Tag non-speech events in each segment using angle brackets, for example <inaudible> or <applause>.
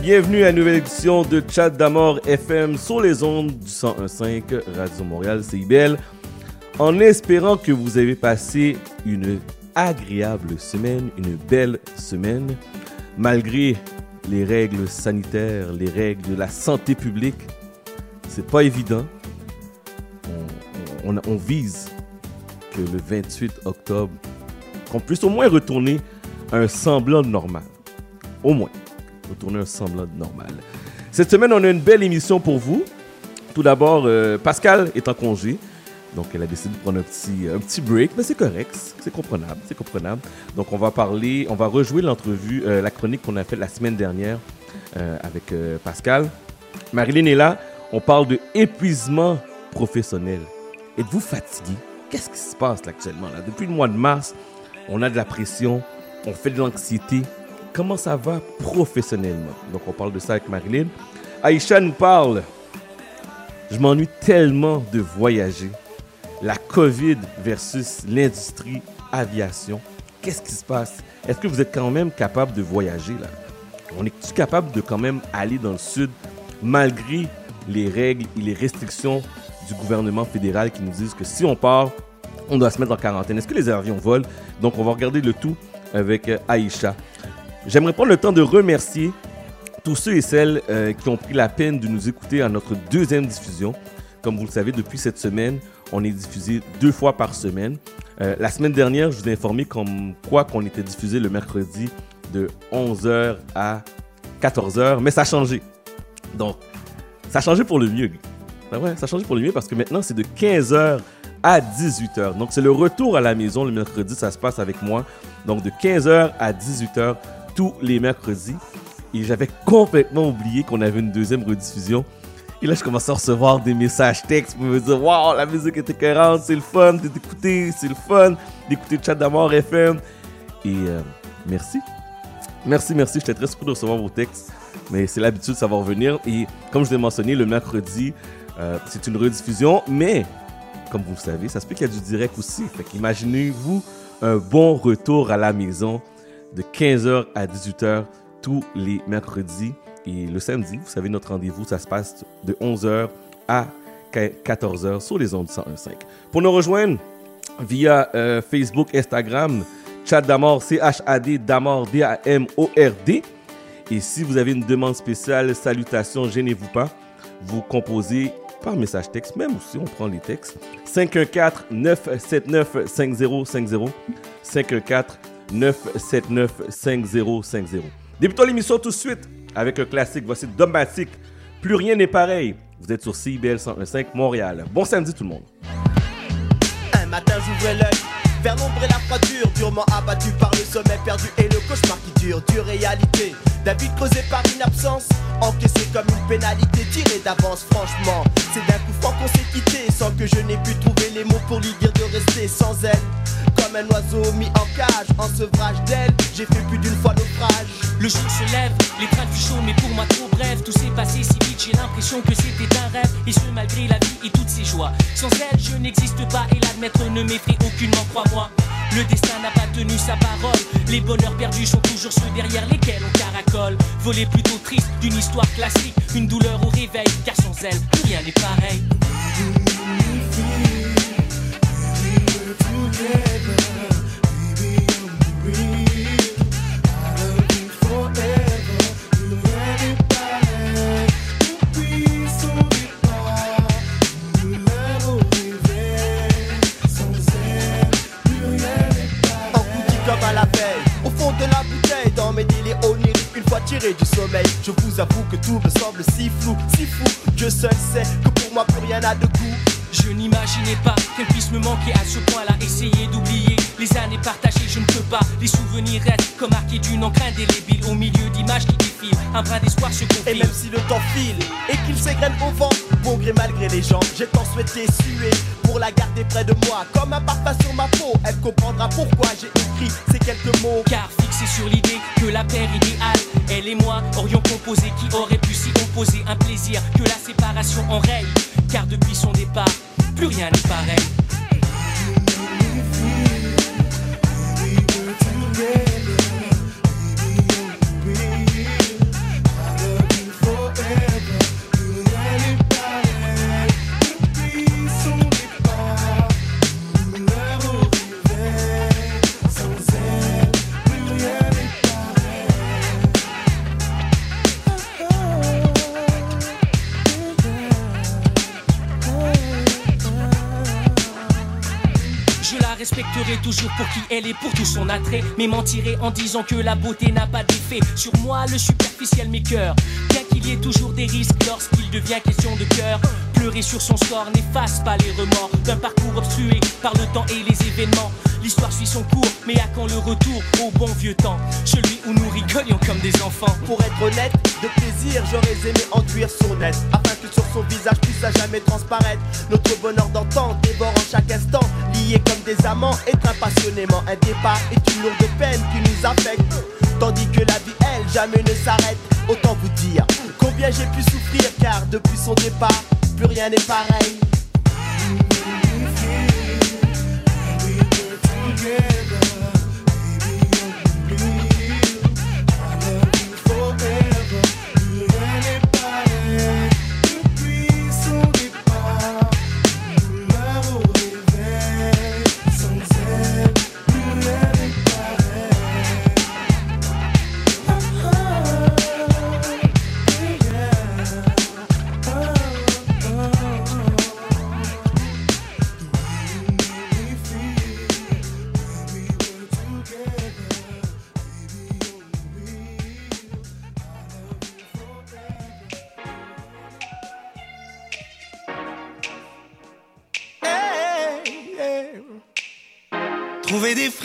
bienvenue à une nouvelle édition de Chat d'Amour FM sur les ondes du 101.5 Radio Montréal CIBL. En espérant que vous avez passé une agréable semaine, une belle semaine, malgré les règles sanitaires, les règles de la santé publique, c'est pas évident. On, on- vise que le 28 octobre, qu'on puisse au moins retourner à un semblant normal. Au moins, retourner un semblant de normal. Cette semaine, on a une belle émission pour vous. Tout d'abord, euh, Pascal est en congé. Donc, elle a décidé de prendre un petit, un petit break, mais c'est correct, c'est comprenable, c'est comprenable. Donc, on va parler, on va rejouer l'entrevue, euh, la chronique qu'on a faite la semaine dernière euh, avec Pascal. Marilyn est là, on parle de épuisement professionnel. Êtes-vous fatigué? Qu'est-ce qui se passe actuellement? Là? Depuis le mois de mars, on a de la pression, on fait de l'anxiété. Comment ça va professionnellement? Donc, on parle de ça avec Marilyn. Aïcha nous parle. Je m'ennuie tellement de voyager. La COVID versus l'industrie aviation. Qu'est-ce qui se passe? Est-ce que vous êtes quand même capable de voyager là? On est-tu capable de quand même aller dans le sud malgré les règles et les restrictions du gouvernement fédéral qui nous disent que si on part, on doit se mettre en quarantaine? Est-ce que les avions volent? Donc on va regarder le tout avec euh, Aïcha. J'aimerais prendre le temps de remercier tous ceux et celles euh, qui ont pris la peine de nous écouter à notre deuxième diffusion. Comme vous le savez, depuis cette semaine, on est diffusé deux fois par semaine. Euh, la semaine dernière, je vous ai informé comme quoi qu'on était diffusé le mercredi de 11h à 14h, mais ça a changé. Donc, ça a changé pour le mieux. Ben ouais, ça a changé pour le mieux parce que maintenant, c'est de 15h à 18h. Donc, c'est le retour à la maison le mercredi, ça se passe avec moi. Donc, de 15h à 18h tous les mercredis. Et j'avais complètement oublié qu'on avait une deuxième rediffusion. Et là, je commençais à recevoir des messages textes pour me dire Waouh, la musique est écœurante, c'est le fun d'écouter, c'est le fun d'écouter Chat d'Amour FM. Et euh, merci. Merci, merci. J'étais très surpris de recevoir vos textes. Mais c'est l'habitude, ça va revenir. Et comme je l'ai mentionné, le mercredi, euh, c'est une rediffusion. Mais, comme vous le savez, ça se peut qu'il y a du direct aussi. Fait qu'imaginez-vous un bon retour à la maison de 15h à 18h tous les mercredis. Et le samedi, vous savez, notre rendez-vous, ça se passe de 11h à 14h sur les ondes 101.5. Pour nous rejoindre via euh, Facebook, Instagram, chat d'Amor, C-H-A-D, d'Amor, D-A-M-O-R-D. Et si vous avez une demande spéciale, salutations, gênez-vous pas. Vous composez par message texte, même aussi on prend les textes. 514-979-5050. 514-979-5050. Débutons l'émission tout de suite avec un classique. Voici Domatic. Plus rien n'est pareil. Vous êtes sur CIBL 101.5 Montréal. Bon samedi tout le monde. Vers l'ombre la froidure Durement abattu par le sommeil perdu et le cauchemar qui dure Dure réalité David causé par une absence Encaissé comme une pénalité tirée d'avance Franchement c'est d'un coup franc qu'on s'est quitté Sans que je n'ai pu trouver les mots pour lui dire de rester sans elle Comme un oiseau mis en cage En sevrage d'elle J'ai fait plus d'une fois naufrage Le jour se lève, les trains du chaud, mais pour moi trop bref. Tout s'est passé si vite, j'ai l'impression que c'était un rêve. Et ce, malgré la vie et toutes ses joies. Sans elle, je n'existe pas et l'admettre ne m'effraie aucunement, crois-moi. Le destin n'a pas tenu sa parole. Les bonheurs perdus sont toujours ceux derrière lesquels on caracole. Voler plutôt triste d'une histoire classique. Une douleur au réveil, car sans elle, rien n'est pareil. Tiré du sommeil. Je vous avoue que tout me semble si flou Si fou. Dieu seul sait que pour moi plus rien n'a de goût Je n'imaginais pas qu'elle puisse me manquer à ce point-là. Essayer d'oublier les années partagées, je ne peux pas. Les souvenirs restent comme marqués d'une encre indélébile au milieu d'images qui défilent. Un brin d'espoir se Et confie. même si le temps file et qu'il s'égrène au vent, bon gré malgré les gens, j'ai tant souhaité suer pour la garder près de moi. Comme un parfum sur ma peau, elle comprendra pourquoi j'ai écrit ces quelques mots. Car fixé sur l'idée que la paire idéale, elle et moi aurions composé qui aurait pu s'y opposer. Un plaisir que la séparation enraye. Car depuis son départ, plus rien n'est pareil. Elle est, pour tout son attrait. Mais mentirait en disant que la beauté n'a pas d'effet sur moi, le superficiel cœurs Bien qu'il y ait toujours des risques lorsqu'il devient question de cœur. Pleurer sur son sort n'efface pas les remords d'un parcours obstrué par le temps et les événements. L'histoire suit son cours, mais à quand le retour au bon vieux temps? Celui où nous rigolions comme des enfants. Pour être honnête, de plaisir, j'aurais aimé enduire son aide. Afin sur son visage puisse à jamais transparaître notre bonheur d'antan, dévorant chaque instant. Liés comme des amants, étreint passionnément. Un départ est une lourde peine qui nous affecte. Tandis que la vie, elle, jamais ne s'arrête. Autant vous dire combien j'ai pu souffrir, car depuis son départ, plus rien n'est pareil.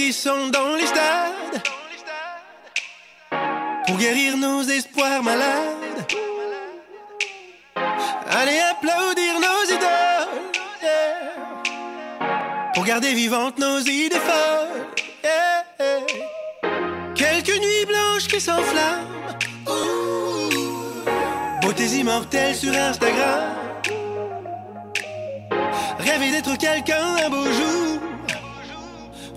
Dans les stades pour guérir nos espoirs malades. Allez applaudir nos idoles pour garder vivantes nos idées folles. Quelques nuits blanches qui s'enflamment, beautés immortelles sur Instagram. Rêver d'être quelqu'un un beau jour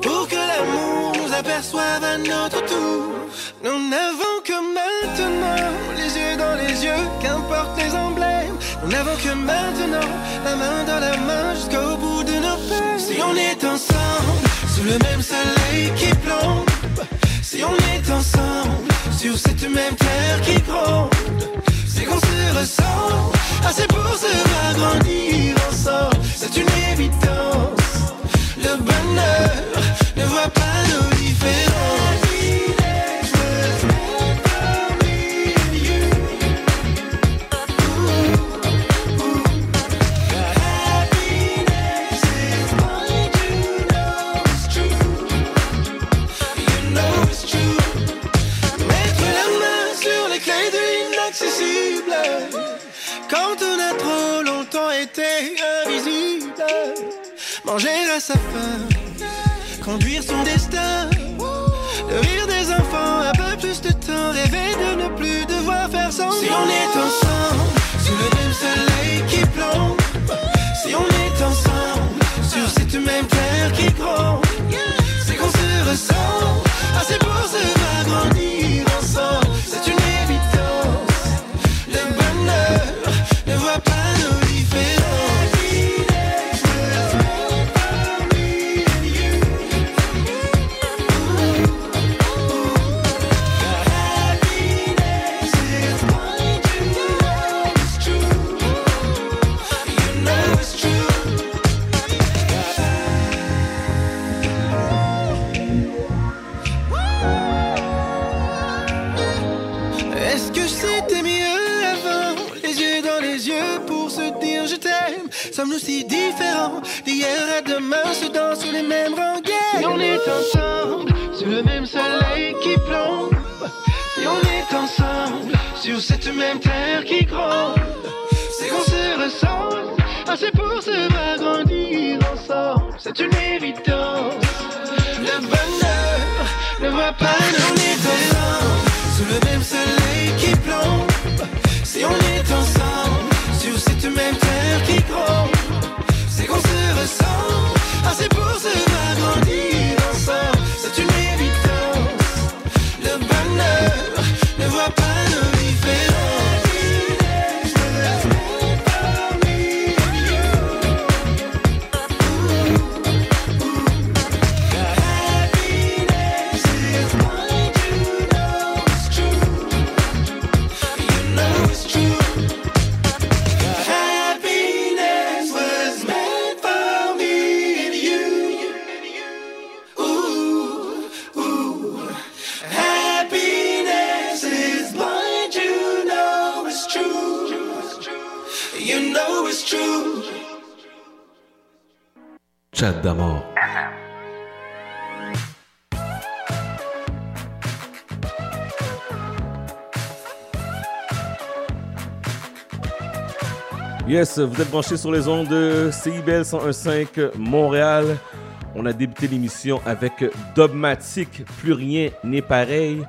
pour que l'amour nous aperçoive à notre tour. Nous n'avons que maintenant les yeux dans les yeux, qu'importe les emblèmes. Nous n'avons que maintenant la main dans la main jusqu'au bout de nos peines. Si on est ensemble sous le même soleil qui plombe, si on est ensemble sur cette même terre qui gronde, c'est qu'on se ressent assez pour se agrandir ensemble. C'est une évidence. Le bonheur ne voit pas nos différences. Mettre la main sur les clés de l'inaccessible. Quand on a trop longtemps été Manger à sa faim Conduire son destin Le rire des enfants Un peu plus de temps Rêver de ne plus devoir faire semblant. Si on est ensemble Sous le même soleil qui plombe Si on est ensemble Sur cette même terre qui gronde C'est qu'on se ressent Assez pour se agrandir Sommes-nous si différents. D'hier à demain se dansent sur les mêmes rengaines. Si on est ensemble Sous le même soleil qui plombe. Si on est ensemble Sur cette même terre qui gronde. C'est qu'on se ressemble. Assez pour se agrandir ensemble. C'est une évidence. Le bonheur ne voit pas nos Chat d'amour. Yes, vous êtes branchés sur les ondes de CIBL 101.5 Montréal. On a débuté l'émission avec Dogmatic, plus rien n'est pareil.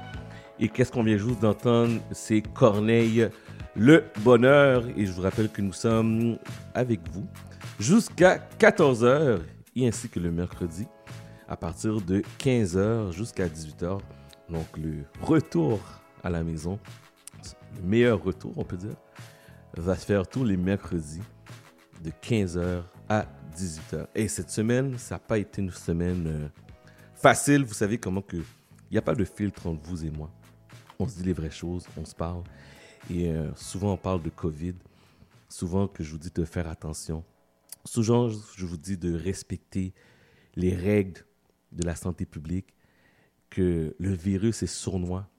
Et qu'est-ce qu'on vient juste d'entendre? C'est Corneille, le bonheur. Et je vous rappelle que nous sommes avec vous jusqu'à 14h et ainsi que le mercredi à partir de 15h jusqu'à 18h. Donc le retour à la maison, le meilleur retour on peut dire, va se faire tous les mercredis de 15h à 18h. Et cette semaine, ça n'a pas été une semaine euh, facile. Vous savez comment que il n'y a pas de filtre entre vous et moi. On se dit les vraies choses, on se parle. Et euh, souvent, on parle de COVID. Souvent, que je vous dis de faire attention. Souvent, je vous dis de respecter les règles de la santé publique, que le virus est sournois,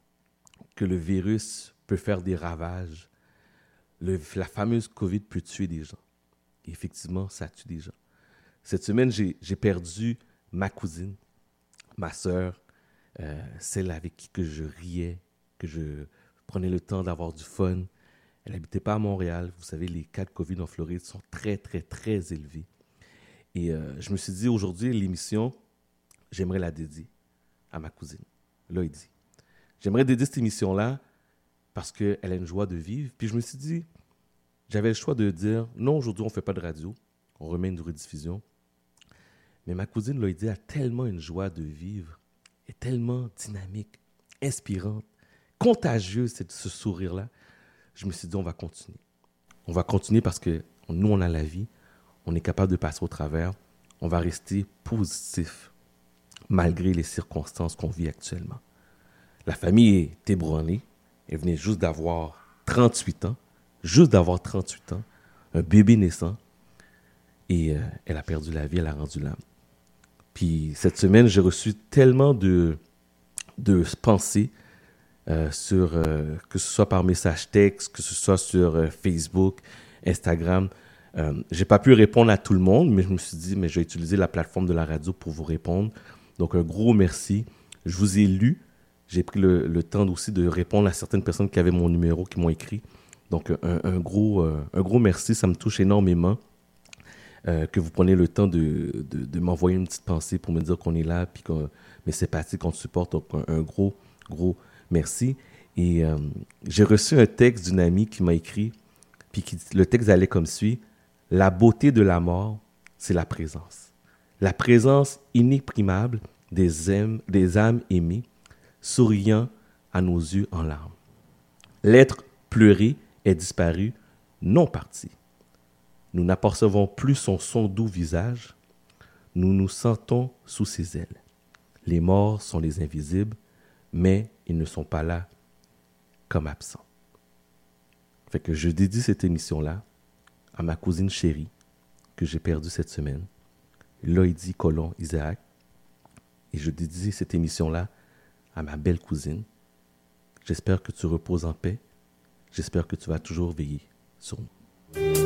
que le virus peut faire des ravages. La fameuse COVID peut tuer des gens. effectivement, ça tue des gens. Cette semaine, j'ai perdu ma cousine, ma sœur, euh, celle avec qui que je riais, que je prenais le temps d'avoir du fun. Elle n'habitait pas à Montréal. Vous savez, les cas de COVID en Floride sont très, très, très élevés. Et euh, je me suis dit, aujourd'hui, l'émission, j'aimerais la dédier à ma cousine, Loïdie. J'aimerais dédier cette émission-là parce qu'elle a une joie de vivre. Puis je me suis dit, j'avais le choix de dire, non, aujourd'hui, on ne fait pas de radio, on remet une rediffusion. Mais ma cousine Loïdie a tellement une joie de vivre, est tellement dynamique, inspirante, contagieuse, ce sourire-là. Je me suis dit, on va continuer. On va continuer parce que nous, on a la vie, on est capable de passer au travers, on va rester positif malgré les circonstances qu'on vit actuellement. La famille est ébranlée. Elle venait juste d'avoir 38 ans, juste d'avoir 38 ans, un bébé naissant, et euh, elle a perdu la vie, elle a rendu l'âme. Puis cette semaine, j'ai reçu tellement de, de pensées euh, sur, euh, que ce soit par message texte, que ce soit sur Facebook, Instagram. j'ai pas pu répondre à tout le monde, mais je me suis dit, mais je vais utiliser la plateforme de la radio pour vous répondre. Donc un gros merci. Je vous ai lu. J'ai pris le, le, temps aussi de répondre à certaines personnes qui avaient mon numéro, qui m'ont écrit. Donc un, un gros, un gros merci, ça me touche énormément. Euh, que vous prenez le temps de, de, m'envoyer une petite pensée pour me dire qu'on est là, puis que mes sympathies, qu'on te supporte. Donc, un, gros, gros. Et euh, j'ai reçu un texte d'une amie qui m'a écrit, puis qui, le texte allait comme suit La beauté de la mort, c'est la présence. La présence inéprimable des âmes, des âmes aimées, souriant à nos yeux en larmes. L'être pleuré est disparu, non parti. Nous n'apercevons plus son son doux visage. Nous nous sentons sous ses ailes. Les morts sont les invisibles, mais ils ne sont pas là comme absents. Fait que je dédie cette émission-là à ma cousine chérie que j'ai perdue cette semaine, Loïdie Colon Isaac. Et je dédie cette émission-là à ma belle cousine. J'espère que tu reposes en paix. J'espère que tu vas toujours veiller sur nous.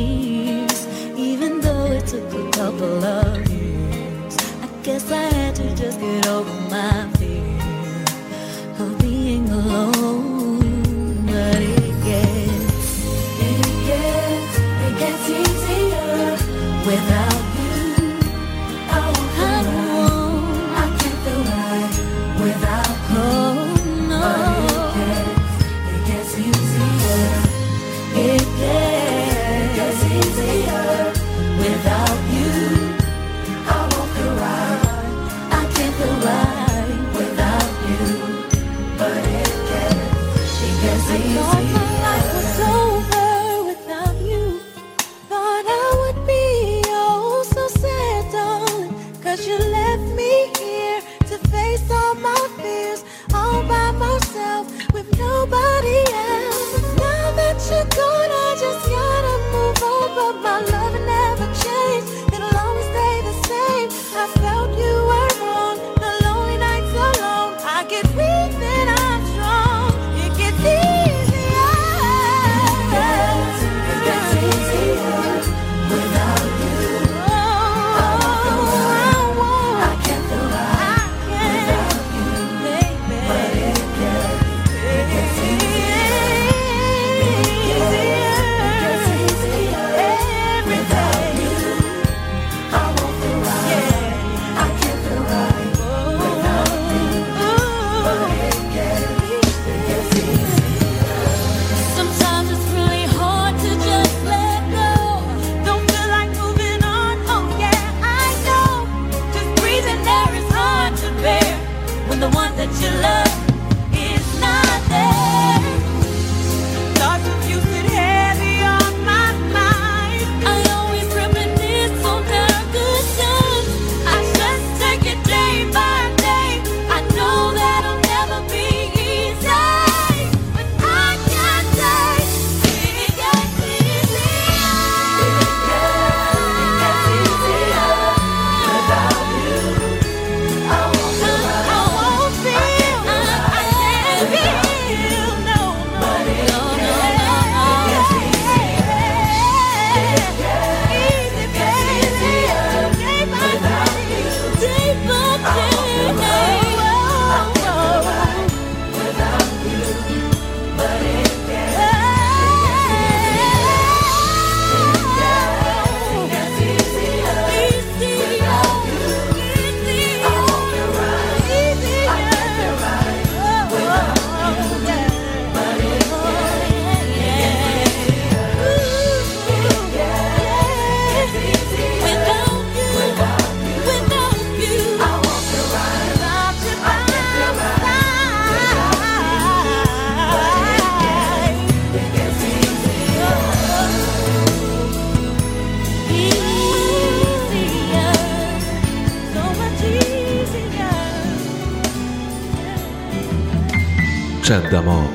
Chat d'amour.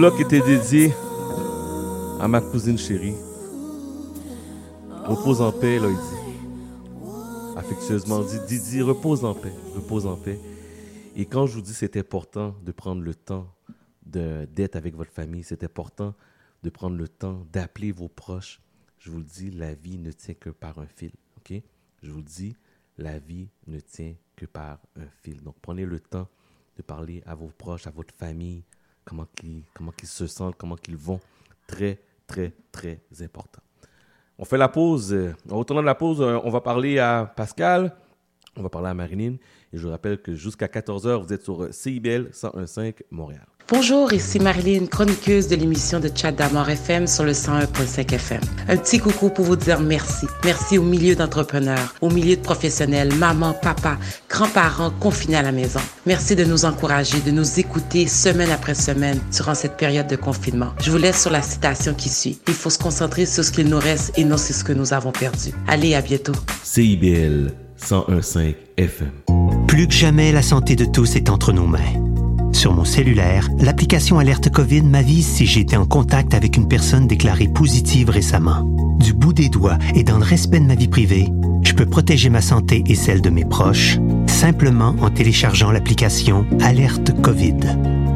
Bloc était dédié à ma cousine chérie, Repose en paix, dit. Affectueusement dit, Didi, repose en paix, repose en paix. Et quand je vous dis c'est important de prendre le temps d'être avec votre famille, c'est important de prendre le temps d'appeler vos proches. Je vous le dis, la vie ne tient que par un fil. ok? Je vous le dis, la vie ne tient que par un fil. Donc prenez le temps de parler à vos proches, à votre famille, comment ils, comment ils se sentent, comment ils vont. Très, très, très important. On fait la pause. euh, En retournant de la pause, euh, on va parler à Pascal, on va parler à Marilyn. Et je vous rappelle que jusqu'à 14h, vous êtes sur euh, CIBL 101.5 Montréal. Bonjour, ici Marilyn, chroniqueuse de l'émission de Chat d'Amour FM sur le 101.5 FM. Un petit coucou pour vous dire merci. Merci au milieu d'entrepreneurs, au milieu de professionnels, maman, papa, grands-parents confinés à la maison. Merci de nous encourager, de nous écouter semaine après semaine durant cette période de confinement. Je vous laisse sur la citation qui suit. Il faut se concentrer sur ce qu'il nous reste et non sur ce que nous avons perdu. Allez, à bientôt. CIBL 101.5 FM. Plus que jamais, la santé de tous est entre nos mains. Sur mon cellulaire, l'application Alerte COVID m'avise si j'ai été en contact avec une personne déclarée positive récemment. Du bout des doigts et dans le respect de ma vie privée, je peux protéger ma santé et celle de mes proches simplement en téléchargeant l'application Alerte COVID.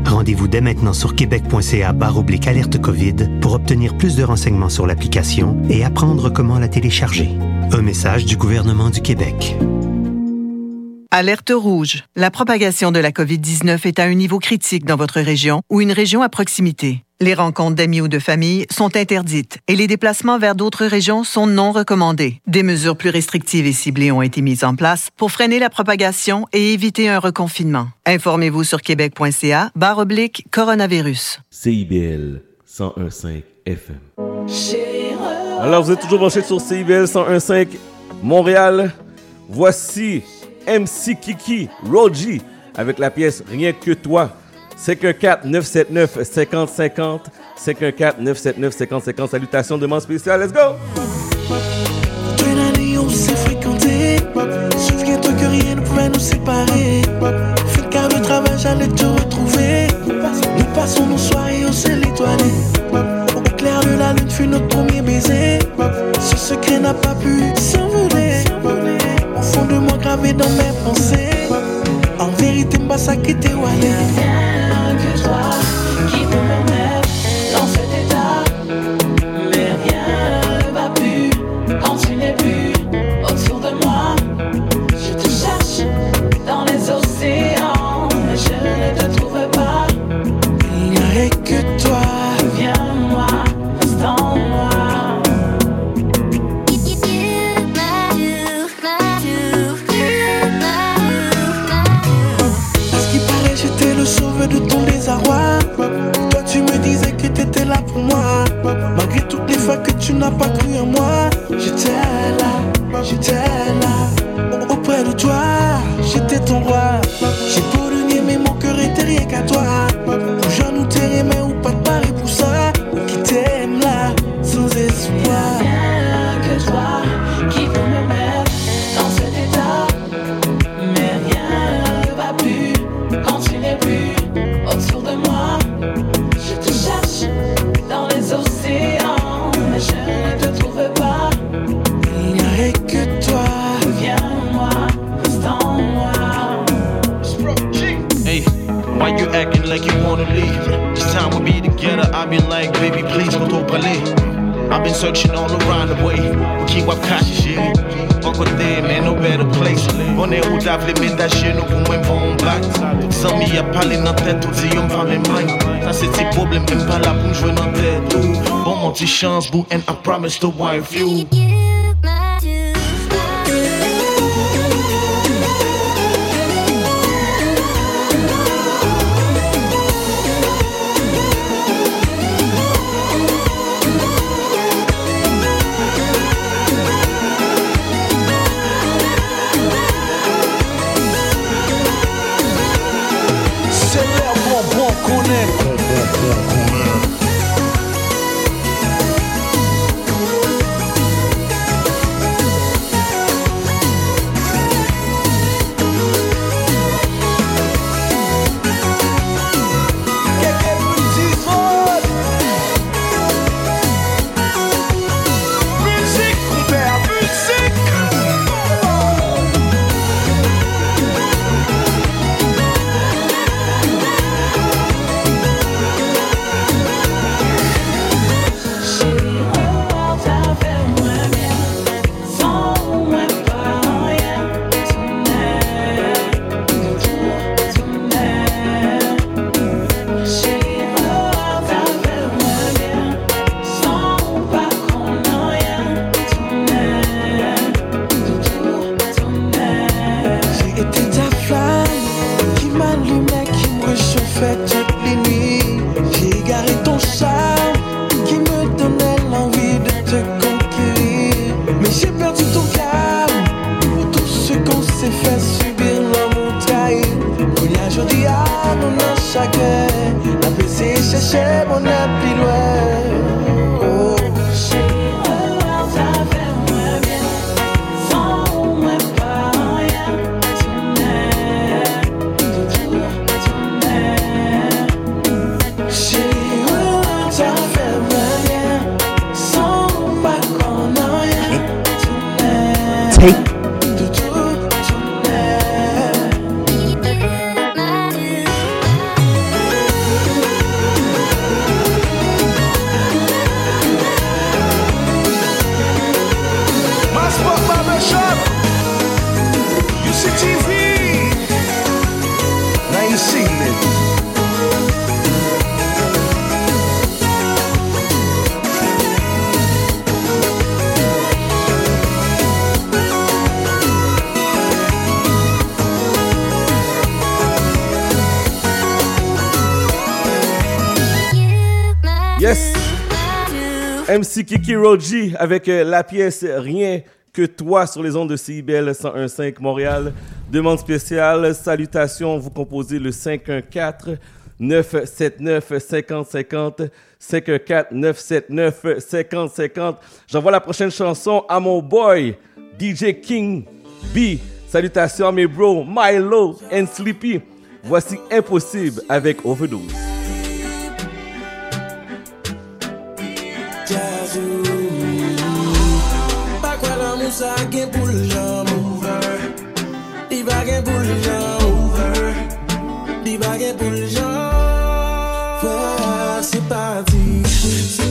Rendez-vous dès maintenant sur québec.ca barre oblique alerte COVID pour obtenir plus de renseignements sur l'application et apprendre comment la télécharger. Un message du gouvernement du Québec. Alerte rouge. La propagation de la COVID-19 est à un niveau critique dans votre région ou une région à proximité. Les rencontres d'amis ou de famille sont interdites et les déplacements vers d'autres régions sont non recommandés. Des mesures plus restrictives et ciblées ont été mises en place pour freiner la propagation et éviter un reconfinement. Informez-vous sur québec.ca barre oblique coronavirus. CIBL 101.5 FM. Alors, vous êtes toujours branchés sur CIBL 101.5 Montréal. Voici MC Kiki, Roji, avec la pièce Rien que toi. 514-979-5050. 514-979-5050. Salutations, demande spéciale. Let's go! On s'est. Souviens-toi que rien ne pouvait nous séparer. Fais le quart de travail, j'allais te retrouver. Nous passons nos soirées au ciel étoilé. Au clair de la lune fut notre premier baiser. Ce secret n'a pas pu s'envoler. De moi, gravé dans mes pensées. En vérité, m'pas ça qui t'est que toi qui peut me tu n'as pas cru en moi, j'étais là, j'étais là. Like you wanna leave? This time we'll be together. I'll be like, baby, please go to Palais. I've been searching all around the way. Keep up cash shit. Encore there, man, no better place. On est où d'avler ménager, nous pour moi, bon back. Toutes amis à parler dans tête, tout dit, on va même Ça, c'est tes problèmes, même pas là pour me jouer dans tête. Bon, mon petit chance, boo, and I promise to wife you. MC Kiki Roji avec euh, la pièce Rien que toi sur les ondes de CIBL 101.5 Montréal. Demande spéciale, salutations, vous composez le 514 979 5050 514 979 5050. J'envoie la prochaine chanson à mon boy DJ King B. Salutations à mes bros Milo and Sleepy. Voici Impossible avec Overdose. sa gen pou l'jan mouver Di ba gen pou l'jan mouver Di ba gen pou l'jan Fwa se pati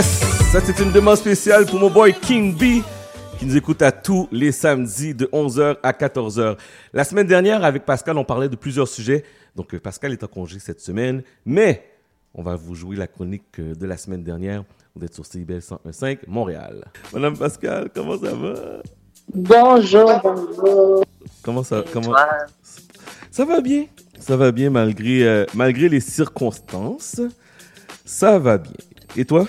Yes, ça c'est une demande spéciale pour mon boy King B qui nous écoute à tous les samedis de 11h à 14h. La semaine dernière, avec Pascal, on parlait de plusieurs sujets. Donc euh, Pascal est en congé cette semaine, mais on va vous jouer la chronique euh, de la semaine dernière. Vous êtes sur CIBL 101.5 Montréal. Madame Pascal, comment ça va? Bonjour, bonjour. Comment ça, comment... ça va bien? Ça va bien malgré, euh, malgré les circonstances. Ça va bien. Et toi?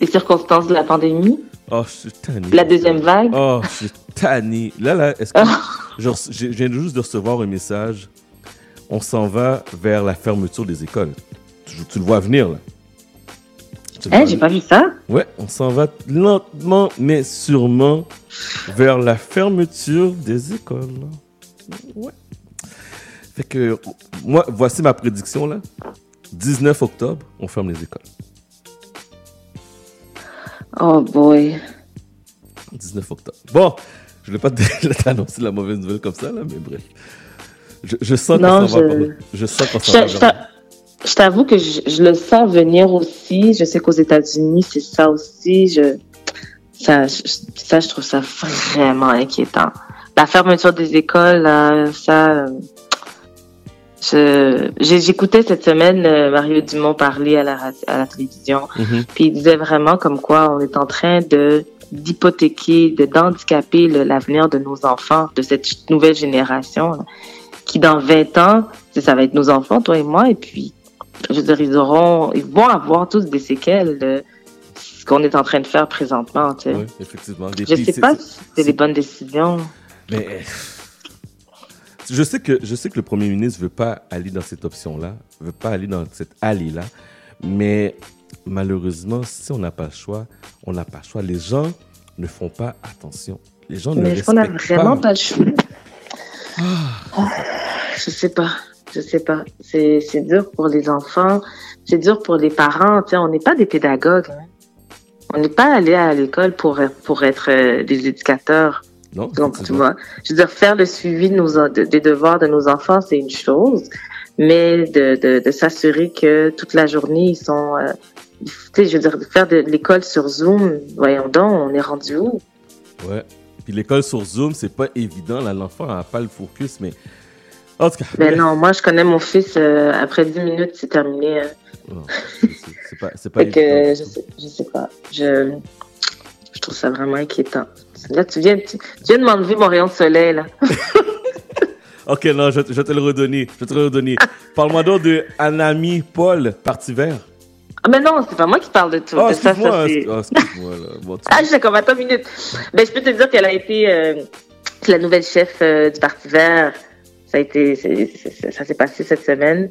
Les circonstances de la pandémie, Oh, je suis tanné. la deuxième vague. Oh, je suis tanné. Là, là, est-ce que. <laughs> je, viens juste de recevoir un message. On s'en va vers la fermeture des écoles. Tu, tu le vois venir, là. Vois j'ai pas vu ça. Ouais, on s'en va lentement, mais sûrement vers la fermeture des écoles. Ouais. Fait que, moi, voici ma prédiction, là. 19 octobre, on ferme les écoles. Oh boy. 19 octobre. Bon, je ne vais pas te- <laughs> t'annoncer la mauvaise nouvelle comme ça, là, mais bref. Je, je sens Non, va je- par- Je sens qu'on Je, s'en va je je t'avoue que je, je le sens venir aussi. Je sais qu'aux États-Unis, c'est ça aussi. Je, ça, je- ça, je trouve ça vraiment inquiétant. La fermeture des écoles, là, ça. J'écoutais cette semaine euh, Mario Dumont parler à la, à la télévision. Mhm. Puis il disait vraiment comme quoi on est en train de d'hypothéquer, de d'handicaper l'avenir de nos enfants, de cette nouvelle génération, là, qui dans 20 ans, ça va être nos enfants, toi et moi, et puis, je veux dire, ils auront, ils vont avoir tous des séquelles de ce qu'on est en train de faire présentement, tu sais. Oui, effectivement. Des Je filles, sais pas si c'est les bonnes décisions. Mais euh, je sais que je sais que le premier ministre veut pas aller dans cette option-là, veut pas aller dans cette allée-là, mais malheureusement, si on n'a pas le choix, on n'a pas le choix. Les gens ne font pas attention. Les gens ne Mais est-ce qu'on n'a respectent vraiment pas. pas le choix? Ah, Je sais pas. Je sais pas. C'est, c'est dur pour les enfants. C'est dur pour les parents. Tu sais, on n'est pas des pédagogues. hein. On n'est pas allé à l'école pour, pour être euh, des éducateurs. Non, Donc, tu vois, je veux dire, faire le suivi de nos, de- des devoirs de nos enfants, c'est une chose, mais de, de, de s'assurer que toute la journée, ils sont, euh, tu sais, je veux dire, faire de l'école sur Zoom, voyons donc, on est rendu où? Ouais. Puis l'école sur Zoom, c'est pas évident. Là, l'enfant n'a pas le focus, mais en tout cas. Ben non, moi, je connais mon fils, euh, après 10 minutes, c'est terminé. hein. Non, <laughs> c'est- pas, c'est pas Fait que, évident. je sais, je sais pas. Je, je trouve ça vraiment inquiétant. Là, tu viens, tu, tu viens de m'enlever mon rayon de soleil, là. <laughs> Ok, non, je, je vais te le redonner. Je te le redonner. Parle-moi donc de Anami Paul, parti vert. Ah, mais non, c'est pas moi qui parle de tout. Oh, de ça, ça, excuse-moi. c'est- oh, excuse-moi, là. Bon, tu- <laughs> Ah, j'ai comme attends une minute. Ben, je peux te dire qu'elle a été euh, la nouvelle chef euh, du Parti vert. Ça a été, c'est- c'est- ça s'est passé cette semaine.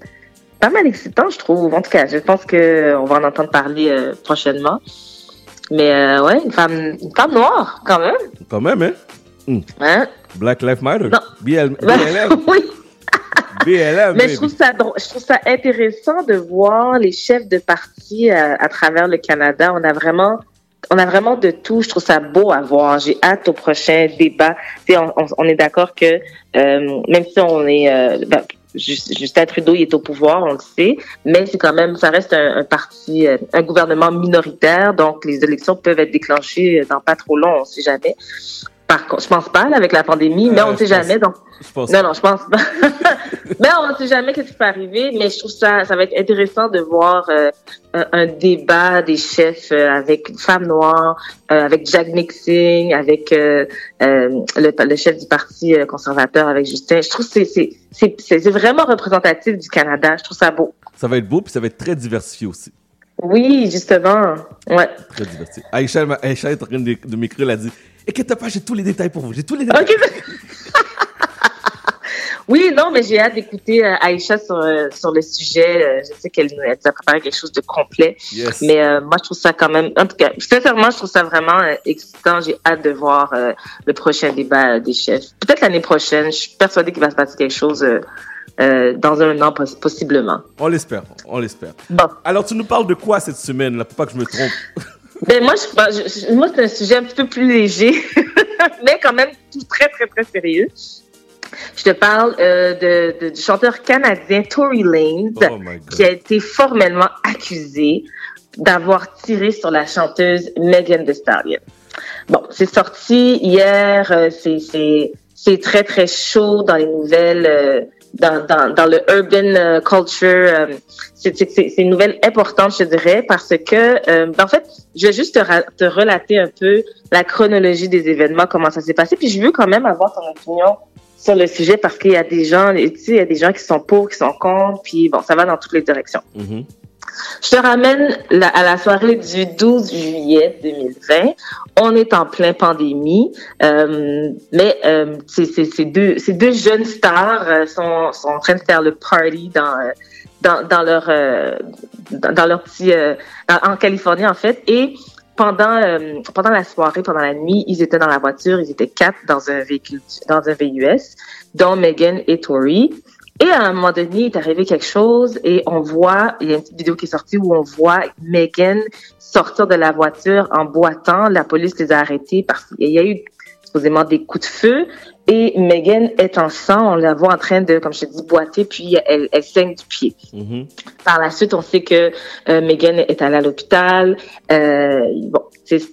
Pas mal excitant, je trouve. En tout cas, je pense que on va en entendre parler euh, prochainement. Mais euh, ouais, une femme, une femme noire quand même. Quand même, hein? Hmm. Hein? Black Lives Matter. Non. BL, Ben, BLM. oui. BLM. <laughs> Mais baby. je trouve ça je trouve ça intéressant de voir les chefs de parti euh, à travers le Canada. On a vraiment on a vraiment de tout. Je trouve ça beau à voir. J'ai hâte au prochain débat. On, on- on est d'accord que euh, même si on est euh, ben, Justin Trudeau il est au pouvoir, on le sait, mais c'est quand même ça reste un, parti, euh, un gouvernement minoritaire, donc les élections peuvent être déclenchées dans pas trop long, on sait jamais. Par contre, je pense pas là, avec la pandémie, mais Euh, on ne sait pense- jamais. Donc Je pense. non, non, je pense pas. mais <laughs> on ne sait jamais qu'est-ce qui peut arriver, mais je trouve ça, ça va être intéressant de voir euh, un, un débat des chefs euh, avec une femme noire, avec Jack Nixon, avec le, le chef du parti conservateur, avec Justin. Je trouve que c'est, vraiment représentatif du Canada. Je trouve ça beau. Ça va être beau, puis ça va être très diversifié aussi. Oui, justement. Ouais. Très diversifié. Aïcha, Aïcha est en train de, de m'écrire, elle a dit Inquiète pas, j'ai tous les détails pour vous. J'ai tous les détails. Ok. Oui, non, mais j'ai hâte d'écouter euh, Aïcha sur, euh, sur le sujet. Euh, je sais qu'elle nous a préparé quelque chose de complet. Yes. Mais euh, moi, je trouve ça quand même... En tout cas, sincèrement, je trouve ça vraiment excitant. J'ai hâte de voir euh, le prochain débat des chefs. Peut-être l'année prochaine. Je suis persuadée qu'il va se passer quelque chose euh, euh, dans un an, poss- possiblement. On l'espère, on l'espère. Bon. Alors, tu nous parles de quoi cette semaine, là, pour pas que je me trompe <laughs> Ben moi, je, ben, moi c'est un sujet un petit peu plus léger, <laughs> mais quand même tout très, très, très sérieux. Je te parle euh, de, de- du chanteur canadien Tory Lanez, Oh qui a été formellement accusé d'avoir tiré sur la chanteuse Megan Thee Stallion. Bon, c'est sorti hier, euh, c'est c'est c'est très très chaud dans les nouvelles, euh, dans, dans dans le urban euh, culture. euh, c'est une nouvelle importante, je dirais, parce que euh, ben, en fait, je vais juste te, te relater un peu la chronologie des événements, comment ça s'est passé, puis je veux quand même avoir ton opinion sur le sujet parce qu'il y a des gens, tu sais, il y a des gens qui sont pour, qui sont contre, puis bon, ça va dans toutes les directions. Mhm. Je te ramène à la soirée du 12 juillet 2020. On est en plein pandémie, euh, mais euh, ces, deux, jeunes stars euh, sont, en train de faire le party dans leur petit en Californie en fait et pendant pendant la soirée, pendant la nuit, ils étaient dans la voiture, ils étaient quatre dans un véhicule dans un VUS, dont Megan et Tori. Et à un moment donné, il est arrivé quelque chose et on voit, il y a une petite vidéo qui est sortie où on voit Megan sortir de la voiture en boitant. La police les a arrêtés parce qu'il y a eu supposément des coups de feu. Et Megan est en sang, on la voit en train de, comme je te dis, boiter, puis elle, elle saigne du pied. Mhm. Par la suite, on sait que euh, Megan est allée à l'hôpital. Euh, bon,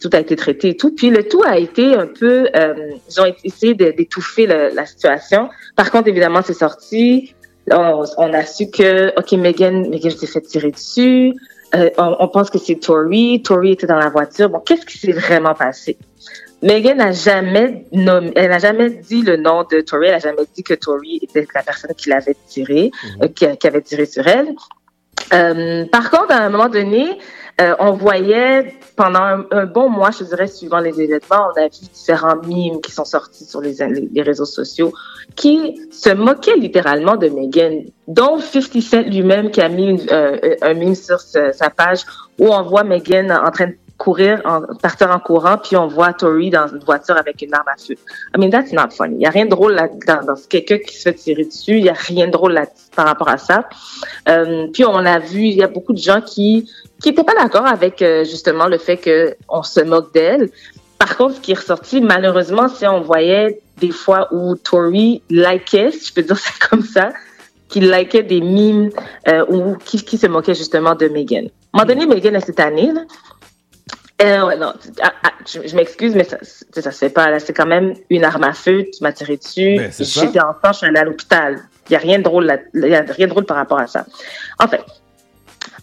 tout a été traité et tout. Puis le tout a été un peu, euh, ils ont essayé d'étouffer la situation. Par contre, évidemment, c'est sorti. On, on a su que, ok, Megan, Megan s'est fait tirer dessus. Euh, on, on pense que c'est Tori. Tori était dans la voiture. Bon, qu'est-ce qui s'est vraiment passé? Megan n'a jamais nommé, elle n'a jamais dit le nom de Tori. Elle n'a jamais dit que Tori était la personne qui l'avait tiré, euh, qui, qui avait tiré sur elle. Euh, par contre, à un moment donné, euh, on voyait pendant un, bon mois, je dirais, suivant les événements, on a vu différents mimes qui sont sortis sur les réseaux sociaux qui se moquaient littéralement de Megan, dont 50 Cent lui-même qui a mis une- euh, un mime sur sa, sa page où on voit Megan en train de courir, en, partir en courant, puis on voit Tori dans une voiture avec une arme à feu. I mean, that's not funny. Il y a rien de drôle là-dedans. Dans quelqu'un qui se fait tirer dessus, il y a rien de drôle là par rapport à ça. Euh, puis on a vu, il y a beaucoup de gens qui qui étaient pas d'accord avec euh, justement le fait que on se moque d'elle. Par contre, ce qui est ressorti, malheureusement, c'est on voyait des fois où Tori likait, si je peux dire ça <laughs> comme ça, qui likait des mimes euh, ou qui, se moquait justement de Megan. À un moment donné, Megan, à cette année, là, euh, ouais, non, ah, ah, je, je m'excuse, mais ça, ça, se fait pas. Là, c'est quand même une arme à feu. Tu m'as tiré dessus. Ben. J'étais enfant, je suis allée à l'hôpital. Il y a rien de drôle là. Y a rien de drôle par rapport à ça. En fait,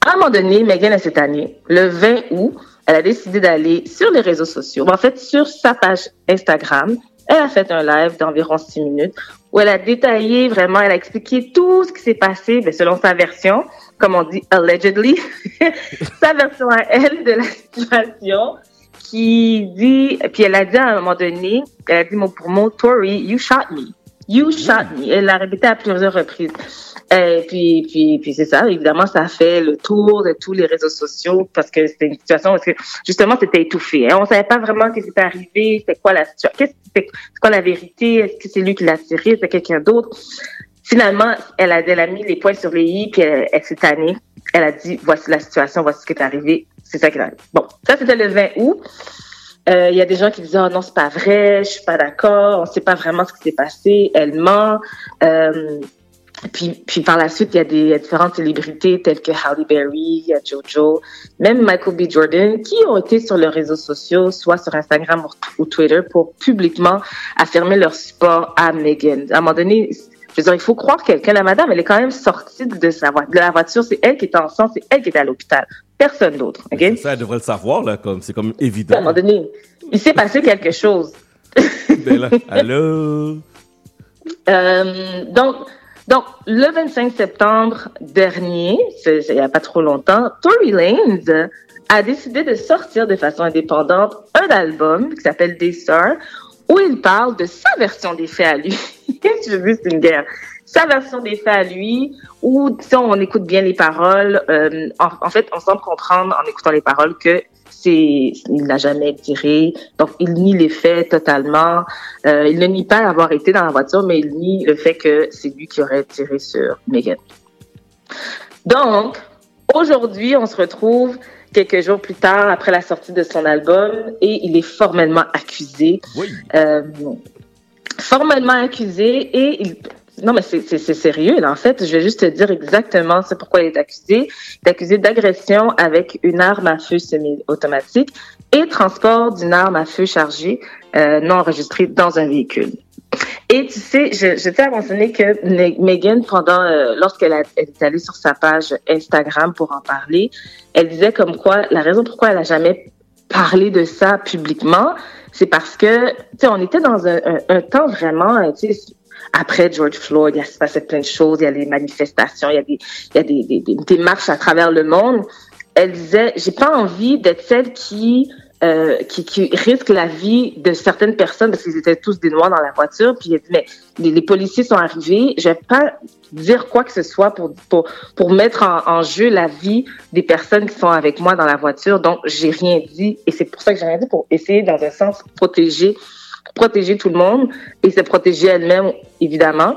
à un moment donné, Megan, cette année, le 20 août, elle a décidé d'aller sur les réseaux sociaux. En fait, sur sa page Instagram, elle a fait un live d'environ six minutes où elle a détaillé vraiment, elle a expliqué tout ce qui s'est passé, ben, selon sa version, comme on dit allegedly, <laughs> sa version à elle de la situation, qui dit, puis elle a dit à un moment donné, elle a dit mot pour mot, Tori, you shot me. You shot me. Elle l'a répété à plusieurs reprises. Et puis, puis, puis c'est ça. Évidemment, ça a fait le tour de tous les réseaux sociaux parce que c'était une situation que, justement, c'était étouffé. hein. On savait pas vraiment ce qui s'était arrivé, c'était quoi la situation, qu'est-ce c'est quoi la vérité, est-ce que c'est lui qui l'a tiré, c'est quelqu'un d'autre. Finalement, elle a, mis les points sur les i, puis elle, elle s'est tannée. Elle a dit, voici la situation, voici ce qui est arrivé. C'est ça qui est arrivé. Bon, ça, c'était le 20 août. Euh, Il y a des gens qui disent, oh non, c'est pas vrai, je suis pas d'accord, on sait pas vraiment ce qui s'est passé, elle ment. Euh, puis, par la suite, il y a différentes célébrités telles que Halle Berry, Jojo, même Michael B. Jordan, qui ont été sur les réseaux sociaux, soit sur Instagram ou, Twitter, pour publiquement affirmer leur support à Meghan. À un moment donné, je veux dire, il faut croire quelqu'un. La madame, elle est quand même sortie de, sa vo- de la voiture. C'est elle qui est en sang, c'est elle qui est à l'hôpital. Personne d'autre. OK? Ça, elle devrait le savoir, là, comme c'est comme À un évident. moment donné, il s'est passé quelque chose. <laughs> Ben là, allô? Euh, donc, donc, le 25 septembre dernier, il n'y a pas trop longtemps, Tory Lanez a décidé de sortir de façon indépendante un album qui s'appelle Des Stars, où il parle de sa version des faits à lui. <laughs> Je veux c'est une guerre. Sa version des faits à lui, où si on écoute bien les paroles, euh, en, en fait, on semble comprendre en écoutant les paroles que c'est il n'a jamais tiré, donc il nie les faits totalement. Euh, il ne nie pas avoir été dans la voiture, mais il nie le fait que c'est lui qui aurait tiré sur Megan. Donc, aujourd'hui, on se retrouve quelques jours plus tard après la sortie de son album et il est formellement accusé. Euh, formellement accusé et il... Non, mais c'est sérieux, là. En fait, je vais juste te dire exactement c'est pourquoi il est accusé. Il est accusé d'agression avec une arme à feu semi-automatique et transport d'une arme à feu chargée euh, non enregistrée dans un véhicule. Et tu sais, je, je tiens à mentionner que Me- Megan, pendant, euh, lorsqu'elle est allée sur sa page Instagram pour en parler, elle disait comme quoi la raison pourquoi elle a jamais parlé de ça publiquement, c'est parce que, tu sais, on était dans un, temps vraiment, euh, tu sais, après George Floyd, il se passait plein de choses, il y a des manifestations, il y a des, il y a des, des, des, des marches à travers le monde. Elle disait, j'ai pas envie d'être celle qui, euh, qui, qui risque la vie de certaines personnes parce qu'ils étaient tous des noirs dans la voiture. Puis elle dit, mais les, les policiers sont arrivés, je vais pas dire quoi que ce soit pour, pour, pour mettre en, en jeu la vie des personnes qui sont avec moi dans la voiture. Donc, j'ai rien dit. Et c'est pour ça que j'ai rien dit, pour essayer, dans un sens, protéger protéger tout le monde et se protéger elle-même, évidemment.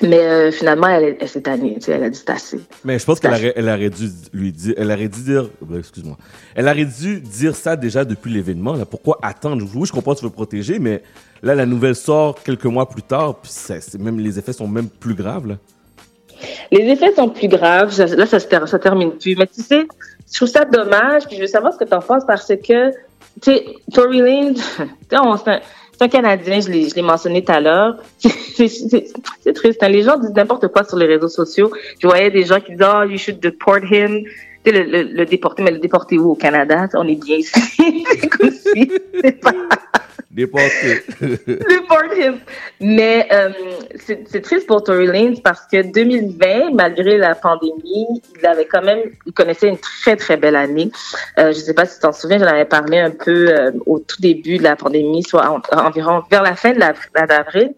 Mais euh, finalement, elle, elle s'est tannée, tu sais, elle a dit assez. Mais je pense qu'elle aurait, elle aurait dû lui dire, elle aurait dû dire, excuse-moi, elle aurait dû dire ça déjà depuis l'événement. Là, pourquoi attendre? Oui, je comprends, tu veux protéger, mais là, la nouvelle sort quelques mois plus tard, puis c'est, c'est même les effets sont même plus graves. Là. Les effets sont plus graves. Ça- Là, ça se ça termine plus. Mais tu sais, je trouve ça dommage. Puis je veux savoir ce que tu en penses parce que, tu sais, Tory <laughs> sais, on- un, Canadien, je l'ai mentionné tout à l'heure. <laughs> C'est- triste. hein. Les gens disent n'importe quoi sur les réseaux sociaux. Je voyais des gens qui disaient, oh, you should deport him. Le, le, le déporter, mais le déporter où? Au Canada? On est bien ici. <laughs> <laughs> him. Mais euh, c'est triste pour Tory Lanez parce que 2020, malgré la pandémie, il avait quand même, il connaissait une très très belle année. Euh, je sais pas si tu t'en souviens, j'en avais parlé un peu euh, au tout début de la pandémie, soit en- environ vers la fin de la- d'avril.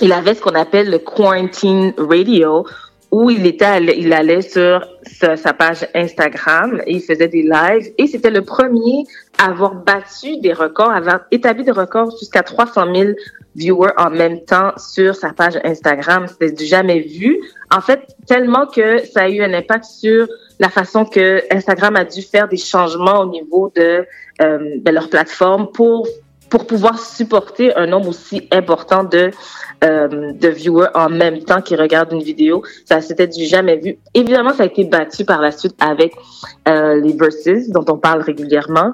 Il avait ce qu'on appelle le quarantine radio où il était, il allait sur sa, page Instagram et il faisait des lives et c'était le premier à avoir battu des records, à avoir établi des records jusqu'à 300 000 viewers en même temps sur sa page Instagram. C'était du jamais vu. En fait, tellement que ça a eu un impact sur la façon que Instagram a dû faire des changements au niveau de, euh, de leur plateforme pour pour pouvoir supporter un nombre aussi important de euh, de viewers en même temps qui regardent une vidéo. Ça, c'était du jamais vu. Évidemment, ça a été battu par la suite avec euh, les verses dont on parle régulièrement.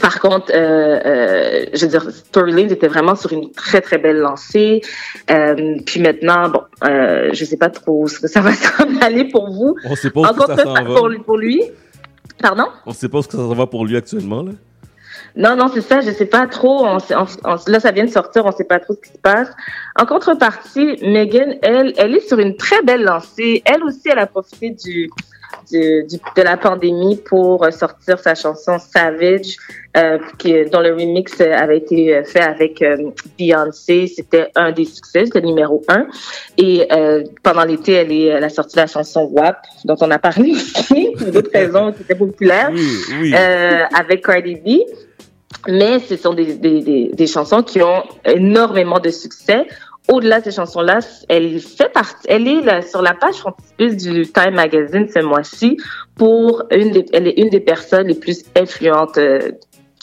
Par contre, euh, euh, je veux dire, Tory Lanez était vraiment sur une très très belle lancée. Euh, puis maintenant, bon, euh, je sais pas trop ce que ça va <laughs> s'en aller pour vous. On sait pas où que ça s'en va. pour, pour lui. Pardon? On sait pas ce que ça va pour lui actuellement. Là. Non, non, c'est ça, je sais pas trop. On, sait- on- on- là, ça vient de sortir, on sait pas trop ce qui se passe. En contrepartie, Megan, elle, elle est sur une très belle lancée. Elle aussi, elle a profité du, du, du- de la pandémie pour sortir sa chanson Savage, euh, qui, dont le remix avait été fait avec euh, Beyoncé. C'était un des succès, c'était le numéro un. Et euh, pendant l'été, elle, est, elle a sorti la chanson WAP, dont on a parlé <laughs> aussi, pour d'autres <laughs> raisons qui étaient populaires, oui. euh, avec Cardi B. Mais ce sont des, des, des, des chansons qui ont énormément de succès. Au-delà de ces chansons-là, elle fait partie, elle est sur la page frontispice du Time Magazine ce mois-ci pour une des, elle est une des personnes les plus influentes euh,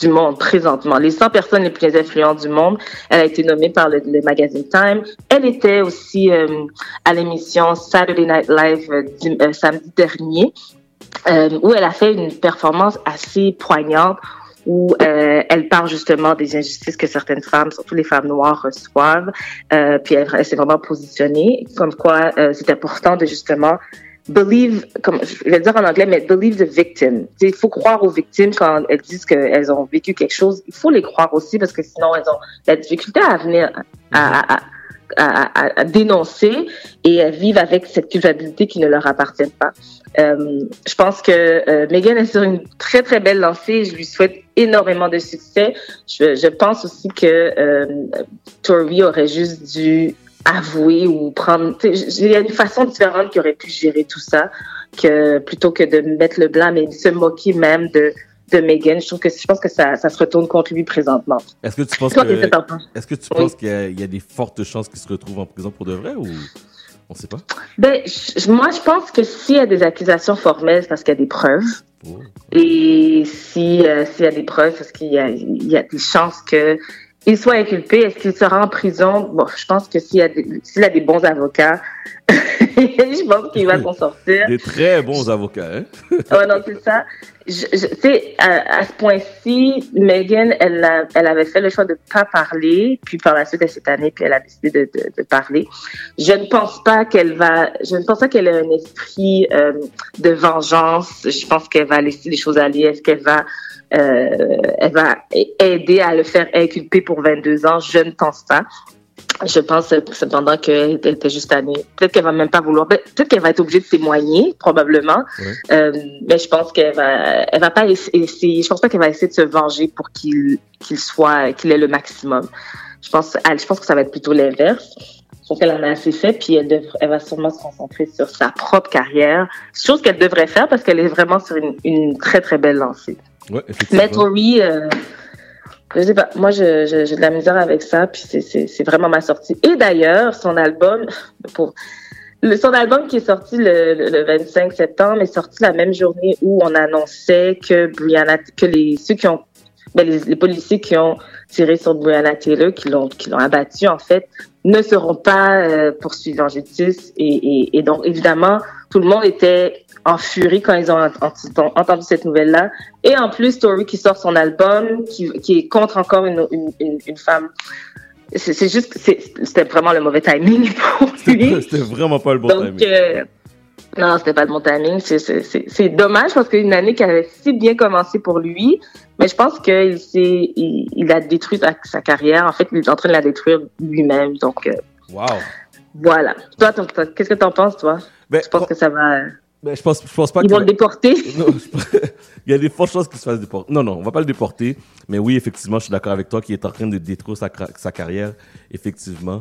du monde présentement. Les 100 personnes les plus influentes du monde. Elle a été nommée par le, magazine Time. Elle était aussi euh, à l'émission Saturday Night Live euh, euh, samedi dernier, où elle a fait une performance assez poignante où euh, elle parle justement des injustices que certaines femmes, surtout les femmes noires, reçoivent. Euh, puis elle, s'est vraiment positionnée, comme quoi euh, c'est important de justement believe, comme je vais le dire en anglais, mais believe the victim. Il faut croire aux victimes quand elles disent qu'elles ont vécu quelque chose. Il faut les croire aussi parce que sinon elles ont la difficulté à venir à, à, à, à dénoncer et à vivre avec cette culpabilité qui ne leur appartient pas. Euh, je pense que euh, Megan est sur une très très belle lancée. Je lui souhaite énormément de succès. Je, je pense aussi que euh, Tory aurait juste dû avouer ou prendre. Il y a une façon différente qu'il aurait pu gérer tout ça que plutôt que de mettre le blanc, mais de se moquer même de de Megan. Je trouve que je pense que ça, ça se retourne contre lui présentement. Est-ce que tu penses que, est-ce que tu penses qu'il y, y a des fortes chances qu'il se retrouve en prison pour de vrai ou? On sait pas? Ben, je- moi, je pense que s'il y a des accusations formelles, c'est parce qu'il y a des preuves. Oh. Et si euh, s'il y a des preuves, parce qu'il y a des chances que il soit inculpé. Est-ce qu'il sera en prison? Bon, je pense que s'il a des, s'il a des bons avocats, <laughs> je pense qu'il va s'en sortir. Des très bons avocats, hein? Ouais, non, c'est ça. Je, je- tu sais, à, à ce point-ci, Megan, elle, a- elle avait fait le choix de pas parler, puis par la suite, elle s'est année, puis elle a décidé de, de, de parler. Je ne pense pas qu'elle va, je ne pense pas qu'elle ait un esprit euh, de vengeance. Je pense qu'elle va laisser les choses aller. Est-ce qu'elle va, elle va aider à le faire inculper pour 22 ans? Je ne pense pas. Je pense euh, cependant qu'elle était juste année. Peut-être qu'elle va même pas vouloir. peut- Peut-être qu'elle va être obligée de témoigner, probablement. Euh, mais je pense qu'elle va, elle va pas essa- essayer. Je pense pas qu'elle va essayer de se venger pour qu'il qu'il soit, qu'il ait le maximum. Je pense, je pense que ça va être plutôt l'inverse. Je pense qu'elle en a assez fait, puis elle, va sûrement se concentrer sur sa propre carrière, chose qu'elle devrait faire parce qu'elle est vraiment sur une, une très très belle lancée. Ouais. Mais Tori, euh, Je sais pas. Moi, j'ai de la misère avec ça. Puis c'est- vraiment ma sortie. Et d'ailleurs, son album, pour le, son album qui est sorti le, le, le 25 septembre est sorti la même journée où on annonçait que Brianna, que les ceux qui ont, ben, les, policiers qui ont tiré sur Brianna Taylor, qui l'ont qui l'ont abattu en fait, ne seront pas euh, poursuivis en justice. Et, et donc évidemment, tout le monde était en furie quand ils ont ent- ent- entendu cette nouvelle-là. Et en plus, Story qui sort son album, qui, qui est contre encore une, une, une, une femme. C'est juste, c'était vraiment le mauvais timing <laughs> pour lui. C'était vraiment pas le bon Donc, timing. euh, non, c'était pas le bon timing. C'est- dommage parce qu'une année qui avait si bien commencé pour lui, mais je pense qu'il il, il a détruit sa, sa carrière. En fait, il est en train de la détruire lui-même. Donc, euh, Wow. voilà. Toi, qu'est-ce que t'en penses, toi? Ben, je pense que ça va. Ben, je pense, je pense pas Ils que- vont le déporter. <laughs> Non, je- il y a des fortes chances qu'il se fasse déporter. Non, non, on va pas le déporter. Mais oui, effectivement, je suis d'accord avec toi qu'il est en train de détruire sa, carrière. Effectivement,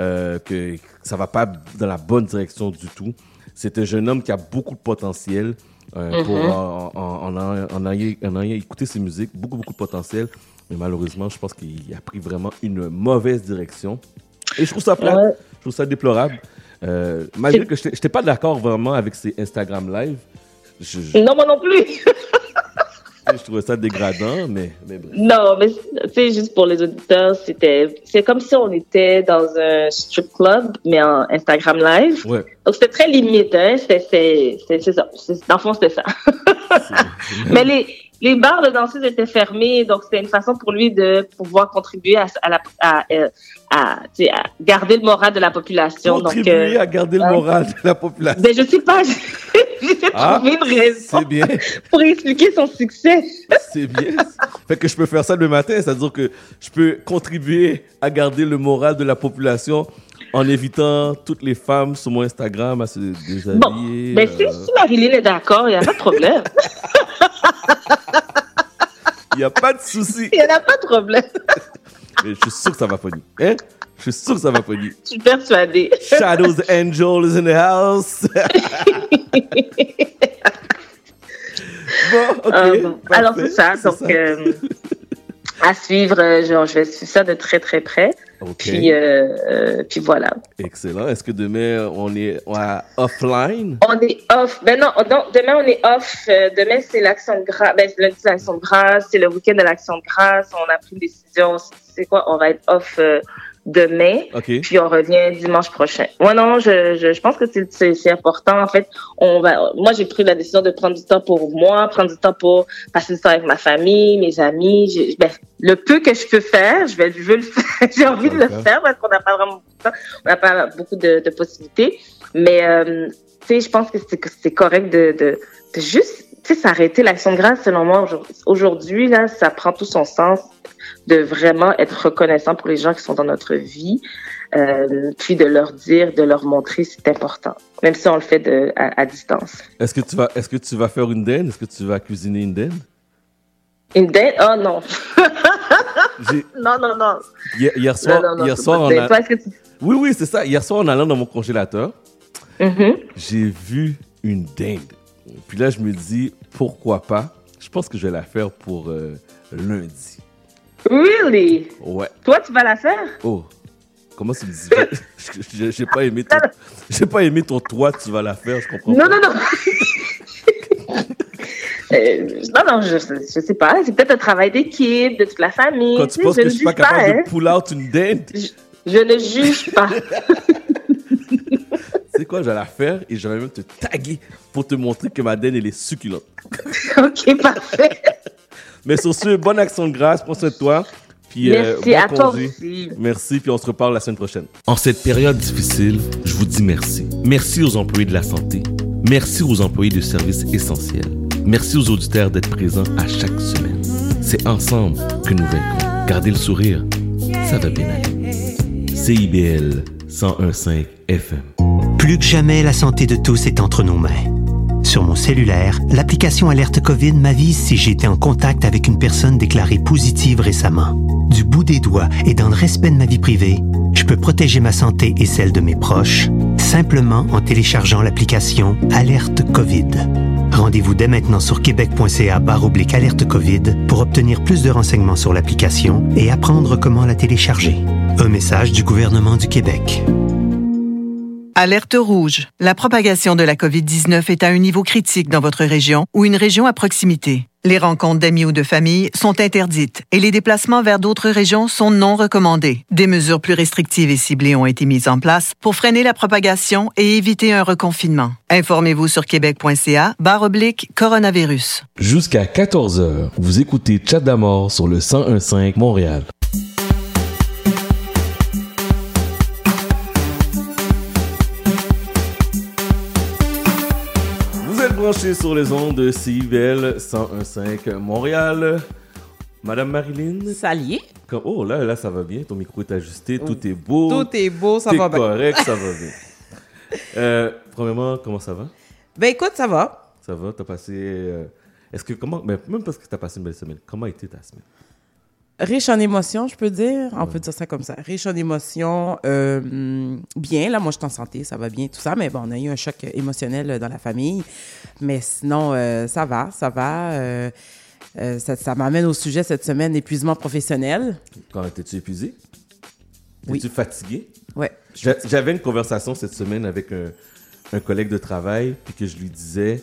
euh, que ça va pas dans la bonne direction du tout. C'est un jeune homme qui a beaucoup de potentiel. euh, pour Mhm. en, en, en, en- en ayant, en ayant écouté ses musiques, beaucoup, beaucoup de potentiel. Mais malheureusement, je pense qu'il a pris vraiment une mauvaise direction. Et je trouve ça plate. Ouais. Je trouve ça déplorable. Euh, malgré que je n'étais pas d'accord vraiment avec ses Instagram live. Je, je- Non, moi non plus. <laughs> je trouvais ça dégradant, mais, mais bref. Non, mais tu sais, juste pour les auditeurs, c'était, c'est comme si on était dans un strip club, mais en Instagram Live. Ouais. Donc c'était très limite, hein. C'est, c'est, c'est ça. C'est- dans le fond, c'était ça. <laughs> mais les, les bars de danseuses étaient fermés, donc c'était une façon pour lui de pouvoir contribuer à, à la, euh, garder le moral de la population. Contribuer donc, euh, à garder le moral de la population. Ben, je sais pas, <laughs> j'ai Ah, trouvé une raison bien. pour expliquer son succès. C'est bien. fait que je peux faire ça le matin, c'est-à-dire que je peux contribuer à garder le moral de la population en évitant toutes les femmes sur mon Instagram à se déshabiller. Bon, ben, si, euh, si Marilyn est d'accord, il n'y a pas de problème. <laughs> Il n'y a pas de souci. Il n'y en a pas de problème. Mais Je suis sûr que ça va pogner. Hein? Je suis sûr que ça va pogner. Je suis persuadée. Shadows Angel is in the house. <laughs> bon, ok. Euh, bon. Alors, c'est ça. Donc, euh, à suivre, euh, genre, je vais suivre ça de très, très près. Ok. Puis, euh, euh, puis voilà. Excellent. Est-ce que demain, on est à offline? On est off. Ben non, non, demain, on est off. Euh, demain, c'est l'action de grâce. Ben, c'est lundi, c'est l'action de grâce. C'est le week-end de l'action de grâce. On a pris une décision. C'est quoi? On va être off euh, demain. OK. Puis on revient dimanche prochain. Ouais, non, je, je, je pense que c'est- important. En fait, on va. Moi, j'ai pris la décision de prendre du temps pour moi, prendre du temps pour passer du temps avec ma famille, mes amis. Ben, le peu que je peux faire, je vais, je veux le faire. <laughs> j'ai envie de le faire parce qu'on n'a pas vraiment beaucoup de temps. On n'a pas beaucoup de, de possibilités. Mais euh, tu sais, je pense que c'est correct de, de, de juste tu sais, s'arrêter l'action de grâce. Selon moi, aujourd'hui là, ça prend tout son sens de vraiment être reconnaissant pour les gens qui sont dans notre vie, euh, puis de leur dire, de leur montrer c'est important, même si on le fait de, à, à distance. Est-ce que tu vas, est-ce que tu vas faire une dinde? Est-ce que tu vas cuisiner une dinde? Une date? Oh non. <laughs> <laughs> Non, non, non. Hier, hier soir, Non, non, non, hier soir, a- dinde. Toi, que tu- Oui, oui, c'est ça. Hier soir, en allant dans mon congélateur, Mhm. j'ai vu une dinde. Puis là, je me dis, pourquoi pas? Je pense que je vais la faire pour euh, lundi. Really? Ouais. Toi, tu vas la faire? Oh, comment tu me dis? <laughs> Je- je- J'ai pas aimé ton, j'ai pas aimé ton toi, tu vas la faire, je comprends Non, pas. non, non. <laughs> Euh, non, non, je, je sais pas. C'est peut-être un travail d'équipe, de toute la famille. Quand tu tu sais, penses je que je suis pas capable hein. de pull out une dinde, Je ne juge pas. <laughs> c'est quoi, je vais la faire et je vais même te taguer pour te montrer que ma dinde, elle est succulente. ok, parfait. Mais sur ce, bonne action de grâce, prends soin de toi. Puis, euh, Merci, bon à toi congé. aussi. Merci, puis on se reparle la semaine prochaine. En cette période difficile, je vous dis merci. Merci aux employés de la santé. Merci aux employés de services essentiels. Merci aux auditeurs d'être présents à chaque semaine. C'est ensemble que nous vaincrons. Gardez le sourire, ça va bien aller. CIBL 101.5 FM. Plus que jamais, la santé de tous est entre nos mains. Sur mon cellulaire, l'application Alerte COVID m'avise si j'ai été en contact avec une personne déclarée positive récemment. Du bout des doigts et dans le respect de ma vie privée, je peux protéger ma santé et celle de mes proches simplement en téléchargeant l'application Alerte COVID. Rendez-vous dès maintenant sur québec.ca oblique alerte COVID pour obtenir plus de renseignements sur l'application et apprendre comment la télécharger. Un message du gouvernement du Québec. Alerte rouge. La propagation de la COVID-19 est à un niveau critique dans votre région ou une région à proximité. Les rencontres d'amis ou de famille sont interdites et les déplacements vers d'autres régions sont non recommandés. Des mesures plus restrictives et ciblées ont été mises en place pour freiner la propagation et éviter un reconfinement. Informez-vous sur québec.ca barre oblique coronavirus. Jusqu'à 14h, vous écoutez Chat d'Amour sur le 1015 Montréal. Branchés sur les ondes de CIBL 1015 Montréal. Madame Marilyn? Comme- Oh là, là, ça va bien. Ton micro est ajusté. Tout est beau. Tout est beau, ça T'es va bien. correct, ça va bien. <laughs> Euh, premièrement, comment ça va? Ben écoute, ça va. Ça va? T'as passé. euh, Est-ce que comment. Mais même parce que t'as passé une belle semaine, comment a été ta semaine? Riche en émotions, je peux dire. On peut dire ça comme ça. Riche en émotions. euh, bien, là, moi, je suis en santé, ça va bien, tout ça. Mais bon, on a eu un choc émotionnel dans la famille. Mais sinon, euh, ça va, ça va. euh, ça ça m'amène au sujet cette semaine, épuisement professionnel. Quand étais-tu épuisé? Oui. Étais-tu fatigué? Ouais. J'a- J'avais une conversation cette semaine avec un, un collègue de travail, puis que je lui disais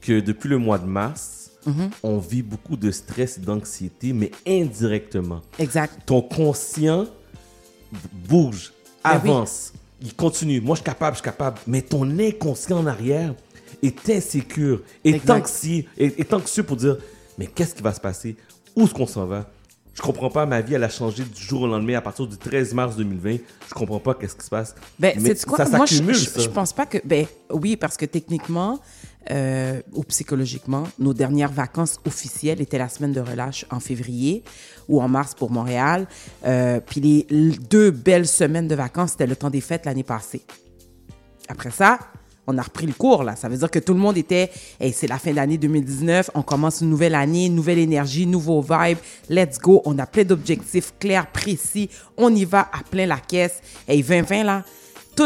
que depuis le mois de mars, Mhm. on vit beaucoup de stress et d'anxiété, mais indirectement. Exact. Ton conscient bouge, Ben oui. avance, il continue. Moi, je suis capable, je suis capable. Mais ton inconscient en arrière est insécure, est Exact. anxieux, est, est anxieux pour dire mais qu'est-ce qui va se passer? Où est-ce qu'on s'en va? Je comprends pas, ma vie, elle a changé du jour au lendemain à partir du 13 mars 2020. Je comprends pas qu'est-ce qui se passe. Ben, mais c'est quoi? ça s'accumule, je, ça. je pense pas que. Ben, oui, parce que techniquement euh, ou psychologiquement, nos dernières vacances officielles étaient la semaine de relâche en février ou en mars pour Montréal. Euh, puis les deux belles semaines de vacances, c'était le temps des fêtes l'année passée. Après ça, on a repris le cours, là. Ça veut dire que tout le monde était, hey, c'est la fin d'année 2019, on commence une nouvelle année, nouvelle énergie, nouveau vibe, let's go. On a plein d'objectifs clairs, précis, on y va à plein la caisse. Hey, 2020, là,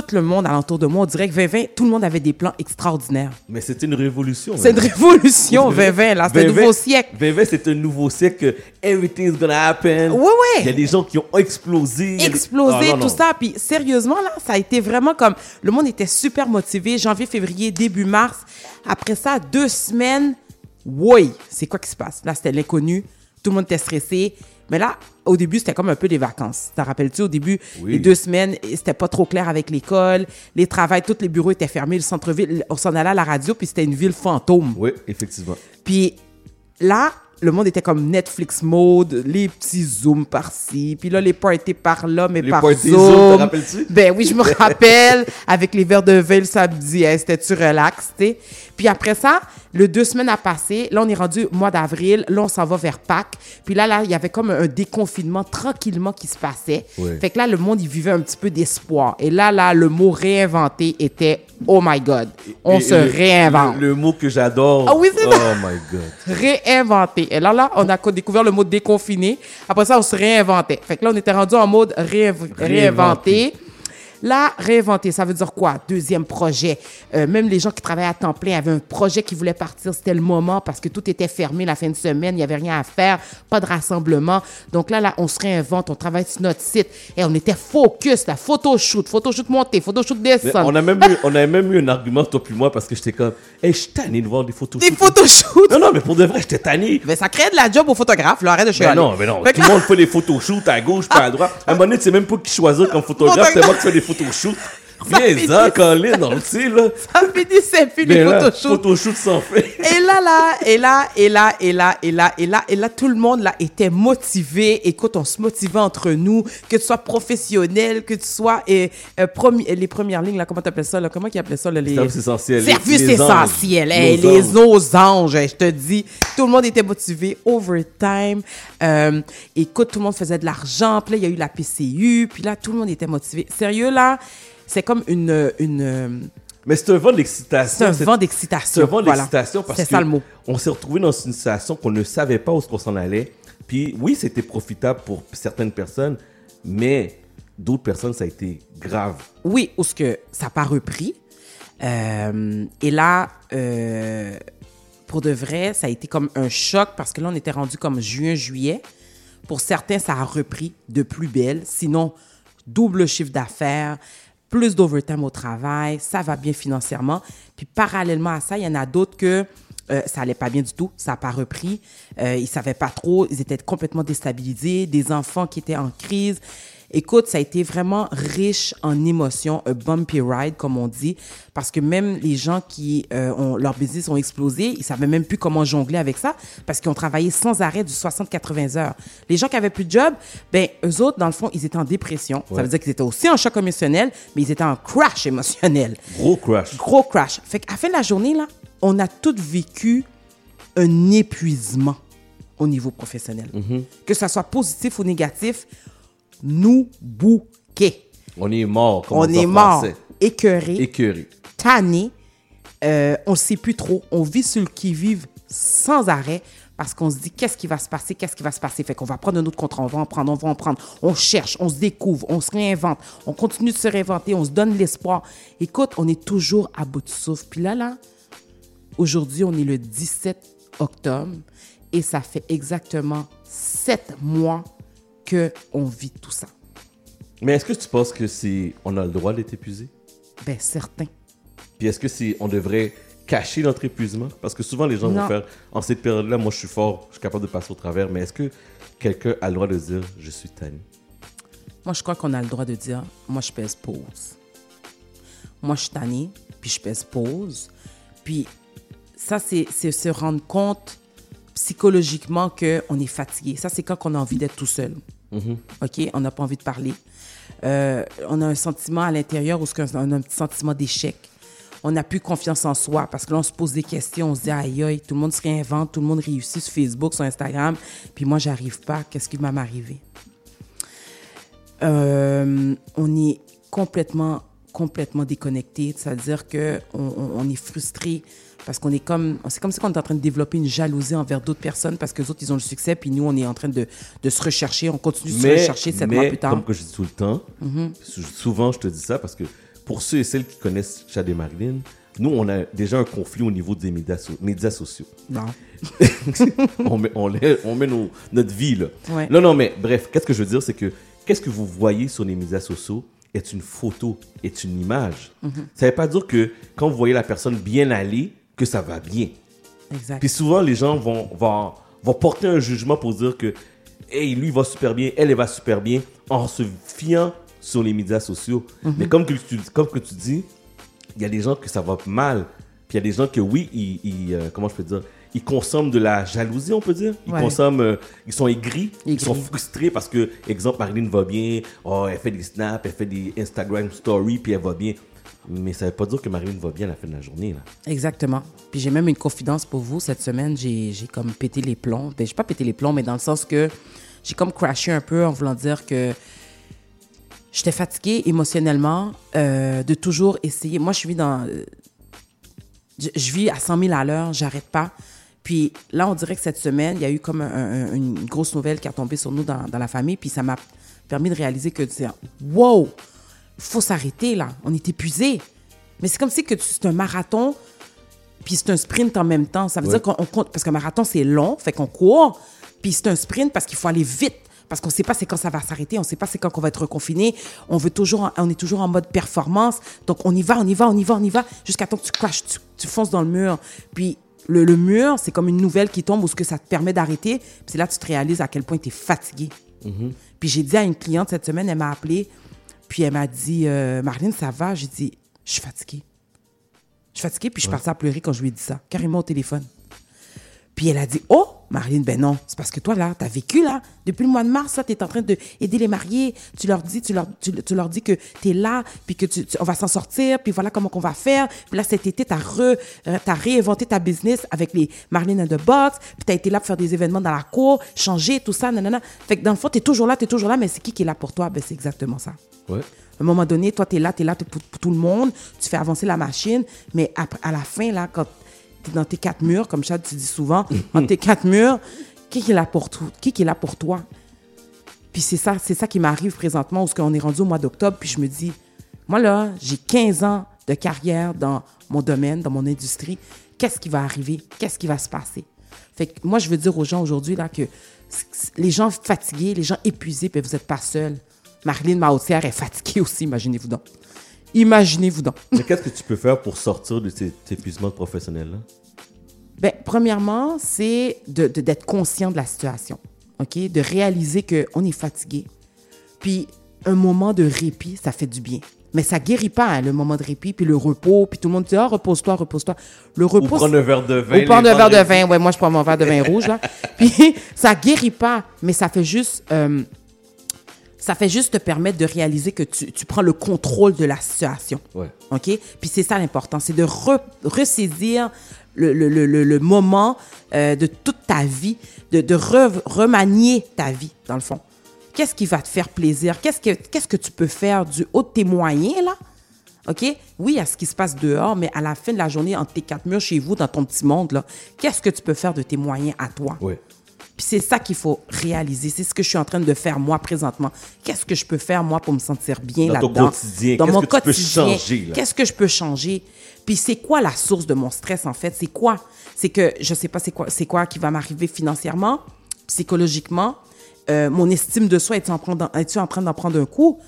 tout le monde alentour de moi, on dirait que 2020, tout le monde avait des plans extraordinaires. Mais c'était une révolution. C'est une révolution, <laughs> 2020, là. C'est un 2020, nouveau siècle. 2020, c'est un nouveau siècle. Everything's gonna happen. Ouais, ouais. Il y a des gens qui ont explosé. explosé, Ah, non, non. tout ça. Puis sérieusement, là, ça a été vraiment comme... Le monde était super motivé. Janvier, février, début mars. Après ça, deux semaines, oui, c'est quoi qui se passe? Là, c'était l'inconnu. Tout le monde était stressé. Mais là, au début, c'était comme un peu des vacances. T'en rappelles-tu? Au début, Oui. les deux semaines, c'était pas trop clair avec l'école. Les travails, tous les bureaux étaient fermés. Le centre-ville, on s'en allait à la radio, puis c'était une ville fantôme. Oui, effectivement. Puis là, le monde était comme Netflix mode, les petits zooms par-ci, puis là, les parties par-là, mais Les par parties Zoom. Zoom, te rappelles-tu? Ben oui, je me <laughs> rappelle, avec les verres de vin le samedi, hein, c'était-tu relax, tu sais. Puis après ça, le deux semaines a passé, là, on est rendu mois d'avril, là, on s'en va vers Pâques, puis là, là, il y avait comme un déconfinement tranquillement qui se passait. Fait que là, le monde, il vivait un petit peu d'espoir. Et là, là, le mot réinventé était « Oh my God, on Et se réinvente ». Le, le mot que j'adore. Ah oui, c'est Oh my God. réinventer. Et là, là, on a co- découvert le mot déconfiné. Après ça, on se réinventait. Fait que là, on était rendu en mode réinv- réinventer. Là, réinventer, ça veut dire quoi? Deuxième projet. Euh, même les gens qui travaillaient à temps plein avaient un projet qui voulait partir. C'était le moment parce que tout était fermé la fin de semaine. Il n'y avait rien à faire. Pas de rassemblement. Donc là, là, on se réinvente. On travaille sur notre site. Et on était focus, la photoshoot. Photoshoot monté, photoshoot Mais descendre. on, a même eu, on a même eu un argument, toi puis moi, parce que j'étais comme, hey, je suis tanné de voir des photos. Des photoshoots! Non, non, mais pour de vrai, j'étais tanné. Mais ça crée de la job aux photographes. Là, arrête de Mais chialer. non, mais non. Fait Tout le monde fait des photoshoots à gauche, pas à droite. À un moment donné, tu sais même pas qui choisir comme photographe, c'est moi qui fais des photoshoots. tô chuto. Viens-en, <laughs> Colin, on le sait, là. <laughs> Ça finissait Mais là, photoshoots. photoshoot sans fait. <laughs> Et là, là, et là, et là, et là, et là, et là, et là, tout le monde là était motivé. Écoute, on se motivait entre nous, que tu sois professionnel, que tu sois et, euh, les premières lignes là, comment t'appelles ça là, comment qu'ils appelaient ça là, les Service essentiel. Service Les- les essentiel, anges. hey, Nos les anges. nos anges, hey, je te dis, tout le monde était motivé, overtime. Euh, écoute, tout le monde faisait de l'argent, puis là il y a eu la PCU, puis là tout le monde était motivé. Sérieux là, c'est comme une une Mais c'est un vent d'excitation. C'est un vent d'excitation, C'est un vent voilà. d'excitation parce C'est que ça le mot. on s'est retrouvé dans une situation qu'on ne savait pas où qu'on s'en allait. Puis oui, c'était profitable pour certaines personnes, mais d'autres personnes, ça a été grave. Oui, où ce que ça n'a pas repris. Euh, et là, euh, pour de vrai, ça a été comme un choc parce que là, on était rendu comme juin, juillet. Pour certains, ça a repris de plus belle. Sinon, double chiffre d'affaires, plus d'overtime au travail, ça va bien financièrement. Puis parallèlement à ça, il y en a d'autres que euh, ça allait pas bien du tout, ça n'a pas repris. Euh, ils savaient pas trop, ils étaient complètement déstabilisés, des enfants qui étaient en crise. Écoute, ça a été vraiment riche en émotions, un bumpy ride, comme on dit, parce que même les gens qui euh, ont leur business ont explosé, ils savaient même plus comment jongler avec ça, parce qu'ils ont travaillé sans arrêt du 60-80 heures. Les gens qui avaient plus de job, ben eux autres, dans le fond, ils étaient en dépression. Ça veut dire qu'ils étaient aussi en choc émotionnel, mais ils étaient en crash émotionnel. Gros crash. Gros crash. Fait qu'à la fin de la journée, là, on a tous vécu un épuisement au niveau professionnel. Mhm. Que ça soit positif ou négatif, nous bouquet. On est mort, comme On en est mort, écœuré, Écœuré. tanné. Euh, on ne sait plus trop. On vit sur le qui-vive sans arrêt parce qu'on se dit qu'est-ce qui va se passer, qu'est-ce qui va se passer? Fait qu'on va prendre un autre contrat, on va en prendre, on va en prendre. On cherche, on se découvre, on se réinvente, on continue de se réinventer, on se donne l'espoir. Écoute, on est toujours à bout de souffle. Puis là, là, aujourd'hui, on est le 17 octobre et ça fait exactement sept mois qu'on vit tout ça. Mais est-ce que tu penses que c'est on a le droit d'être épuisé? Ben, certain. Puis est-ce que c'est on devrait cacher notre épuisement? Parce que souvent les gens Non. vont faire en cette période-là, moi je suis fort, je suis capable de passer au travers. Mais est-ce que quelqu'un a le droit de dire je suis tanné Moi, je crois qu'on a le droit de dire, moi, je pèse pause. Moi, je suis tannée, puis je pèse pause. Puis ça, c'est c'est se rendre compte psychologiquement qu'on est fatigué. Ça, c'est quand on a envie d'être tout seul. Mhm. OK? On n'a pas envie de parler. Euh, on a un sentiment à l'intérieur où on a un petit sentiment d'échec. On n'a plus confiance en soi parce que là, on se pose des questions. On se dit, aïe, aïe, tout le monde se réinvente, tout le monde réussit sur Facebook, sur Instagram. Puis moi, j'arrive pas. Qu'est-ce qui va m'arriver? Euh, on est complètement, complètement déconnecté. C'est-à-dire que on, on- on est frustré parce qu'on est comme, c'est comme si on est en train de développer une jalousie envers d'autres personnes parce que les autres, ils ont le succès, puis nous, on est en train de, de se rechercher. On continue de se rechercher sept mais mois plus tard. comme que je dis tout le temps, sou- souvent je te dis ça parce que pour ceux et celles qui connaissent Chad et Marilyn, nous on a déjà un conflit au niveau des médias, so- médias sociaux. Non. <laughs> on met, on met nos- notre vie là. Ouais. Non, non, mais bref, qu'est-ce que je veux dire, c'est que qu'est-ce que vous voyez sur les médias sociaux est une photo, est une image. Mhm. Ça veut pas dire que quand vous voyez la personne bien aller, que ça va bien. Exact. Puis souvent, les gens vont, vont, vont porter un jugement pour dire que hey, lui il va super bien, elle, elle va super bien, en se fiant sur les médias sociaux. Mhm. Mais comme que, tu, comme que tu dis, il y a des gens que ça va mal. Puis il y a des gens que, oui, ils, ils, euh, comment je peux dire, ils consomment de la jalousie, on peut dire. Ils Ouais. consomment, euh, ils sont aigris, ils sont frustrés parce que, exemple, Marilyn va bien, oh, elle fait des snaps, elle fait des Instagram stories, puis elle va bien. Mais ça veut pas dire que Marilyn va bien à la fin de la journée. Là. Exactement. Puis j'ai même une confidence pour vous. Cette semaine, j'ai comme pété les plombs. Ben, j'ai pas pété les plombs, mais dans le sens que j'ai comme crashé un peu en voulant dire que j'étais fatiguée émotionnellement euh, de toujours essayer. Moi, je vis dans. Je, vis à 100 000 à l'heure, j'arrête pas. Puis là, on dirait que cette semaine, il y a eu comme un- un- une grosse nouvelle qui a tombé sur nous dans, dans la famille. Puis ça m'a permis de réaliser que c'est wow, faut s'arrêter là. On est épuisé. Mais c'est comme si que c'est un marathon, puis c'est un sprint en même temps. Ça veut Ouais. dire qu'on on compte, parce qu'un marathon, c'est long, fait qu'on court, puis c'est un sprint parce qu'il faut aller vite. Parce qu'on ne sait pas c'est quand ça va s'arrêter, on ne sait pas c'est quand on va être reconfiné. On veut toujours, on est toujours en mode performance. Donc on y va, on y va, on y va, on y va, jusqu'à temps que tu crashes, tu, tu fonces dans le mur. Puis le, le mur, c'est comme une nouvelle qui tombe où ce que ça te permet d'arrêter. Puis c'est là que tu te réalises à quel point tu es fatigué. Puis j'ai dit à une cliente cette semaine, elle m'a appelé, puis elle m'a dit euh, Marlène, ça va? J'ai dit Je suis fatiguée. Je suis fatiguée, puis je suis partie à pleurer quand je lui ai dit ça, carrément au téléphone. Puis elle a dit Oh, Marlène, ben non, c'est parce que toi, là, t'as vécu, là, depuis le mois de mars, là, t'es en train d'aider les mariés. Tu leur dis, tu leur, tu, tu leur dis que t'es là, puis que tu, tu- on va s'en sortir, puis voilà comment qu'on va faire. Puis là, cet été, t'as re, euh, t'as réinventé ta business avec les Marlène and the Box, puis t'as été là pour faire des événements dans la cour, changer, tout ça, nanana. Fait que dans le fond, t'es toujours là, t'es toujours là, mais c'est qui qui est là pour toi? Ben, c'est exactement ça. Ouais. À un moment donné, toi, tu es là, tu es là t'es pour, pour tout le monde, tu fais avancer la machine, mais après, à la fin, là, quand es dans tes quatre murs, comme Chad, tu dis souvent, dans tes <laughs> quatre murs, qui est là pour, qui est là pour toi? Puis c'est ça, c'est ça qui m'arrive présentement, où on est rendu au mois d'octobre, puis je me dis, moi là, j'ai 15 ans de carrière dans mon domaine, dans mon industrie, qu'est-ce qui va arriver, qu'est-ce qui va se passer? Fait que moi, je veux dire aux gens aujourd'hui là que les gens fatigués, les gens épuisés, puis vous n'êtes pas seuls. Marilyn Mautière est fatiguée aussi, imaginez-vous donc. Imaginez-vous donc. Mais qu'est-ce que tu peux faire pour sortir de cet épuisement professionnel-là? Ben, premièrement, c'est de- de- d'être conscient de la situation, OK? De réaliser qu'on est fatigué. Puis, un moment de répit, ça fait du bien. Mais ça guérit pas, hein, le moment de répit, puis le repos, puis tout le monde dit « Ah, repose-toi, repose-toi. » Le repos... prendre un verre de vin Ou prendre un verre de vin. Ouais, moi, je prends mon verre de vin rouge, là. <laughs> Puis, ça guérit pas, mais ça fait juste... euh, ça fait juste te permettre de réaliser que tu, tu prends le contrôle de la situation. Ouais. OK? Puis c'est ça l'important, c'est de re- ressaisir le, le- le- le- moment euh, de toute ta vie, de, de re- remanier ta vie, dans le fond. Qu'est-ce qui va te faire plaisir? Qu'est-ce que, qu'est-ce que tu peux faire du haut de tes moyens, là? OK? Oui, a ce qui se passe dehors, mais à la fin de la journée, entre tes quatre murs chez vous, dans ton petit monde, là, qu'est-ce que tu peux faire de tes moyens à toi? Ouais. Puis c'est ça qu'il faut réaliser. C'est ce que je suis en train de faire moi présentement. Qu'est-ce que je peux faire moi pour me sentir bien Dans ton là-dedans? quotidien, Dans qu'est-ce mon que quotidien. changer, là? Qu'est-ce que je peux changer? Puis c'est quoi la source de mon stress en fait? C'est quoi? C'est que je sais pas c'est quoi, c'est quoi qui va m'arriver financièrement, psychologiquement. Euh, mon estime de soi, est-tu en, en train d'en prendre un coup?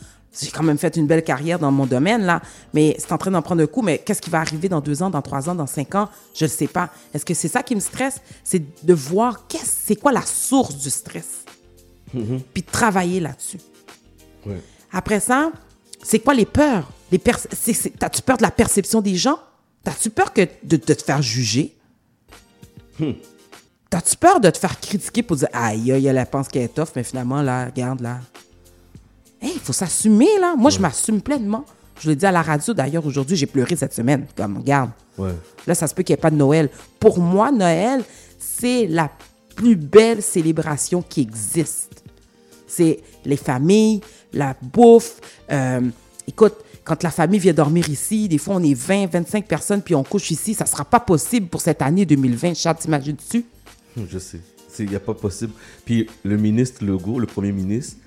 J'ai quand même fait une belle carrière dans mon domaine, là, mais c'est en train d'en prendre un coup. Mais qu'est-ce qui va arriver dans deux ans, dans trois ans, dans cinq ans? Je ne sais pas. Est-ce que c'est ça qui me stresse? C'est de voir qu'est-ce, c'est quoi la source du stress, puis de travailler là-dessus. Ouais. Après ça, c'est quoi les peurs? Les c'est- c'est- T'as-tu peur de la perception des gens? T'as-tu peur que de, de te faire juger? T'as-tu peur de te faire critiquer pour dire Aïe, aïe, elle pense qu'elle est tough, mais finalement, là, regarde, là. Hey, il faut s'assumer, là. Moi, je m'assume pleinement. Je le dis à la radio, d'ailleurs, aujourd'hui, j'ai pleuré cette semaine. Comme, regarde, Ouais. Là, ça se peut qu'il n'y ait pas de Noël. Pour moi, Noël, c'est la plus belle célébration qui existe. C'est les familles, la bouffe. euh, écoute, quand la famille vient dormir ici, des fois, on est 20, 25 personnes, puis on couche ici. Ça ne sera pas possible pour cette année 2020. Charles, t'imagines-tu? Je sais. Il n'y a pas possible. Puis le ministre Legault, le premier ministre,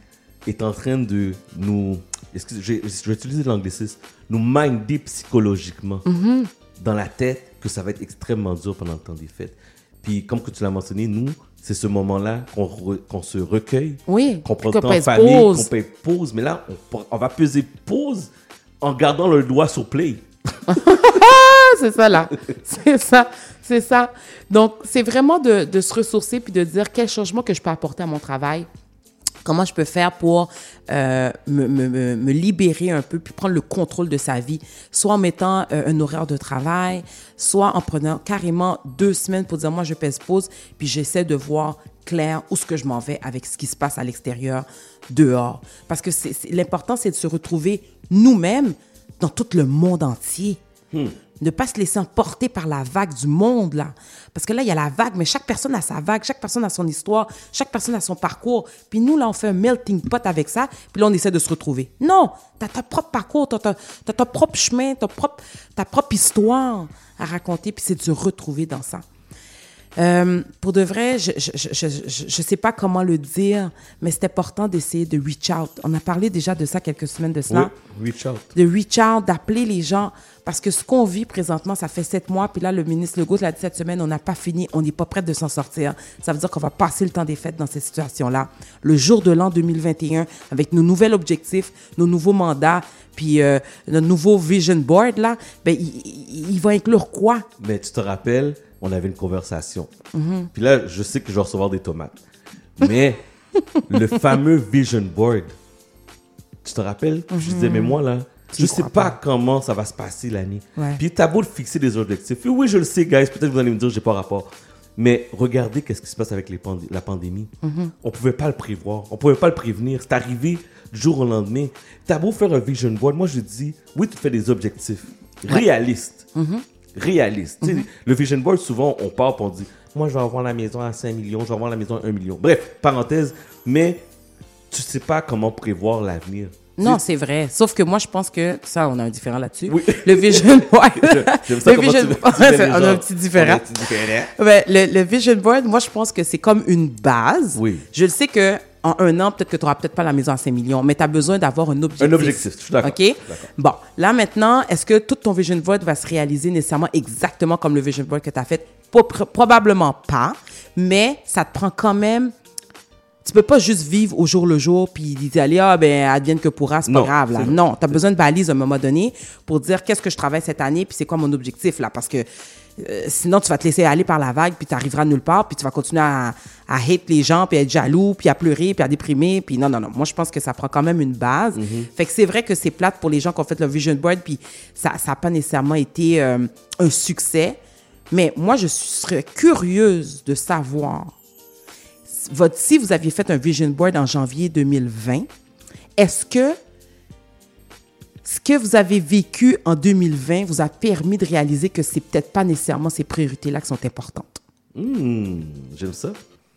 est en train de nous. Excusez, je, je vais utiliser l'anglicisme. Nous minder psychologiquement Mhm. dans la tête que ça va être extrêmement dur pendant le temps des fêtes. Puis comme que tu l'as mentionné, nous, c'est ce moment-là qu'on qu'on se recueille, Oui, qu'on prend le temps en famille, qu'on paye pause. Mais là, on, on va peser pause en gardant le doigt sur play. <laughs> C'est ça là. C'est ça. C'est ça. Donc, c'est vraiment de, de se ressourcer puis de dire quel changement que je peux apporter à mon travail. Comment je peux faire pour euh, me, me- me- libérer un peu puis prendre le contrôle de sa vie, soit en mettant euh, un horaire de travail, soit en prenant carrément deux semaines pour dire moi je pèse pause puis j'essaie de voir clair où ce que je m'en vais avec ce qui se passe à l'extérieur, dehors. Parce que l'important c'est de se retrouver nous-mêmes dans tout le monde entier. Ne pas se laisser emporter par la vague du monde, là. Parce que là, il y a la vague, mais chaque personne a sa vague, chaque personne a son histoire, chaque personne a son parcours. Puis nous, là, on fait un melting pot avec ça, puis là, on essaie de se retrouver. Non! T'as ton propre parcours, t'as, ton propre chemin, propre, ta propre histoire à raconter, puis c'est de se retrouver dans ça. Euh, pour de vrai, je je, je, je, je- je sais pas comment le dire, mais c'est important d'essayer de reach out. On a parlé déjà de ça quelques semaines de cela Oui, reach out. de reach out, d'appeler les gens. Parce que ce qu'on vit présentement, ça fait sept mois. Puis là, le ministre Legault l'a dit cette semaine, on n'a pas fini, on n'est pas prêt de s'en sortir. Ça veut dire qu'on va passer le temps des fêtes dans cette situation-là. Le jour de l'an 2021, avec nos nouveaux objectifs, nos nouveaux mandats, puis euh, notre nouveau vision board, là, ben, il, il- il va inclure quoi? Mais tu te rappelles, on avait une conversation. Mhm. Puis là, je sais que je vais recevoir des tomates. Mais le fameux vision board, tu te rappelles? Je disais, mais moi là, Tu je sais pas, comment ça va se passer l'année. Ouais. Puis t'as beau de fixer des objectifs. Puis oui, je le sais, guys. Peut-être que vous allez me dire, j'ai pas rapport. Mais regardez qu'est-ce qui se passe avec les pandi- la pandémie. Mhm. On pouvait pas le prévoir. On pouvait pas le prévenir. C'est arrivé du jour au lendemain. T'as beau faire un vision board. Moi, je dis, oui, tu fais des objectifs réalistes Mhm. Réaliste. Sais, Le vision board, souvent, on part et on dit Moi, je vais avoir la maison à 5 millions, je vais avoir la maison à 1 million. Bref, parenthèse, mais tu sais pas comment prévoir l'avenir. Non, c'est vrai. Sauf que moi, je pense que ça, on a un différent là-dessus. Le vision <laughs> board. J'aime ça le vision tu- board, on a un petit On a différent. un petit différent. Ouais, le, le vision board, moi, je pense que c'est comme une base. Oui. Je le sais que en un an, peut-être que tu n'auras peut-être pas la maison à 5 millions, mais tu as besoin d'avoir un objectif. Un objectif, je suis d'accord. OK? Bon, là maintenant, est-ce que tout ton vision board va se réaliser nécessairement exactement comme le vision board que tu as fait? Pro- pro- probablement pas, mais ça te prend quand même. Tu peux pas juste vivre au jour le jour puis dire allez ah ben advienne que pourra c'est pas Non, grave là non tu as besoin de balises à un moment donné pour dire qu'est-ce que je travaille cette année puis c'est quoi mon objectif là? Parce que euh, sinon tu vas te laisser aller par la vague puis tu arriveras nulle part puis tu vas continuer à, à hate les gens puis à être jaloux puis à pleurer puis à déprimer puis non non non. Moi je pense que ça prend quand même une base. Fait que c'est vrai que c'est plate pour les gens qui ont fait le vision board puis ça ça a pas nécessairement été euh, un succès. Mais moi je serais curieuse de savoir votre, si vous aviez fait un vision board en janvier 2020, est-ce que ce que vous avez vécu en 2020 vous a permis de réaliser que c'est peut-être pas nécessairement ces priorités-là qui sont importantes? Hmm, J'aime ça.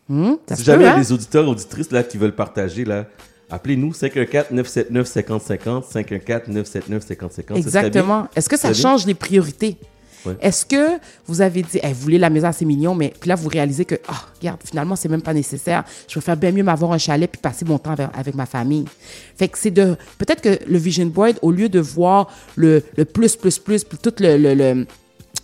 Hmm, ça si jamais il y a hein? des auditeurs, auditrices là, qui veulent partager, là, appelez-nous 514-979-5050, 514-979-5050. Exactement. Est-ce que ça change les priorités? Ouais. Est-ce que vous avez dit, Eh, vous voulez la maison 6 millions, mais puis là, vous réalisez que, ah, regarde, finalement, c'est même pas nécessaire. Je préfère bien mieux m'avoir un chalet puis passer mon temps avec, avec ma famille. Fait que c'est de. Peut-être que le vision board, au lieu de voir le, le plus, plus, plus, puis tout le. le, le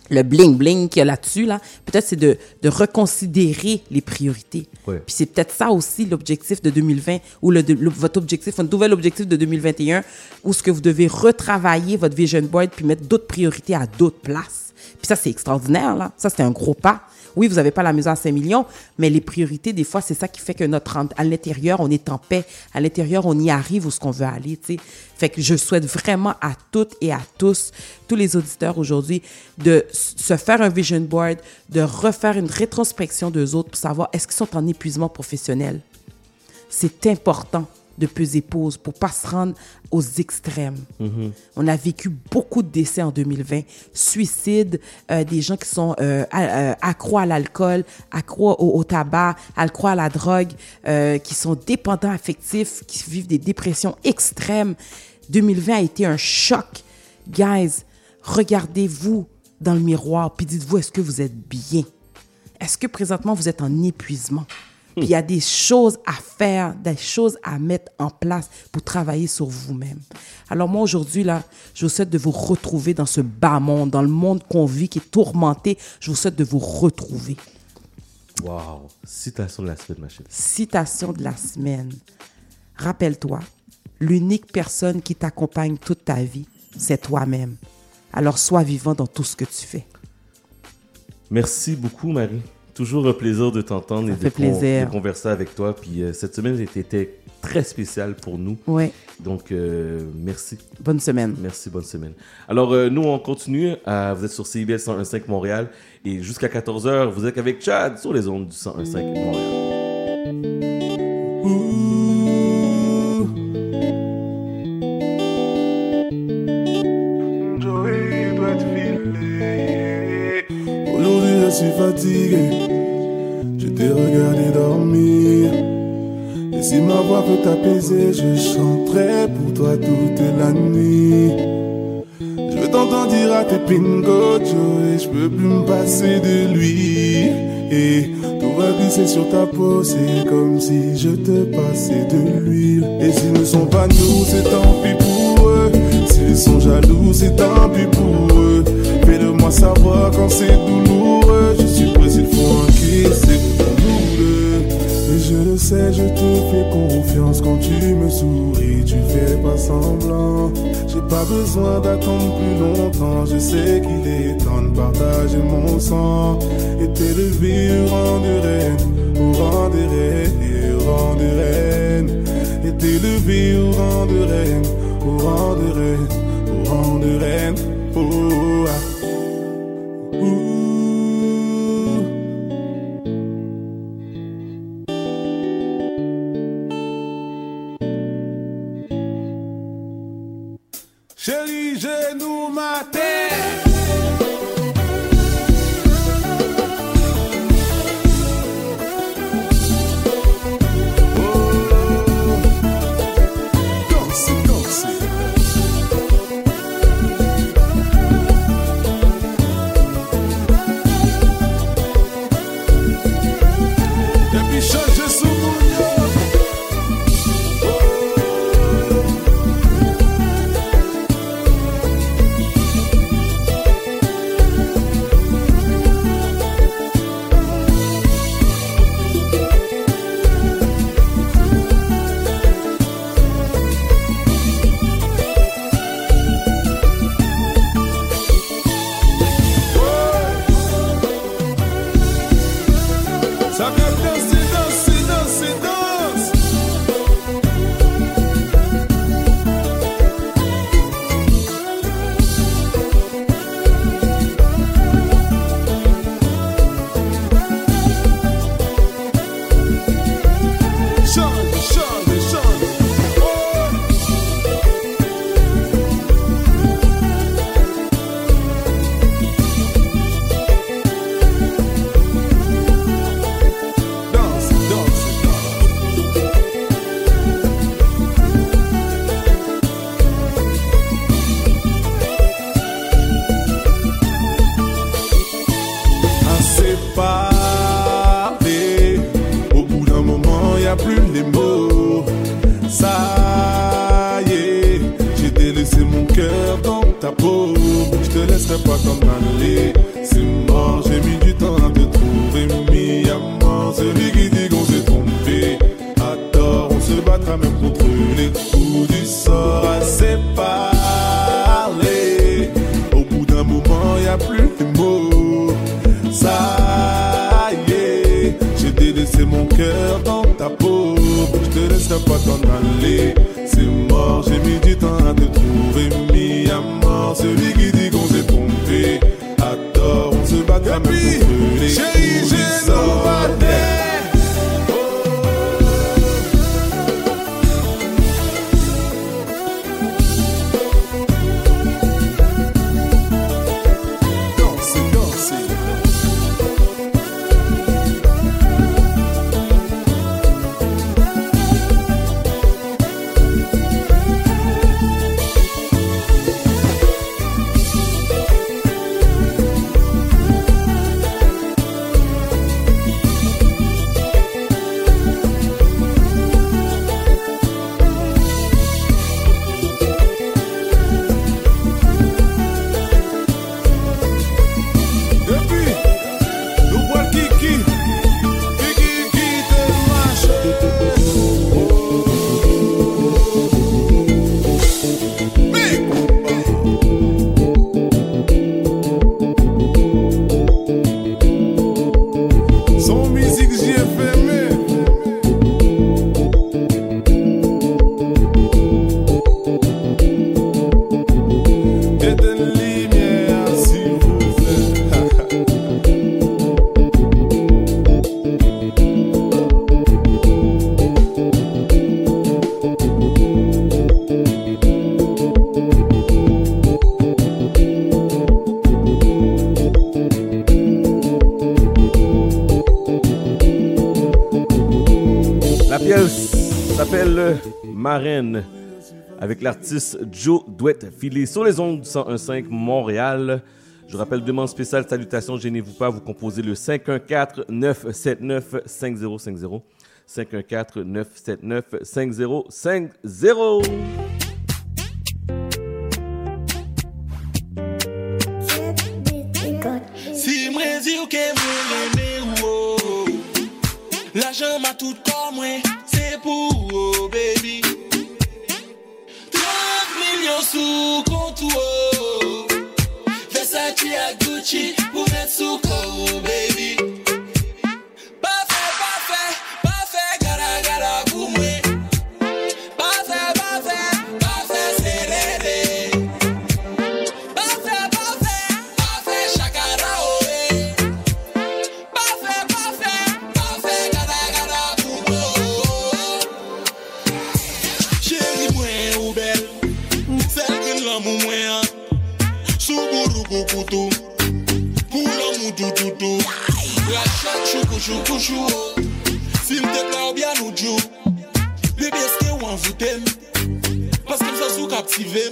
le bling bling qu'il y a là-dessus là, peut-être c'est de, de reconsidérer les priorités. Ouais. Puis c'est peut-être ça aussi l'objectif de 2020 ou le, le- votre objectif, un nouvel objectif de 2021 où ce que vous devez retravailler votre vision board puis mettre d'autres priorités à d'autres places. Puis ça c'est extraordinaire là, ça c'est un gros pas. Oui, vous n'avez pas la maison à 5 millions, mais les priorités, des fois, c'est ça qui fait que notre, à l'intérieur, on est en paix. À l'intérieur, on y arrive où ce qu'on veut aller, tu. Fait que je souhaite vraiment à toutes et à tous, tous les auditeurs aujourd'hui, de se faire un vision board, de refaire une rétrospection d'eux autres pour savoir est-ce qu'ils sont en épuisement professionnel. C'est important de peser pause pour pas se rendre aux extrêmes. On a vécu beaucoup de décès en 2020, suicides, euh, des gens qui sont euh, à- euh, accros à l'alcool, accros au, au tabac, accros à la drogue, euh, qui sont dépendants affectifs, qui vivent des dépressions extrêmes. 2020 a été un choc. Guys, regardez-vous dans le miroir puis dites-vous est-ce que vous êtes bien? Est-ce que présentement vous êtes en épuisement? <laughs> Puis il y a des choses à faire, des choses à mettre en place pour travailler sur vous-même. Alors moi aujourd'hui là, je vous souhaite de vous retrouver dans ce bas monde, dans le monde qu'on vit qui est tourmenté. Je vous souhaite de vous retrouver. Wow. Citation de la semaine, ma chérie. Citation de la semaine. Rappelle-toi, l'unique personne qui t'accompagne toute ta vie, c'est toi-même. Alors sois vivant dans tout ce que tu fais. Merci beaucoup, Marie. Toujours un plaisir de t'entendre et de, plaisir. de converser avec toi. Puis euh, cette semaine était, très spéciale pour nous. Donc, euh, merci. Bonne semaine. Merci, bonne semaine. Alors, euh, nous, on continue. Vous êtes sur CIBL 101.5 Montréal. Et jusqu'à 14h, vous êtes avec Chad sur les ondes du 101.5 Montréal. Suis fatigué. Je t'ai regardé dormir. Et si ma voix peut t'apaiser, je chanterai pour toi toute la nuit. Je veux t'entendre dire à tes pingos, Joey, je peux plus me passer de lui. Et tout va glisser sur ta peau, c'est comme si je te passais de l'huile. Et s'ils ne sont pas nous, c'est tant pis pour eux. S'ils sont jaloux, c'est tant pis pour eux. Fais-le-moi savoir quand c'est douloureux. Sais, je te fais confiance quand tu me souris, tu fais pas semblant. J'ai pas besoin d'attendre plus longtemps, je sais qu'il est temps de partager mon sang. Et t'élever au rang de reine, au rang de reine, au rang de reine. Et t'élever au rang de reine, au rang de reine, au rang de reine. Oh, ah. Avec l'artiste Joe Douette Filé sur les ondes du 101.5 Montréal. Je rappelle, demande spéciale, salutations, gênez-vous pas, vous composez le 514-979-5050. 514-979-5050. Koujou, koujou, si mte ka ou byan ou djou Bebe, eske ou an vouten, paske msa sou kaptivem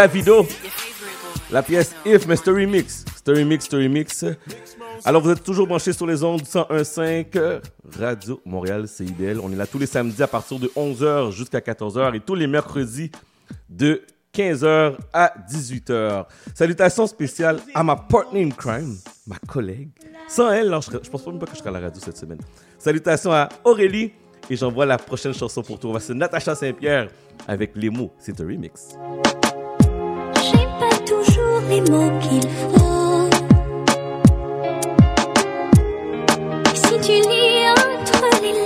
Davido. La pièce If, mais Story Mix. Story Mix, Story Mix. Alors, vous êtes toujours branchés sur les ondes 101.5 euh, Radio Montréal CIDL. On est là tous les samedis à partir de 11h jusqu'à 14h et tous les mercredis de 15h à 18h. Salutations spéciales à ma partner in crime, ma collègue. Sans elle, non, je, je, pense pas même pas que je serai à la radio cette semaine. Salutations à Aurélie et j'envoie la prochaine chanson pour toi. C'est Natacha Saint-Pierre avec les mots. C'est un remix j'ai pas toujours les mots qu'il faut. Si tu lis entre les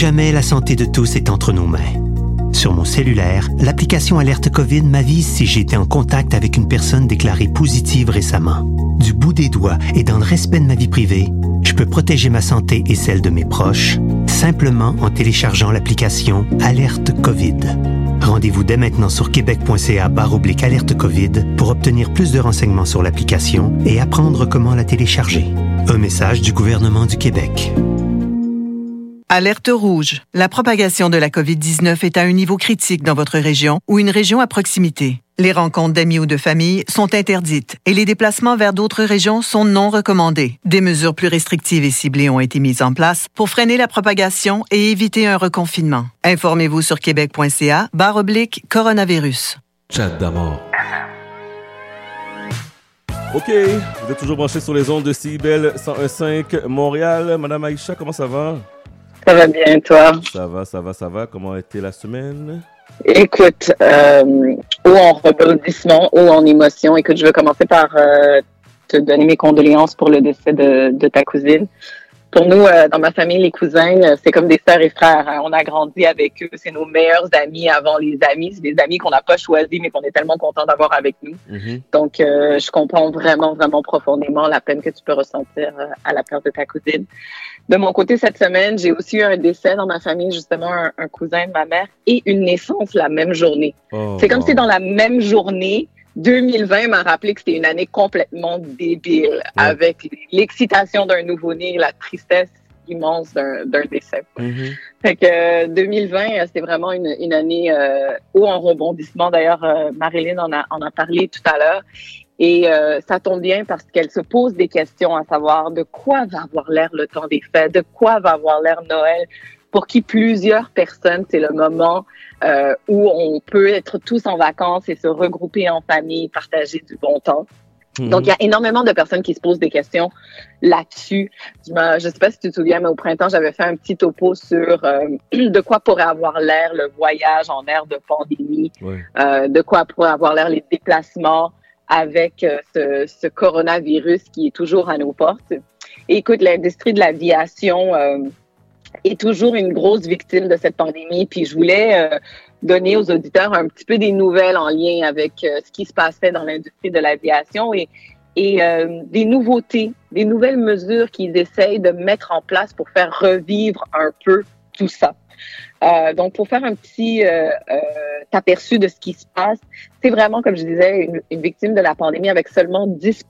jamais la santé de tous est entre nos mains. Sur mon cellulaire, l'application Alerte COVID m'avise si j'étais en contact avec une personne déclarée positive récemment. Du bout des doigts et dans le respect de ma vie privée, je peux protéger ma santé et celle de mes proches simplement en téléchargeant l'application Alerte COVID. Rendez-vous dès maintenant sur québec.ca baroblique alerte COVID pour obtenir plus de renseignements sur l'application et apprendre comment la télécharger. Un message du gouvernement du Québec. Alerte rouge. La propagation de la COVID-19 est à un niveau critique dans votre région ou une région à proximité. Les rencontres d'amis ou de famille sont interdites et les déplacements vers d'autres régions sont non recommandés. Des mesures plus restrictives et ciblées ont été mises en place pour freiner la propagation et éviter un reconfinement. Informez-vous sur québec.ca barre oblique coronavirus. Chat d'amour. Ok, vous êtes toujours branchés sur les ondes de CIBEL 101.5 Montréal. Madame Aïcha, comment ça va? Ça va bien, toi? Ça va, ça va, ça va. Comment a été la semaine? Écoute, euh, ou en rebondissement, ou en émotion. Écoute, je veux commencer par euh, te donner mes condoléances pour le décès de, de ta cousine. Pour nous, euh, dans ma famille, les cousins, euh, c'est comme des sœurs et frères. hein. On a grandi avec eux. C'est nos meilleurs amis avant les amis. C'est des amis qu'on n'a pas choisis, mais qu'on est tellement content d'avoir avec nous. Donc, euh, je comprends vraiment, vraiment profondément la peine que tu peux ressentir à la perte de ta cousine. De mon côté, cette semaine, j'ai aussi eu un décès dans ma famille, justement, un, un cousin de ma mère et une naissance la même journée. Oh, c'est comme si dans la même journée, 2020 m'a rappelé que c'était une année complètement débile, avec l'excitation d'un nouveau-né, la tristesse immense d'un décès. Fait que euh, 2020, euh, c'était vraiment une, une année euh, haut en rebondissement. D'ailleurs, euh, Marilyn en a, en a parlé tout à l'heure. Et euh, ça tombe bien parce qu'elle se pose des questions à savoir de quoi va avoir l'air le temps des fêtes, de quoi va avoir l'air Noël, pour qui plusieurs personnes, c'est le moment euh, où on peut être tous en vacances et se regrouper en famille, partager du bon temps. Donc, il y a énormément de personnes qui se posent des questions là-dessus. Je ne sais pas si tu te souviens, mais au printemps, j'avais fait un petit topo sur euh, <clears throat> de quoi pourrait avoir l'air le voyage en ère de pandémie, euh, de quoi pourrait avoir l'air les déplacements avec euh, ce, coronavirus qui est toujours à nos portes. Écoute, l'industrie de l'aviation euh, est toujours une grosse victime de cette pandémie. Puis je voulais euh, donner aux auditeurs un petit peu des nouvelles en lien avec ce qui se passait dans l'industrie de l'aviation et, des nouveautés, des nouvelles mesures qu'ils essayent de mettre en place pour faire revivre un peu tout ça. Euh, donc, pour faire un petit euh, euh, aperçu de ce qui se passe, c'est vraiment, comme je disais, une, victime de la pandémie avec seulement 10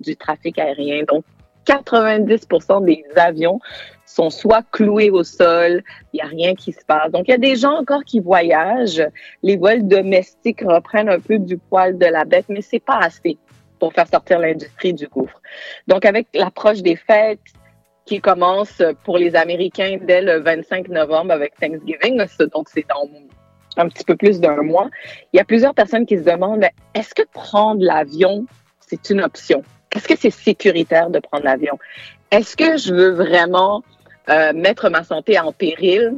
du trafic aérien. Donc, 90 des avions sont soit cloués au sol, il n'y a rien qui se passe. Donc, il y a des gens encore qui voyagent. Les vols domestiques reprennent un peu du poil de la bête, mais c'est pas assez pour faire sortir l'industrie du gouffre. Donc, avec l'approche des fêtes qui commence pour les Américains dès le 25 novembre avec Thanksgiving, donc c'est dans un petit peu plus d'un mois, il y a plusieurs personnes qui se demandent, est-ce que prendre l'avion, c'est une option? Est-ce que c'est sécuritaire de prendre l'avion? Est-ce que je veux vraiment euh, mettre ma santé en péril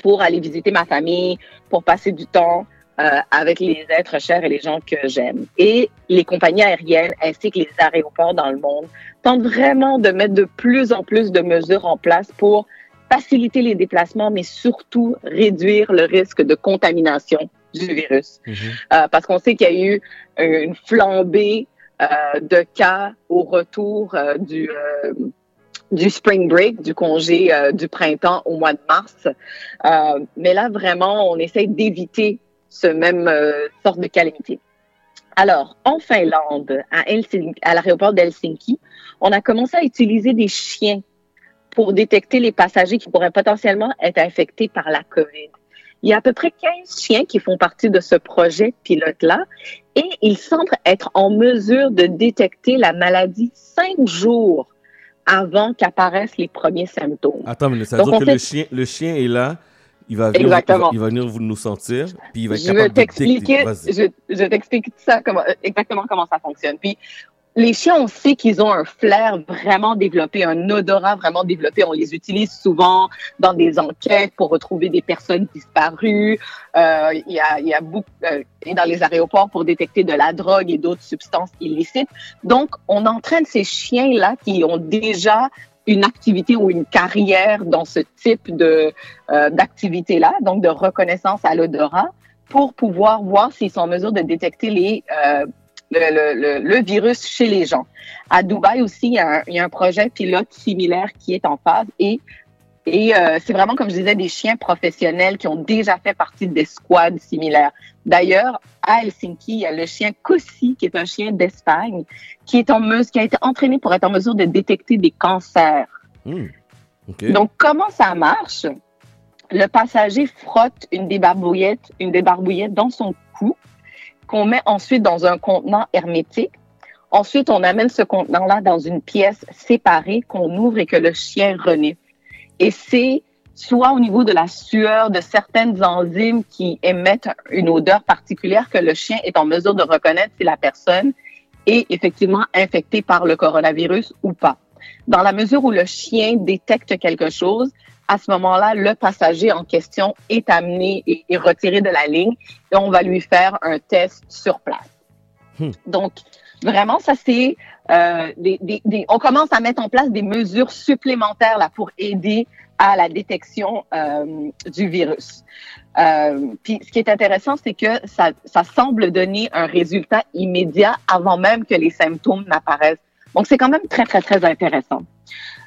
pour aller visiter ma famille, pour passer du temps euh, avec les êtres chers et les gens que j'aime? Et les compagnies aériennes ainsi que les aéroports dans le monde tentent vraiment de mettre de plus en plus de mesures en place pour faciliter les déplacements, mais surtout réduire le risque de contamination du virus. Euh, parce qu'on sait qu'il y a eu euh, une flambée euh, de cas au retour euh, du, euh, du spring break, du congé euh, du printemps au mois de mars. Euh, mais là, vraiment, on essaye d'éviter ce même euh, sorte de calamité. Alors, en Finlande, à, Helsinki, à l'aéroport d'Helsinki, on a commencé à utiliser des chiens pour détecter les passagers qui pourraient potentiellement être infectés par la COVID. Il y a à peu près 15 chiens qui font partie de ce projet pilote-là et ils semblent être en mesure de détecter la maladie cinq jours avant qu'apparaissent les premiers symptômes. Attends, mais ça veut Donc, dire que fait- le chien, le chien est là, il va venir, il va, Exactement. il va venir vous nous sentir, puis il va être je vais capable t'expliquer, je, je t'explique ça comment, exactement comment ça fonctionne. Puis les chiens, on sait qu'ils ont un flair vraiment développé, un odorat vraiment développé. On les utilise souvent dans des enquêtes pour retrouver des personnes disparues. Euh, Il y a, il y a beaucoup euh, et dans les aéroports pour détecter de la drogue et d'autres substances illicites. Donc, on entraîne ces chiens-là qui ont déjà une activité ou une carrière dans ce type de euh, d'activité-là, donc de reconnaissance à l'odorat, pour pouvoir voir s'ils sont en mesure de détecter les euh, le, le, le, virus chez les gens. À Dubaï aussi, il y, a un, il y a un projet pilote similaire qui est en phase et et euh, c'est vraiment, comme je disais, des chiens professionnels qui ont déjà fait partie des squads similaires. D'ailleurs, à Helsinki, il y a le chien Cossi, qui est un chien d'Espagne, qui est en mesure, qui a été entraîné pour être en mesure de détecter des cancers. Hmm. Donc, comment ça marche? Le passager frotte une débarbouillette, une débarbouillette dans son cou, qu'on met ensuite dans un contenant hermétique. Ensuite, on amène ce contenant-là dans une pièce séparée qu'on ouvre et que le chien renifle. Et c'est soit au niveau de la sueur de certaines enzymes qui émettent une odeur particulière que le chien est en mesure de reconnaître si la personne est effectivement infectée par le coronavirus ou pas. Dans la mesure où le chien détecte quelque chose, à ce moment-là, le passager en question est amené et, et retiré de la ligne et on va lui faire un test sur place. Hmm. Donc, vraiment, ça c'est euh, des, des- des- on commence à mettre en place des mesures supplémentaires là pour aider à la détection euh, du virus. Euh, puis, ce qui est intéressant, c'est que ça, ça semble donner un résultat immédiat avant même que les symptômes n'apparaissent. Donc, c'est quand même très, très, très intéressant.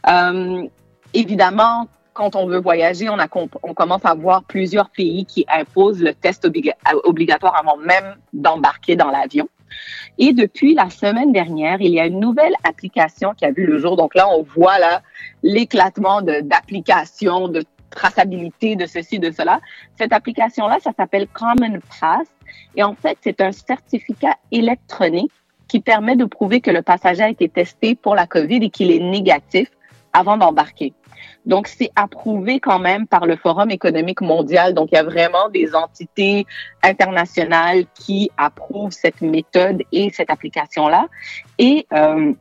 Euh, évidemment, quand on veut voyager, on, a, on commence à voir plusieurs pays qui imposent le test obliga- obligatoire avant même d'embarquer dans l'avion. Et depuis la semaine dernière, il y a une nouvelle application qui a vu le jour. Donc là, on voit l'éclatement de- d'applications, de, traçabilité, de ceci, de cela. Cette application-là, ça s'appelle Common Pass. Et en fait, c'est un certificat électronique qui permet de prouver que le passager a été testé pour la COVID et qu'il est négatif avant d'embarquer. Donc, c'est approuvé quand même par le Forum économique mondial. Donc, il y a vraiment des entités internationales qui approuvent cette méthode et cette application-là. Et euh,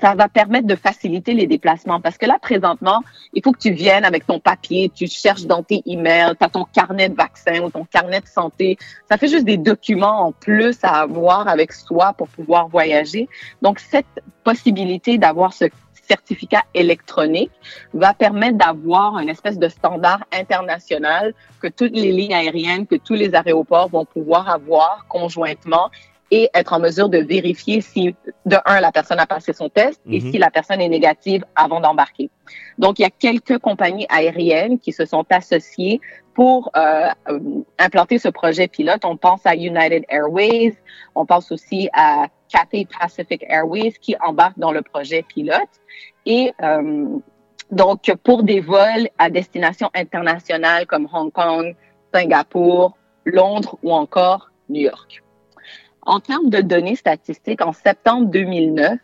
ça va permettre de faciliter les déplacements. Parce que là, présentement, il faut que tu viennes avec ton papier, tu cherches dans tes emails, tu as ton carnet de vaccin ou ton carnet de santé. Ça fait juste des documents en plus à avoir avec soi pour pouvoir voyager. Donc, cette possibilité d'avoir ce certificat électronique va permettre d'avoir une espèce de standard international que toutes les lignes aériennes, que tous les aéroports vont pouvoir avoir conjointement et être en mesure de vérifier si, de un, la personne a passé son test et Mhm. si la personne est négative avant d'embarquer. Donc, il y a quelques compagnies aériennes qui se sont associées pour euh, euh, implanter ce projet pilote. On pense à United Airways, on pense aussi à Cathay Pacific Airways qui embarque dans le projet pilote. Et euh, donc, pour des vols à destination internationale comme Hong Kong, Singapour, Londres ou encore New York. En termes de données statistiques, en septembre 2009,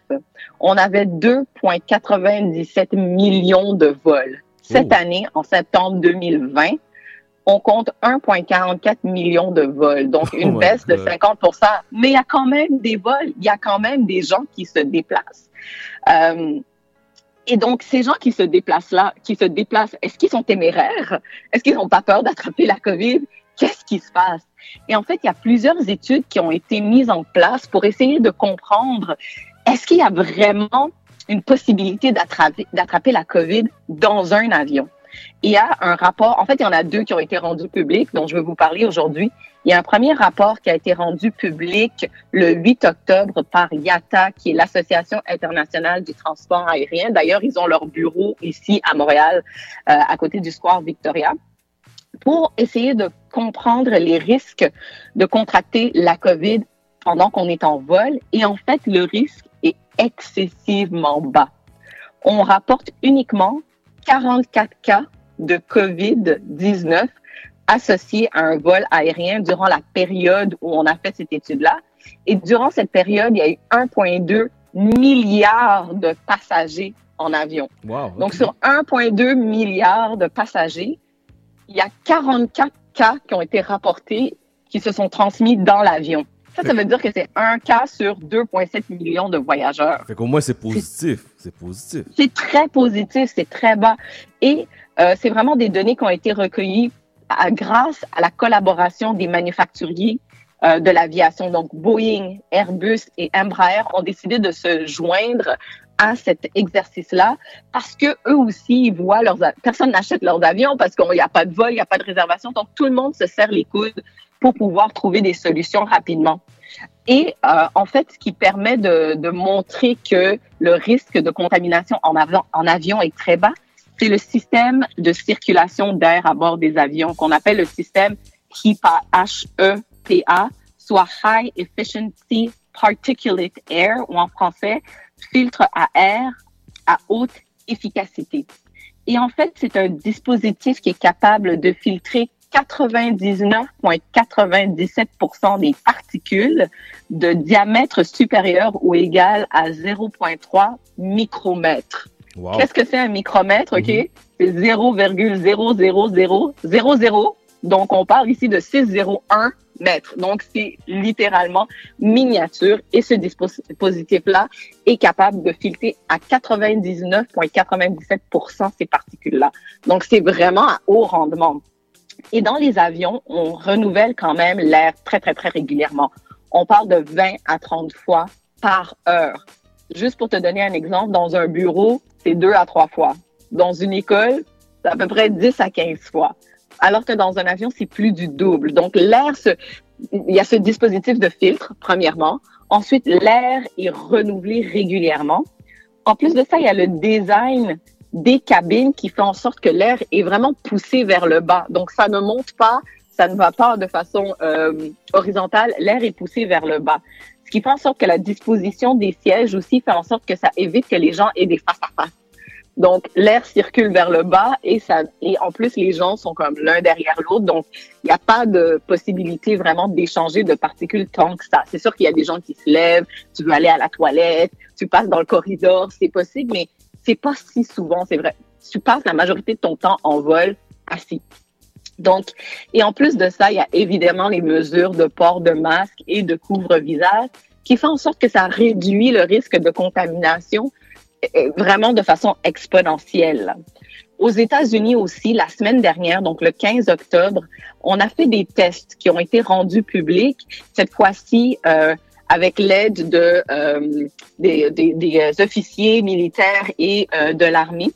on avait 2,97 millions de vols. Cette année, en septembre 2020, on compte 1,44 millions de vols, donc une my baisse de God. 50% Mais il y a quand même des vols, il y a quand même des gens qui se déplacent. Euh, et donc, ces gens qui se déplacent là, qui se déplacent, est-ce qu'ils sont téméraires? Est-ce qu'ils n'ont pas peur d'attraper la COVID? Qu'est-ce qui se passe? Et en fait, il y a plusieurs études qui ont été mises en place pour essayer de comprendre est-ce qu'il y a vraiment une possibilité d'attraper la COVID dans un avion? Il y a un rapport, en fait, il y en a deux qui ont été rendus publics, dont je vais vous parler aujourd'hui. Il y a un premier rapport qui a été rendu public le 8 octobre par IATA, qui est l'Association internationale du transport aérien. D'ailleurs, ils ont leur bureau ici à Montréal, euh, à côté du Square Victoria, pour essayer de comprendre les risques de contracter la COVID pendant qu'on est en vol. Et en fait, le risque est excessivement bas. On rapporte uniquement 44 cas de COVID-19 associés à un vol aérien durant la période où on a fait cette étude-là. Et durant cette période, il y a eu 1,2 milliard de passagers en avion. Wow. Donc, sur 1,2 milliard de passagers, il y a 44 cas qui ont été rapportés qui se sont transmis dans l'avion. Ça, ça veut dire que c'est un cas sur 2,7 millions de voyageurs. Fait qu'au moins, c'est positif. C'est positif. C'est très positif, c'est très bas. Et euh, c'est vraiment des données qui ont été recueillies à- grâce à la collaboration des manufacturiers euh, de l'aviation. Donc, Boeing, Airbus et Embraer ont décidé de se joindre à cet exercice-là parce que eux aussi, ils voient leurs, personne n'achète leurs avions parce qu'il n'y a pas de vol, il n'y a pas de réservation. Donc, tout le monde se serre les coudes pour pouvoir trouver des solutions rapidement. Et euh, en fait, ce qui permet de, de montrer que le risque de contamination en, avion, est très bas, c'est le système de circulation d'air à bord des avions qu'on appelle le système HEPA, H-E-P-A, soit High Efficiency Particulate Air, ou en français, filtre à air à haute efficacité. Et en fait, c'est un dispositif qui est capable de filtrer 99,97% des particules de diamètre supérieur ou égal à 0,3 micromètre. Wow. Qu'est-ce que c'est un micromètre, OK? C'est 0,00000. Donc, on parle ici de 601 mètres. Donc, c'est littéralement miniature. Et ce dispositif-là est capable de filtrer à 99,97% ces particules-là. Donc, c'est vraiment à haut rendement. Et dans les avions, on renouvelle quand même l'air très, très, très régulièrement. On parle de 20 à 30 fois par heure. Juste pour te donner un exemple, dans un bureau, c'est deux à trois fois. Dans une école, c'est à peu près 10 à 15 fois. Alors que dans un avion, c'est plus du double. Donc, l'air, il y a ce dispositif de filtre, premièrement. Ensuite, l'air est renouvelé régulièrement. En plus de ça, il y a le design des cabines qui fait en sorte que l'air est vraiment poussé vers le bas. Donc, ça ne monte pas, ça ne va pas de façon euh, horizontale. L'air est poussé vers le bas. Ce qui fait en sorte que la disposition des sièges aussi fait en sorte que ça évite que les gens aient des face à face. Donc, l'air circule vers le bas et ça, et en plus, les gens sont comme l'un derrière l'autre. Donc, il n'y a pas de possibilité vraiment d'échanger de particules tant que ça. C'est sûr qu'il y a des gens qui se lèvent, tu veux aller à la toilette, tu passes dans le corridor, c'est possible, mais c'est pas si souvent, c'est vrai. Tu passes la majorité de ton temps en vol assis. Donc, et en plus de ça, il y a évidemment les mesures de port de masque et de couvre-visage qui font en sorte que ça réduit le risque de contamination euh, vraiment de façon exponentielle. Aux États-Unis aussi, la semaine dernière, donc le 15 octobre, on a fait des tests qui ont été rendus publics, cette fois-ci euh, avec l'aide de, euh, des, des- des officiers militaires et euh, de l'armée,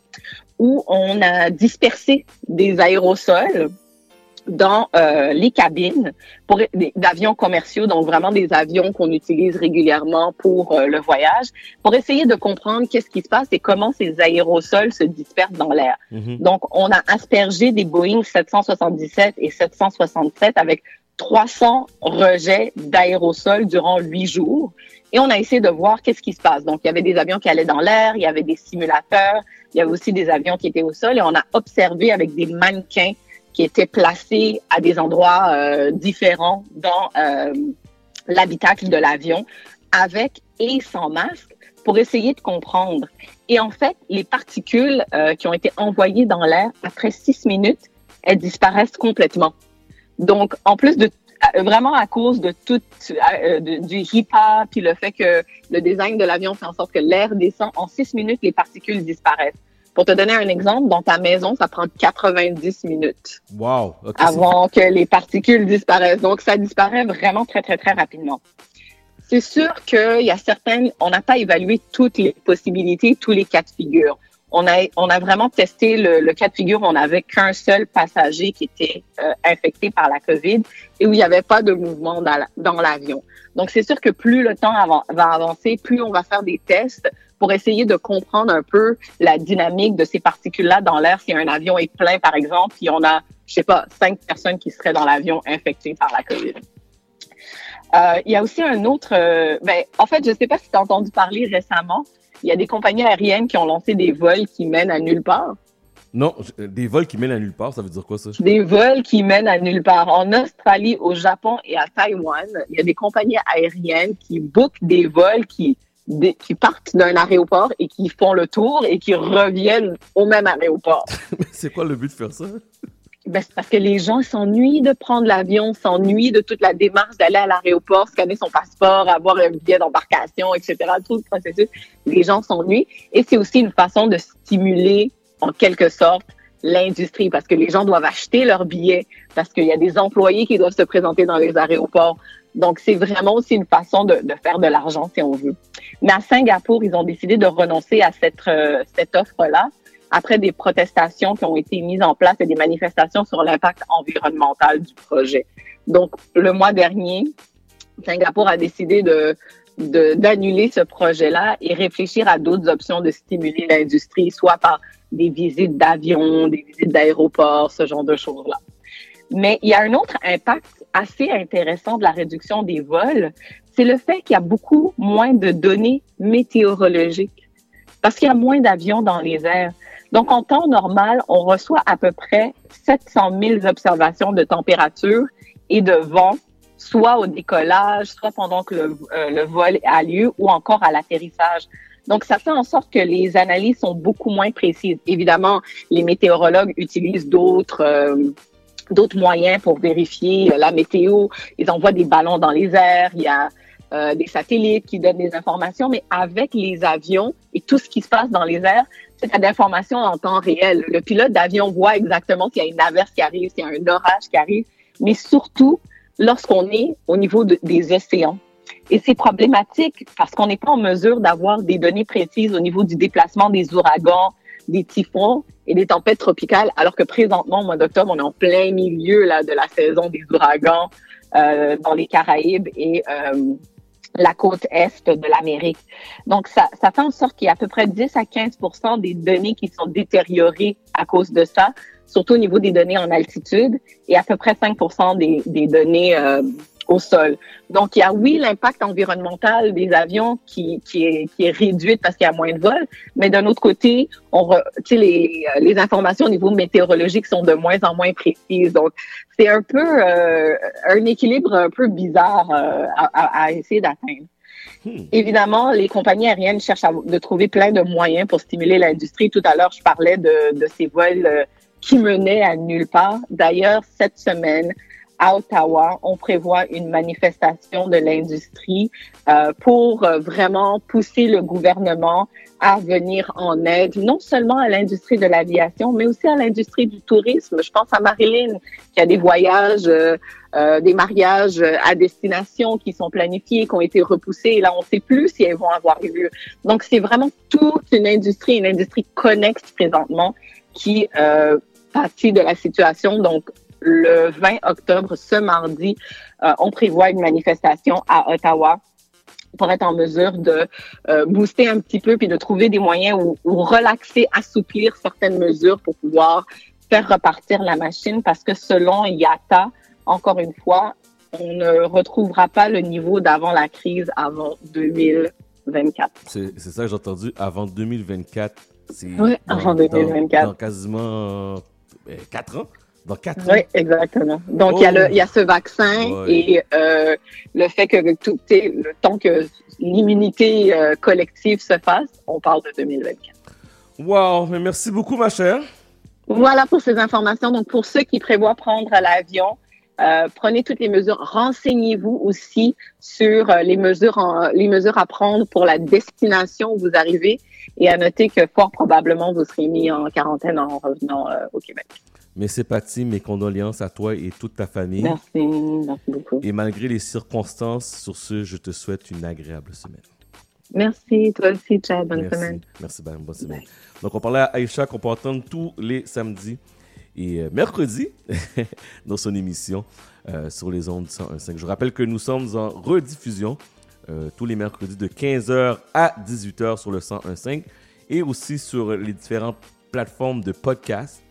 où on a dispersé des aérosols dans euh, les cabines pour d'avions commerciaux, donc vraiment des avions qu'on utilise régulièrement pour euh, le voyage, pour essayer de comprendre qu'est-ce qui se passe et comment ces aérosols se dispersent dans l'air. Mhm. Donc, on a aspergé des Boeing 777 et 767 avec 300 rejets d'aérosols durant huit jours. Et on a essayé de voir qu'est-ce qui se passe. Donc, il y avait des avions qui allaient dans l'air, il y avait des simulateurs, il y avait aussi des avions qui étaient au sol et on a observé avec des mannequins qui étaient placés à des endroits euh, différents dans euh, l'habitacle de l'avion, avec et sans masque, pour essayer de comprendre. Et en fait, les particules euh, qui ont été envoyées dans l'air, après six minutes, elles disparaissent complètement. Donc, en plus de vraiment à cause de tout euh, de- du HIPAA, puis le fait que le design de l'avion fait en sorte que l'air descend, en six minutes, les particules disparaissent. Pour te donner un exemple, dans ta maison, ça prend 90 minutes Wow. avant que les particules disparaissent. Donc, ça disparaît vraiment très, très, très rapidement. C'est sûr qu'il y a certaines, on n'a pas évalué toutes les possibilités, tous les cas de figure. On a, vraiment testé le, cas de figure où on n'avait qu'un seul passager qui était euh, infecté par la COVID et où il n'y avait pas de mouvement dans la- dans l'avion. Donc, c'est sûr que plus le temps va avancer, plus on va faire des tests pour essayer de comprendre un peu la dynamique de ces particules-là dans l'air. Si un avion est plein, par exemple, puis on a, je sais pas, cinq personnes qui seraient dans l'avion infectées par la COVID. Euh, il y a aussi un autre, euh, ben, en fait, je sais pas si tu as entendu parler récemment, il y a des compagnies aériennes qui ont lancé des vols qui mènent à nulle part. Non, j- des vols qui mènent à nulle part, ça veut dire quoi ça? Des vols qui mènent à nulle part. En Australie, au Japon et à Taïwan, il y a des compagnies aériennes qui bookent des vols qui, des- qui partent d'un aéroport et qui font le tour et qui reviennent au même aéroport. <laughs> c'est quoi le but de faire ça? Ben, c'est parce que les gens s'ennuient de prendre l'avion, s'ennuient de toute la démarche d'aller à l'aéroport, scanner son passeport, avoir un billet d'embarcation, etc. Tout le processus. Les gens s'ennuient. Et c'est aussi une façon de stimuler, en quelque sorte, l'industrie parce que les gens doivent acheter leurs billets, parce qu'il y a des employés qui doivent se présenter dans les aéroports. Donc, c'est vraiment aussi une façon de, faire de l'argent, si on veut. Mais à Singapour, ils ont décidé de renoncer à cette, euh, cette offre-là après des protestations qui ont été mises en place et des manifestations sur l'impact environnemental du projet. Donc, le mois dernier, Singapour a décidé de d'annuler ce projet-là et réfléchir à d'autres options de stimuler l'industrie, soit par des visites d'avions, des visites d'aéroports, ce genre de choses-là. Mais il y a un autre impact assez intéressant de la réduction des vols, c'est le fait qu'il y a beaucoup moins de données météorologiques parce qu'il y a moins d'avions dans les airs. Donc, en temps normal, on reçoit à peu près 700 000 observations de température et de vent, soit au décollage, soit pendant que le, euh, le vol a lieu ou encore à l'atterrissage. Donc, ça fait en sorte que les analyses sont beaucoup moins précises. Évidemment, les météorologues utilisent d'autres euh, moyens pour vérifier la météo. Ils envoient des ballons dans les airs. Il y a euh, des satellites qui donnent des informations, mais avec les avions et tout ce qui se passe dans les airs, c'est en temps réel. Le pilote d'avion voit exactement s'il y a une averse qui arrive, s'il y a un orage qui arrive, mais surtout lorsqu'on est au niveau de- des océans. Et c'est problématique parce qu'on n'est pas en mesure d'avoir des données précises au niveau du déplacement des ouragans, des typhons et des tempêtes tropicales, alors que présentement, au mois d'octobre, on est en plein milieu là, de la saison des ouragans euh, dans les Caraïbes et euh, la côte est de l'Amérique. Donc, ça, ça fait en sorte qu'il y a à peu près 10 à 15% des données qui sont détériorées à cause de ça, surtout au niveau des données en altitude, et à peu près 5% des, des données euh, au sol. Donc, il y a, oui, l'impact environnemental des avions qui, qui, est, qui est réduit parce qu'il y a moins de vols, mais d'un autre côté, on re- tu sais, les, les informations au niveau météorologique sont de moins en moins précises. Donc, c'est un peu euh, un équilibre un peu bizarre euh, à, essayer d'atteindre. Évidemment, les compagnies aériennes cherchent à de trouver plein de moyens pour stimuler l'industrie. Tout à l'heure, je parlais de, de ces vols euh, qui menaient à nulle part. D'ailleurs, cette semaine, à Ottawa, on prévoit une manifestation de l'industrie euh, pour euh, vraiment pousser le gouvernement à venir en aide, non seulement à l'industrie de l'aviation, mais aussi à l'industrie du tourisme. Je pense à Marilyn, qui a des voyages, euh, des mariages à destination qui sont planifiés, qui ont été repoussés. Et là, on ne sait plus si elles vont avoir lieu. Donc, c'est vraiment toute une industrie, une industrie connexe présentement qui euh, pâtit de la situation. Donc, le 20 octobre, ce mardi, euh, on prévoit une manifestation à Ottawa pour être en mesure de euh, booster un petit peu puis de trouver des moyens ou, ou relaxer, assouplir certaines mesures pour pouvoir faire repartir la machine parce que selon IATA, encore une fois, on ne retrouvera pas le niveau d'avant la crise avant 2024. C'est ça que j'ai entendu. Avant 2024, c'est. Oui, avant dans- 2024. Dans, quasiment 4 ans. Dans 4 ans. Oui, exactement. Donc, il y, a Oh. y a ce vaccin et euh, le fait que tout, le temps que l'immunité euh, collective se fasse, on parle de 2024. Wow, mais merci beaucoup, ma chère. Voilà pour ces informations. Donc, pour ceux qui prévoient prendre l'avion, euh, prenez toutes les mesures. Renseignez-vous aussi sur les mesures, en- les mesures à prendre pour la destination où vous arrivez et à noter que fort probablement vous serez mis en quarantaine en revenant au Québec. Mes sympathies, mes condoléances à toi et toute ta famille. Merci, merci beaucoup. Et malgré les circonstances, sur ce, je te souhaite une agréable semaine. Merci, toi aussi, Chad. Bonne Merci. semaine. Merci, ben, bonne semaine. Donc, on parlait à Aïcha qu'on peut entendre tous les samedis et euh, mercredis <laughs> dans son émission euh, sur les ondes 101.5. Je rappelle que nous sommes en rediffusion euh, tous les mercredis de 15h à 18h sur le 101.5 et aussi sur les différentes plateformes de podcast.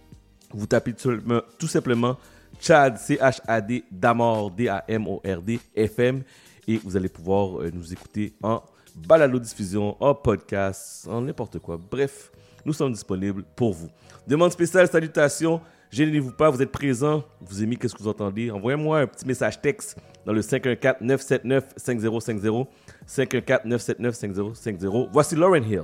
Vous tapez tout simplement, tout simplement Chad, C-H-A-D, Damord, D-A-M-O-R-D, FM, et vous allez pouvoir euh, nous écouter en balado-diffusion, en podcast, en n'importe quoi. Bref, nous sommes disponibles pour vous. Demande spéciale, salutations. Gênez-vous pas, vous êtes présents, vous aimez qu'est-ce que vous entendez? Envoyez-moi un petit message texte dans le 514-979-5050. 514-979-5050. Voici Lauren Hill.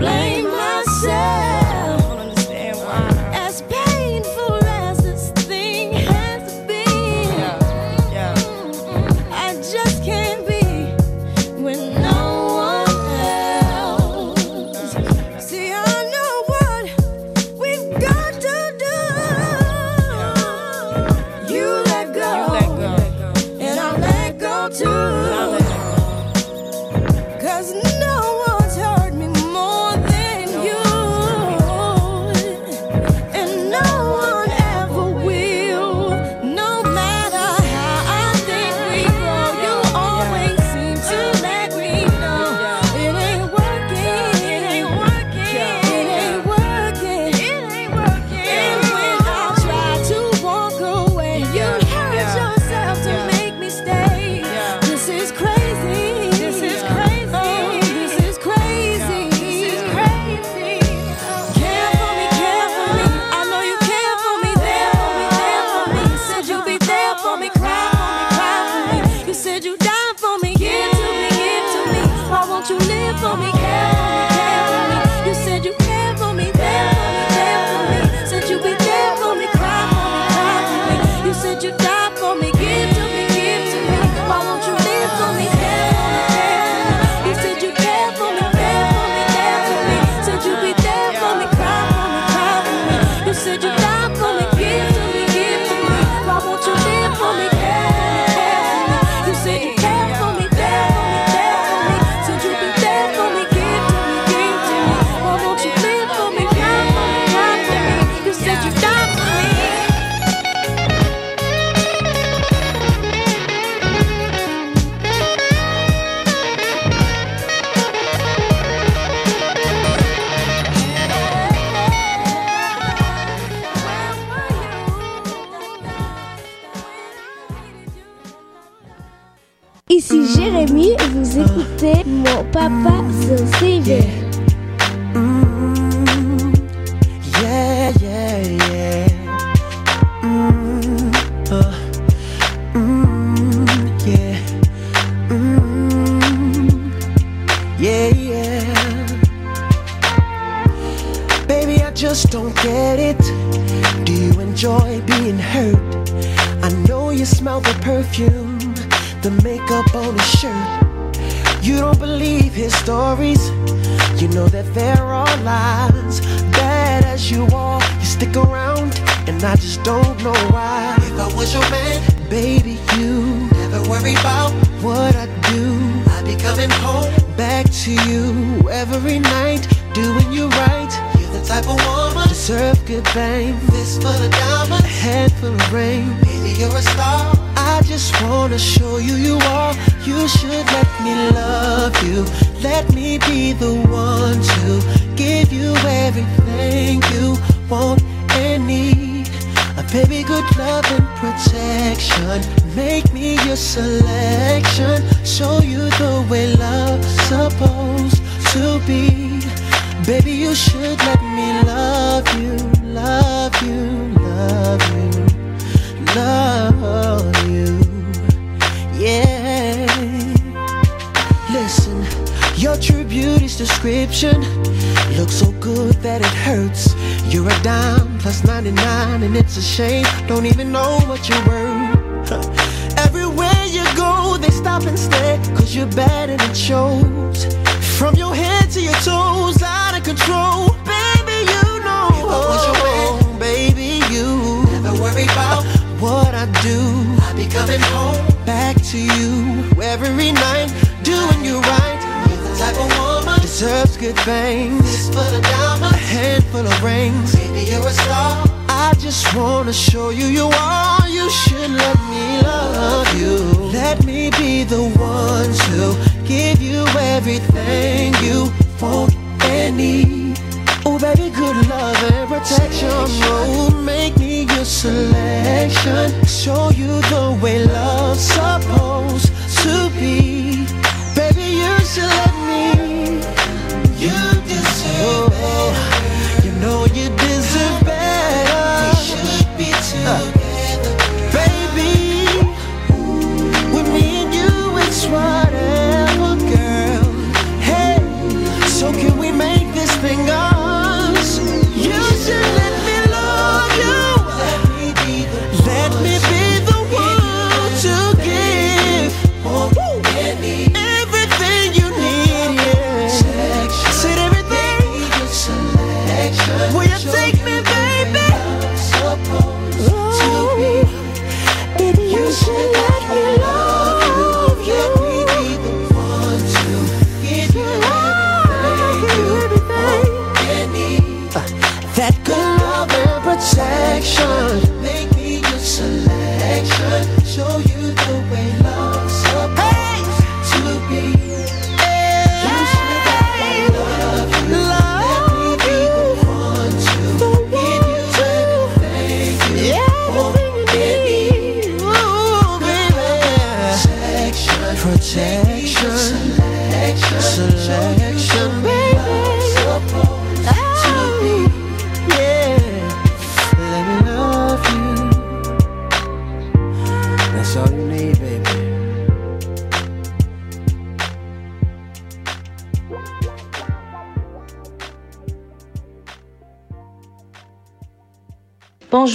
explain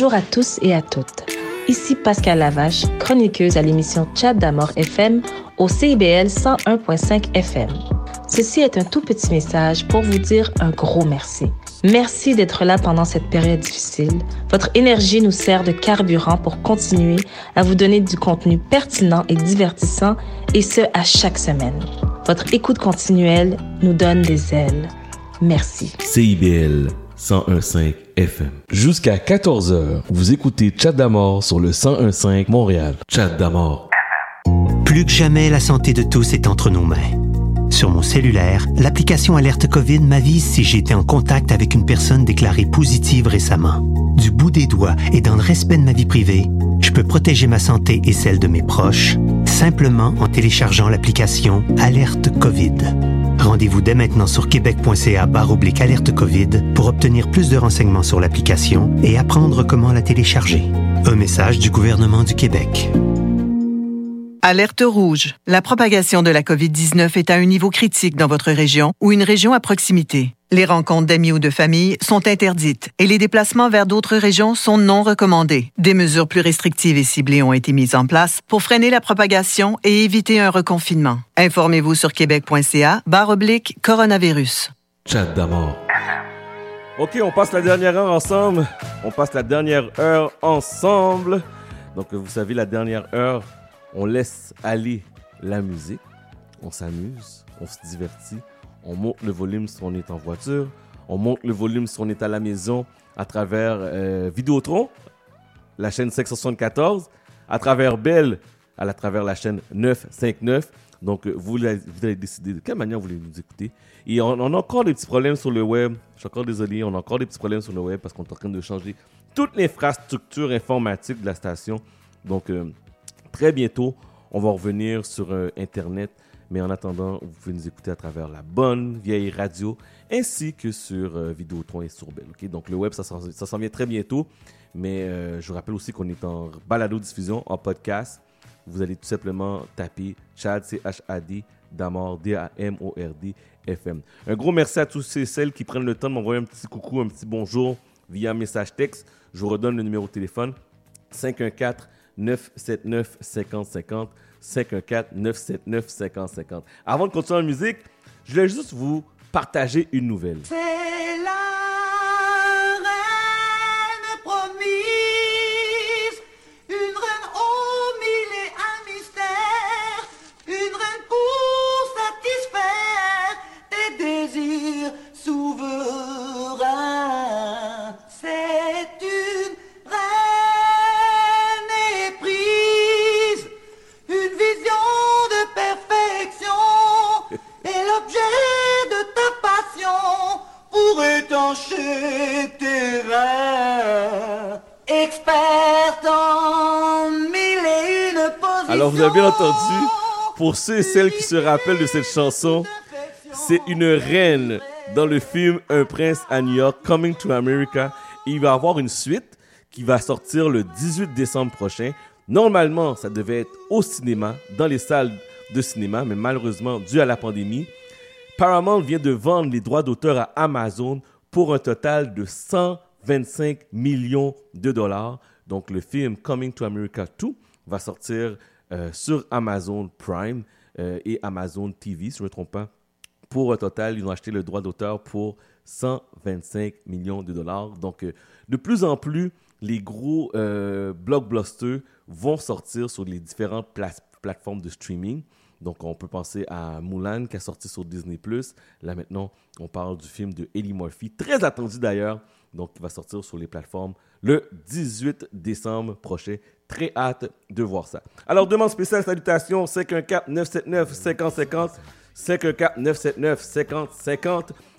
Bonjour à tous et à toutes. Ici Pascal Lavache, chroniqueuse à l'émission Chat d'Amour FM au CIBL 101.5 FM. Ceci est un tout petit message pour vous dire un gros merci. Merci d'être là pendant cette période difficile. Votre énergie nous sert de carburant pour continuer à vous donner du contenu pertinent et divertissant, et ce à chaque semaine. Votre écoute continuelle nous donne des ailes. Merci. CIBL 101.5 FM. Jusqu'à 14h, vous écoutez Chat d'Amour sur le 101.5 Montréal. Chat d'Amour. Plus que jamais, la santé de tous est entre nos mains. Sur mon cellulaire, l'application Alerte COVID m'avise si j'ai été en contact avec une personne déclarée positive récemment. Du bout des doigts et dans le respect de ma vie privée, je peux protéger ma santé et celle de mes proches simplement en téléchargeant l'application Alerte COVID. Rendez-vous dès maintenant sur québec.ca oblique alerte COVID pour obtenir plus de renseignements sur l'application et apprendre comment la télécharger. Un message du gouvernement du Québec. Alerte rouge. La propagation de la COVID-19 est à un niveau critique dans votre région ou une région à proximité. Les rencontres d'amis ou de famille sont interdites et les déplacements vers d'autres régions sont non recommandés. Des mesures plus restrictives et ciblées ont été mises en place pour freiner la propagation et éviter un reconfinement. Informez-vous sur québec.ca barre oblique coronavirus. Chat d'amour. Ok, on passe la dernière heure ensemble. On passe la dernière heure ensemble. Donc, vous savez, la dernière heure, on laisse aller la musique. On s'amuse, on se divertit. On monte le volume si on est en voiture. On monte le volume si on est à la maison à travers euh, Vidéotron, la chaîne 574, à travers Bell, à, travers la chaîne 959. Donc, euh, vous allez décider de quelle manière vous voulez nous écouter. Et on, on a encore des petits problèmes sur le web. Je suis encore désolé, on a encore des petits problèmes sur le web parce qu'on est en train de changer toute l'infrastructure informatique de la station. Donc, euh, très bientôt, on va revenir sur euh, Internet. Mais en attendant, vous pouvez nous écouter à travers la bonne vieille radio ainsi que sur euh, Vidéotron et sur Bell. ok? Donc, le web, ça s'en ça s'en vient très bientôt. Mais euh, je vous rappelle aussi qu'on est en balado-diffusion, en podcast. Vous allez tout simplement taper Chad, C-H-A-D, Damord, D-A-M-O-R-D, FM. Un gros merci à tous ceux et celles qui prennent le temps de m'envoyer un petit coucou, un petit bonjour via message texte. Je vous redonne le numéro de téléphone 514 979 5050 514 979 5050. Avant de continuer la musique, je voulais juste vous partager une nouvelle. C'est la reine promise, une reine aux et un mystères, une reine pour satisfaire tes désirs. objet Alors, vous avez entendu, pour ceux et celles qui se rappellent de cette chanson, c'est une reine dans le film Un prince à New York, Coming to America. Et il va avoir une suite qui va sortir le 18 décembre prochain. Normalement, ça devait être au cinéma, dans les salles de cinéma, mais malheureusement, dû à la pandémie, Paramount vient de vendre les droits d'auteur à Amazon pour un total de 125 millions de dollars. Donc, le film Coming to America 2 va sortir euh, sur Amazon Prime euh, et Amazon TV, si je ne me trompe pas. Pour un total, ils ont acheté le droit d'auteur pour 125 millions de dollars. Donc, euh, de plus en plus, les gros blockbusters vont sortir sur les différentes pla- plateformes de streaming. Donc, on peut penser à Mulan qui a sorti sur Disney+. Là, maintenant, on parle du film de Eddie Murphy, très attendu d'ailleurs. Donc, qui va sortir sur les plateformes le 18 décembre prochain. Très hâte de voir ça. Alors, demande spéciale, salutations, 514-979-5050. 514-979-5050.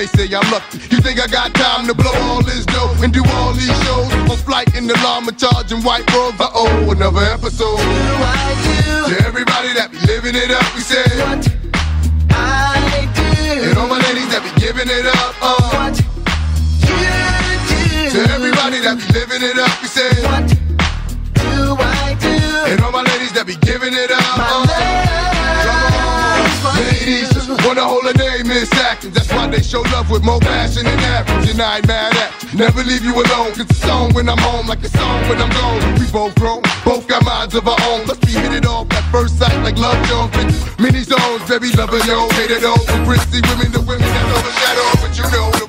they say I'm lucky. You think I got time to blow all this dough and do all these shows? On flight in the llama charging white robes. Uh oh, another episode. With more passion than average. And I ain't mad at. Never leave you alone. Cause the song when I'm home, like the song when I'm gone. We both grown, both got minds of our own. Let's be hit it off at first sight, like love Jones. Mini zones, baby, loving yo, hate it all. And pretty women, the women that overshadow, but you know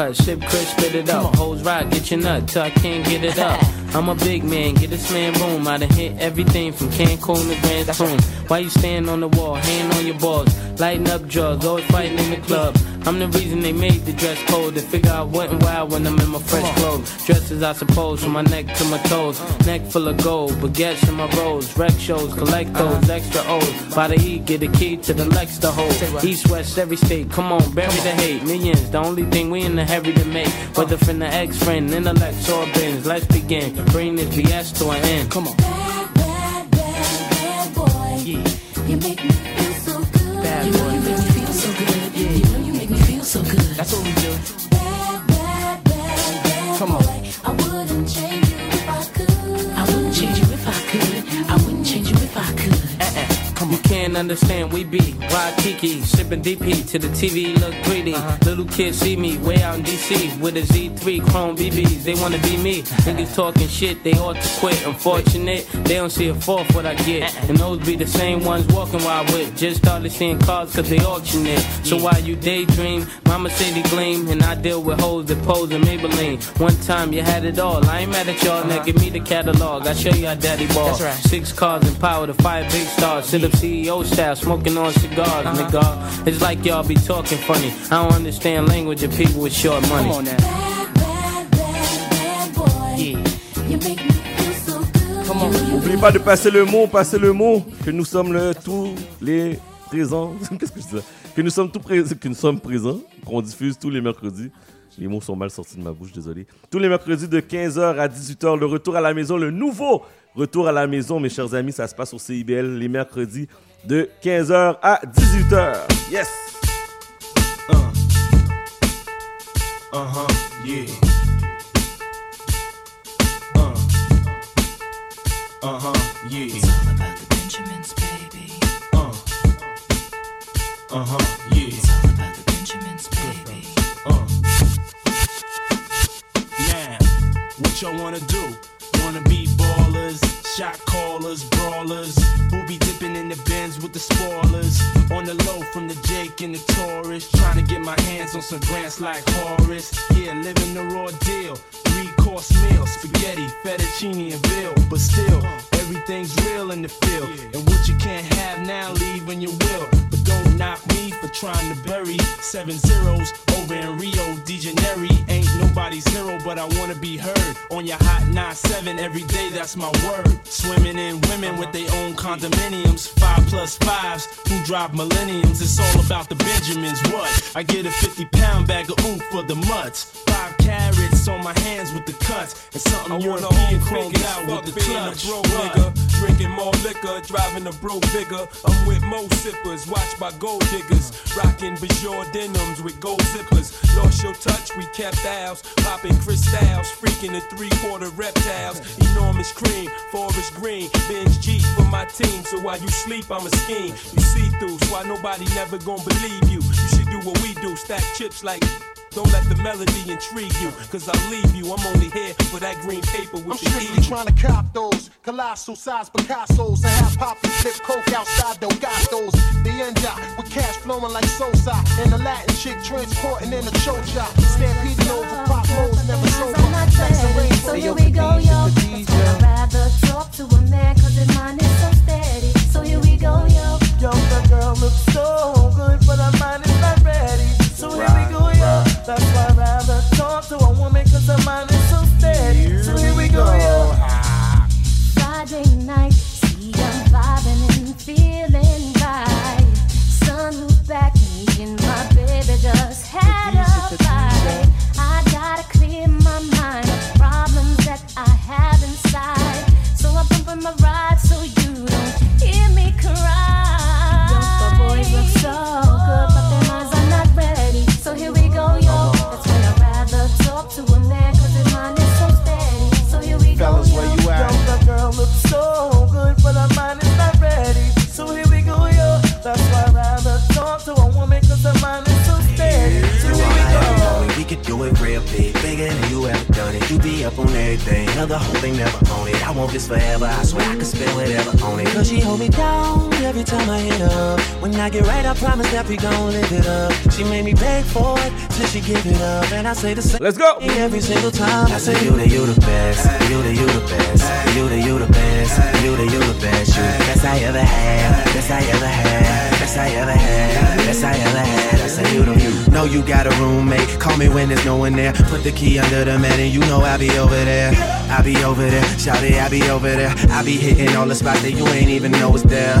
cut, sip crisp, spit it up. Hoes rock, get your nut till I can't get it up. I'm a big man, get this man room. I done hit everything from Cancun to Grand Tune. Why you stand on the wall, hand on your balls, lighting up drugs, always fighting in the club. I'm the reason they made the dress code. They figure I went wild when I'm in my fresh clothes. Dresses, I suppose, from my neck to my toes. Neck full of gold, baguettes in my rolls. Rec shows, collect those extra O's. By the E, get a key to the Lex to hold. East, West, every state, come on, bury the hate. Millions, the only thing we in the hurry to make. Whether from the ex friend, intellect, or bins. Let's begin. Bring this BS to an end. Come on. You make me feel so good. Bad you make me feel so good. You know you make me feel so good. That's what we do. Bad, bad, bad, bad Come on. Can't understand, we be Waikiki, sipping DP to the TV, look greedy. Uh-huh. Little kids see me way out in DC with a Z3 Chrome BBs. They wanna be me. <laughs> Niggas talking shit, they ought to quit. Unfortunate, they don't see a fourth what I get. Uh-uh. And those be the same ones walking while I whip. Just started seeing cars cause they auction it. So while you daydream, mama say they gleam. And I deal with hoes that pose in Maybelline. One time you had it all. I ain't mad at y'all, now uh-huh. give me the catalog. I show you how daddy ball. Right. Six cars and power to five big stars. Sit up CEO style, smoking on cigars, nigga. It's like y'all be talking funny. I don't understand language of people with short money. Come on now. You make me feel so good. Come on. N'oubliez pas de passer le mot, passer le mot, que nous sommes le, tous les présents. <laughs> Qu'est-ce que je dis? Là? Que nous sommes tous prés- que nous sommes présents, qu'on diffuse tous les mercredis. Les mots sont mal sortis de ma bouche, désolé. Tous les mercredis de 15h à 18h, le retour à la maison, le nouveau retour à la maison, mes chers amis, ça se passe au CIBL les mercredis de 15h à 18h. Yes! Uh huh, yeah. Uh. Uh huh, yeah. It's all about the Benjamins, baby. Uh. Uh huh, yeah. It's all about the Benjamins, baby. Uh. Now, what y'all wanna do? Wanna be shot callers, brawlers, who be dipping in the bins with the spoilers. On the low from the Jake and the Taurus, trying to get my hands on some grants like Horace. Yeah, living the raw deal. Three course meal, spaghetti, fettuccine, and veal. But still, everything's real in the field. And what you can't have now, leave when you will. But don't knock me for trying to bury seven zeros over in Rio de Janeiro. Ain't nobody's hero, but I wanna be heard on your hot 9-7 every day. That's my word. Swimming in women with their own condominiums, five plus fives who drive millenniums. It's all about the Benjamins. What? I get a 50 pound bag of oof for the mutts. Five carrots on my hands with the cuts, and something I a European chromed out with the being a clutch. broke What? nigga, drinking more liquor, driving a broke bigger. I'm with mo sippers, watched by gold diggers, rocking Bajor denims with gold zippers. Lost your touch, we kept ours, popping crystals, freaking the three quarter reptiles. Enormous cream, forest green, binge G for my team. So while you sleep, I'm a scheme. You see through, so why nobody never gonna believe you. You should do what we do, stack chips like. Don't let the melody intrigue you, cause I'll leave you. I'm only here for that green paper with I'm the strictly trying to cop those colossal size Picasso's and have Poppy flip coke outside they got those. The end up with cash flowing like Sosa and the Latin chick transporting in a choke shop. Stampeding over pop modes, never sober. Thanks to rainbow. So here we go, yo. I'd rather talk to a man cause his mind is so steady. So here we go, yo. Yo, the girl looks so good, but her mind is not ready. So here we go, rather to a woman cause her mind is so steady. So here we go, yo. Do it real big, bigger than you ever done it. You be up on everything, other whole thing never own it. I want this forever, I swear I could spend whatever on it. Cause she hold me down every time I hit her. When I get right, I promise that we gon' live it up. She made me beg for it till she give it up. And I say the same Let's go. every single time. I say you the you the best, you the you the best, you the you the best, you the you the best, you the best I ever had, best I ever had, best I ever had, best I ever had. I say you the you. Know you got a roommate, call me when there's no one there. Put the key under the mat and you know I'll be over there. I'll be over there, shout it, I'll be over there. I'll be hitting all the spots that you ain't even know is there.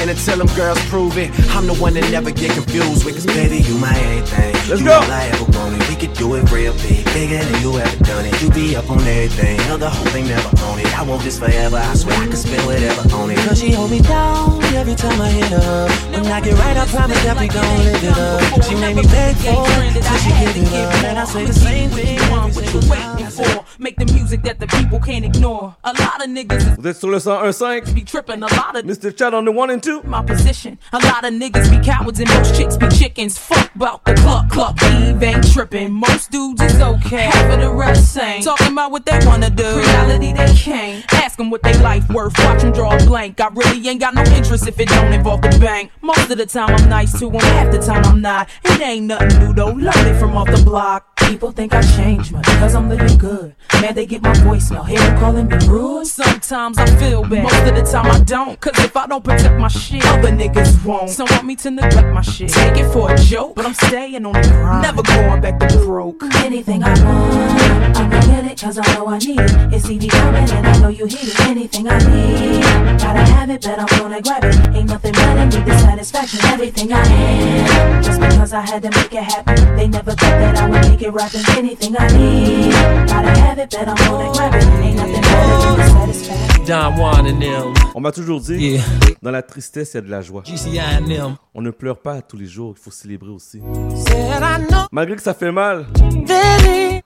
And until them girls prove it, I'm the one that never get confused with. Cause baby, you my everything. Let's you go. all I ever wanted. We could do it real big, bigger than you ever done it. You be up on everything, held the whole thing never own it. I want this forever, I swear I could spend whatever on it. Cause she hold me down every time I hit her. When I get right, I promise that we gon' live it up. She made me beg for it, till she give it up. And I say the same thing What you waiting for? Make the music that the people can't ignore. A lot of niggas Vous êtes sur le 101.5. be tripping. A lot of Mr. Chad on the one and two. My position. A lot of niggas be cowards and most chicks be chickens. Fuck about the cluck cluck. Eve ain't tripping. Most dudes is okay. Half of the rest ain't. Talking about what they wanna do. Reality they can't. Ask them what they life worth. Watch them draw a blank. I really ain't got no interest if it don't involve the bank. Most of the time I'm nice to them. Half the time I'm not. It ain't nothing new though. Learn it from off the block. People think I changed much because I'm living good. Man, they get my voicemail. Hear them calling me rude. Sometimes I feel bad. Most of the time I don't. Cause if I don't protect my shit, other niggas won't. Some want me to neglect my shit. Take it for a joke, but I'm staying on the grind. Never going back to broke. Anything I want, I can get it cause I know I need it. It's CD coming and I know you hear it. Anything I need, gotta have it, but I'm gonna grab it. Ain't nothing better than the satisfaction. Everything I am, just because I had to make it happen. They never thought that I would make it rapping. Anything I need, gotta have it, but I'm gonna grab it. Ain't nothing better than the satisfaction. Don Juan and them. On m'a toujours dit, Yeah. dans la tristesse, il y a de la joie. GCI and them. On ne pleure pas tous les jours, il faut célébrer aussi. Said I know Malgré que ça fait mal,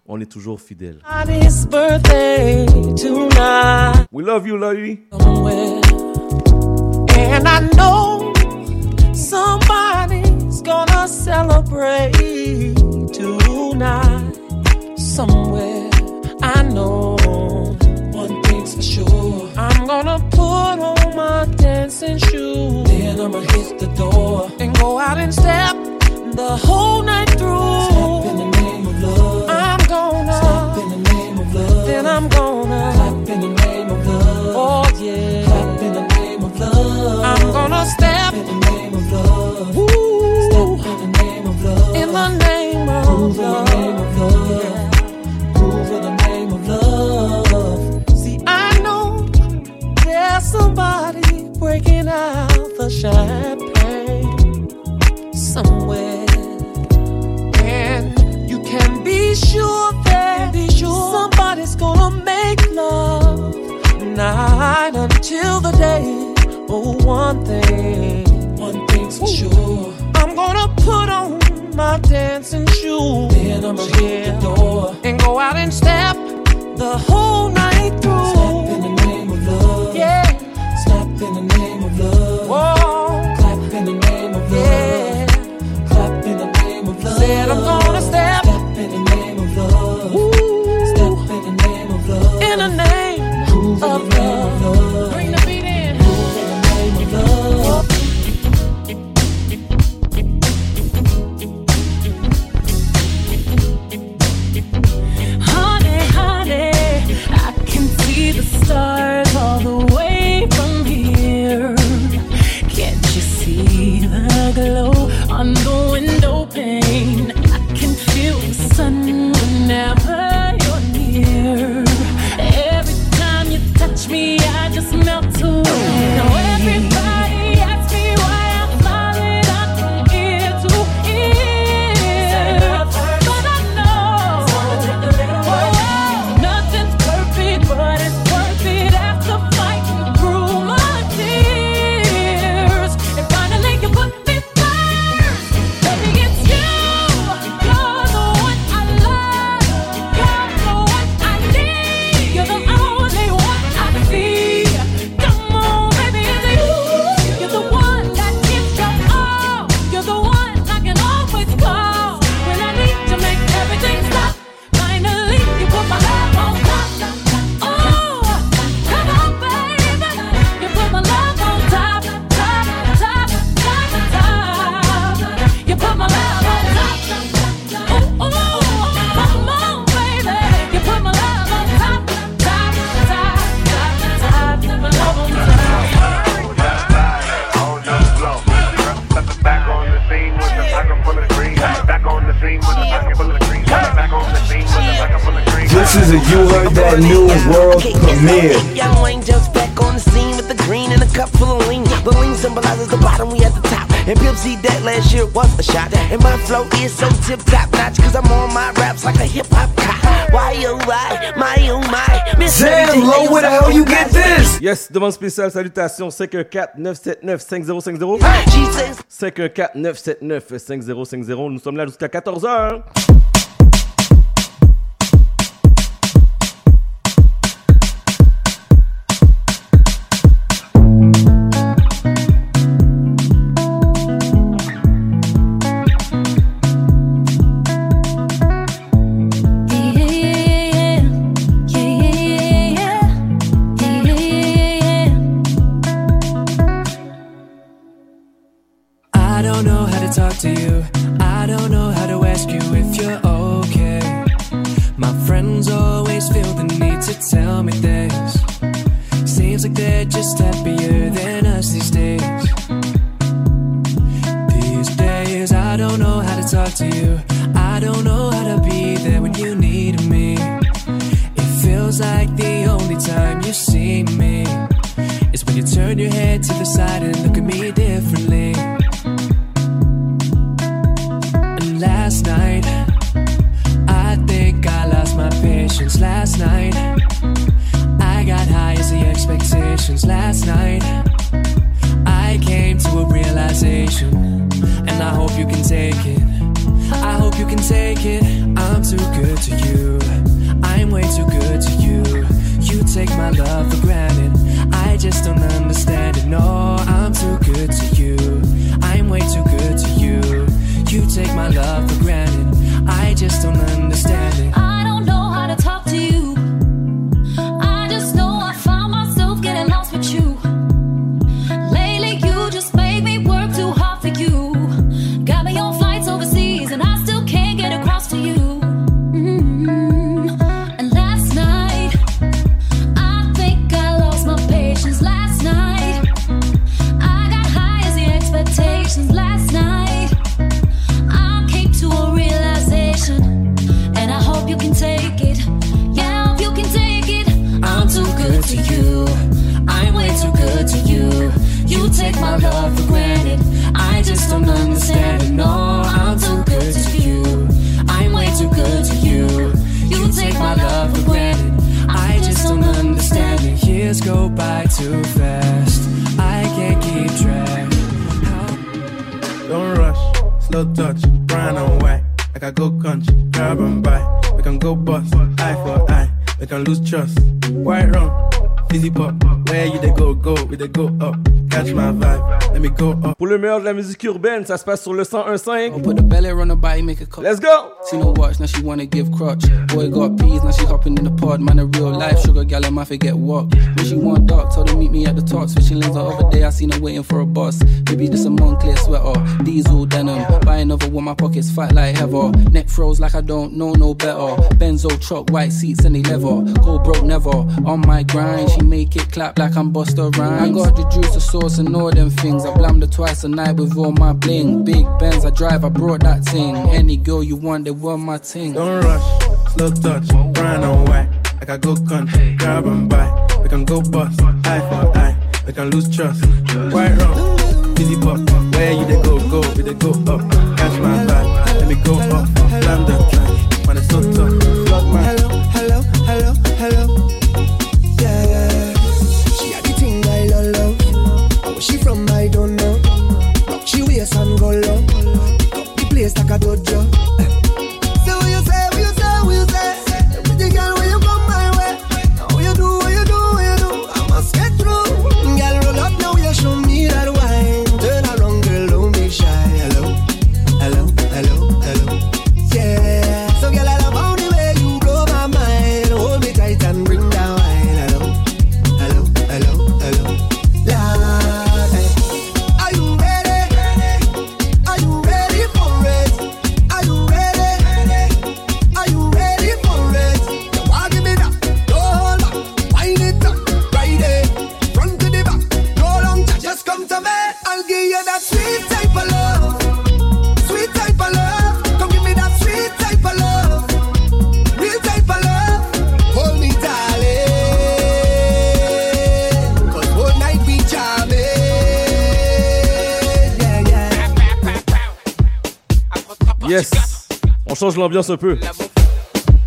on est toujours fidèle. birthday tonight. We love you, Larry. And I know somebody's gonna celebrate tonight somewhere I know. One thing's for sure. I'm gonna put on my dancing shoes. Then I'ma hit the door and go out and step the whole night through. Step in the name of love. I'm gonna step in the name of love. Then I'm gonna clap in the name of love. Oh yeah. Clap in the name of love. I'm gonna step, in the name of love. Woo. Step in the name of love. In the name over the name of love. Over the name of love. See, I know there's somebody breaking out the champagne somewhere. And you can be sure that be sure somebody's gonna make love. Night until the day. Oh, one thing. One thing's for sure. I'm gonna put on my dancing shoes. Then I'ma hit the door and go out and step the whole night through. Step in the name of love. Yeah. Step in the name of love. Whoa. Clap in the name of love. Yeah. Clap in the name of love. Said I'm gonna step. Step in the name of love. Ooh. Step in the name of love. In the name Proof of love. This is a You Heard That New World premiere. Young Wayne jumps back on the scene full of we at the top. Shot. Flow so top notch, cause I'm on my like a hip hop Yes, demande spéciale, salutations 514 979 Nous sommes là jusqu'à 14h. Musique urbaine, ça se passe sur le 101.5. Put the belly on her body, make a cup. Let's go. No watch, now she wanna give crutch. Boy got peas, now she hopping in the pod. Man, a real life sugar gal, I forget what. When she want dark, told her meet me at the top. Switching lanes the other day, I seen her waiting for a bus. Maybe this a Moncler sweater, diesel denim. Another one, my pockets fat like heather. Neck froze like I don't know no better. Benzo truck, white seats and they leather. Go broke never. On my grind, she make it clap like I'm Buster Rhymes. I got the juice, the sauce, and all them things. I blammed her twice a night with all my bling. Big Benz, I drive, I brought that thing. Any girl you want, they want my ting. Don't rush, slow touch, brown and white. Like I go country, grab and buy. We can go bust, eye for eye. We can lose trust. White rum, fizzy pop. Where you they go, go, we they go up. Let me go up. Slam the when it's so tough. My Hello, hello, hello, hello. Yeah. She had the thing I love, she from, I don't know. She waist and go low. The place like a dojo. Change l'ambiance un peu.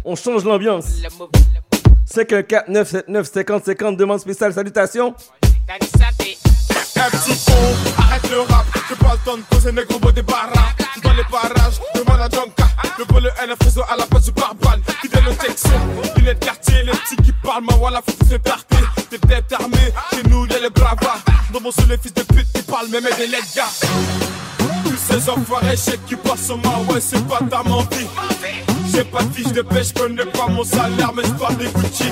On change l'ambiance. 514 979 50 50 demande spéciale salutations. Arrête le rap. J'ai pas le temps de poser gros mots des barras. Dans les parages, demande à. Le vol N, un frisson à la place du au Texan, il est quartier. Les petits qui parlent, ma voilà, faut se tarter. Des têtes armées, chez nous, y'a les bravas. Mon les fils de pute qui parlent, même des les gars. Tous ces enfoirés, chèques qui passent sur ma c'est pas ta mentie. J'ai pas de fiche de pêche, connais pas mon salaire, mais j'parle des Gucci.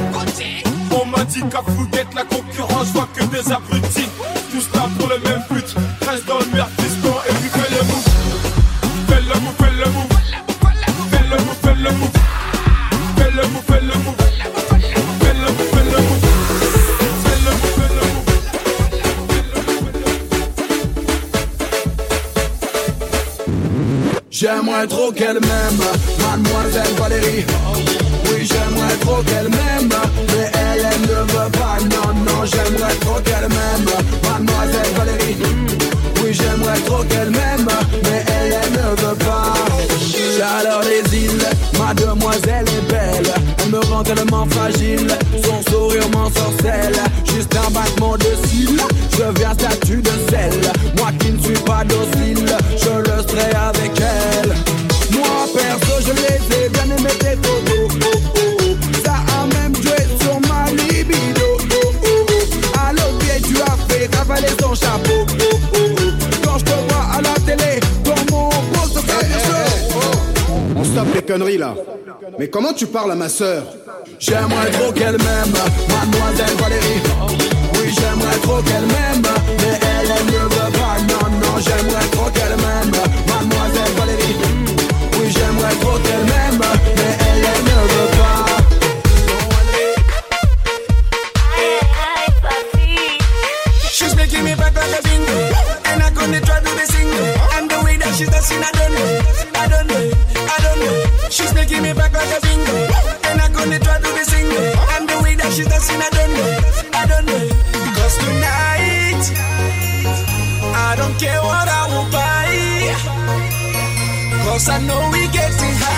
On m'a dit qu'à Fouguette, la concurrence, je vois que des abrutis. Tous là pour le même but, reste dans le merde, J'aimerais trop qu'elle m'aime, mademoiselle Valérie. Oui, j'aimerais trop qu'elle m'aime, mais elle, elle ne veut pas. Non, non, j'aimerais trop qu'elle m'aime, mademoiselle Valérie. Oui, j'aimerais trop qu'elle m'aime, mais elle, elle ne veut pas. Chaleur des îles, ma demoiselle est belle. Elle me rend tellement fragile, son sourire m'ensorcelle. Juste un battement de cils, je deviens statue de sel. Moi qui ne suis pas docile, conneries là. Mais comment tu parles à ma sœur? J'aimerais trop qu'elle m'aime, mademoiselle Valérie. Oui, j'aimerais trop qu'elle m'aime, mais elle, elle ne veut pas. Non, non, j'aimerais I know we getting high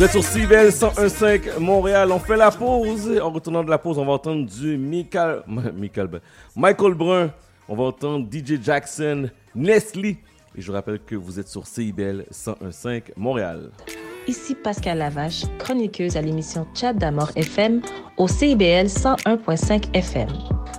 Vous êtes sur CBL 101.5 Montréal. On fait la pause. En retournant de la pause, on va entendre du Michael, <laughs> Michael ben, Michael Brun. On va entendre DJ Jackson, Nestlé. Et je vous rappelle que vous êtes sur CIBL 101.5 Montréal. Ici Pascal Lavache, chroniqueuse à l'émission Chat d'Amour FM au CIBL 101.5 FM.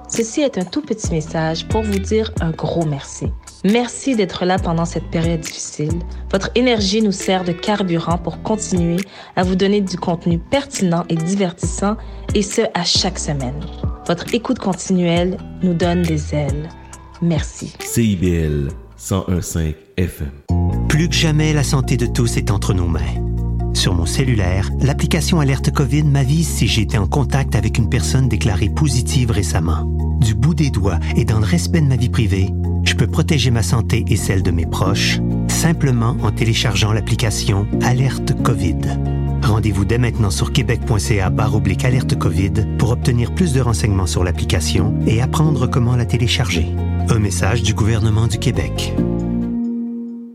Ceci est un tout petit message pour vous dire un gros merci. Merci d'être là pendant cette période difficile. Votre énergie nous sert de carburant pour continuer à vous donner du contenu pertinent et divertissant, et ce, à chaque semaine. Votre écoute continuelle nous donne des ailes. Merci. CIBL 101.5 FM. Plus que jamais, la santé de tous est entre nos mains. Sur mon cellulaire, l'application Alerte COVID m'avise si j'ai été en contact avec une personne déclarée positive récemment. Du bout des doigts et dans le respect de ma vie privée, je peux protéger ma santé et celle de mes proches simplement en téléchargeant l'application Alerte COVID. Rendez-vous dès maintenant sur québec.ca oblique alerte COVID pour obtenir plus de renseignements sur l'application et apprendre comment la télécharger. Un message du gouvernement du Québec.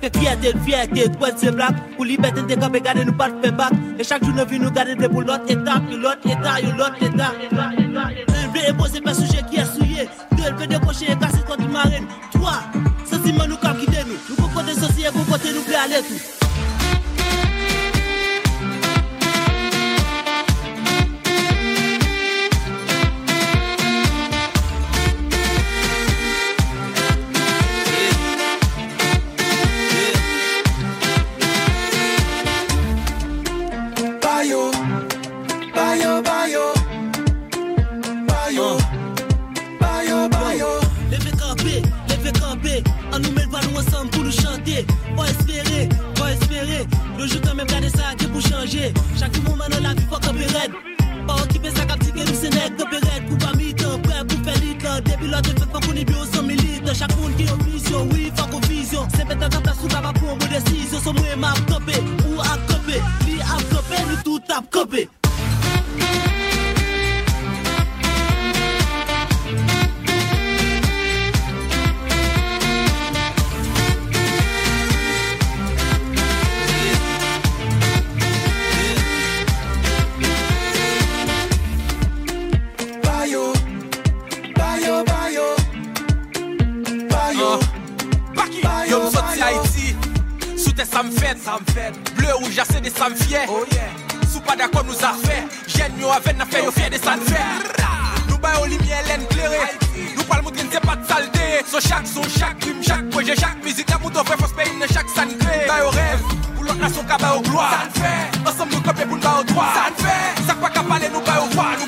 que qui a-t-il qui est droit de ce blague Pour liberté de camper, garder nous pas de faire bac. Et chaque jour, nous vie nous garder de boulot, état, pilote, état, l'autre état. Un vrai imposé, pas sujet qui est souillé. Deux, elle veut décrocher et casser contre marine. Trois, ça c'est moi, nous quittons nous. Nous pouvons des sociétés, vous pouvons nous faire aller tout. Toujou kan men gade sa ki pou chanje Chak tou mouman nan la vi fwa kope red Pa okipe sa kap tike nou senek kope red Pou pa mitan, pre pou fe litan Depi lote fek fwa koni bi ou son militan Chak moun ki yon vision, oui fwa kon vizyon Se petan kap la sou kap apon mou desisyon Son mwen map kope, ou ap kope Li ap kope, nou tout ap kope sa Bleu ou jase de sa m fye Sou pa d'akon nou a fe Jen yo aven na fe yo fye de sa n fe Nou bay o limye len klere Nou pal se pat salte So chak son chak krim chak proje chak Mizik la mouton fe fos pe in chak san kre Bay o rev Pou lot nasyon ka bay o gloa San fe Ensemble nou kope pou n bay o droit San fe Sak pa ka pale nou bay o roi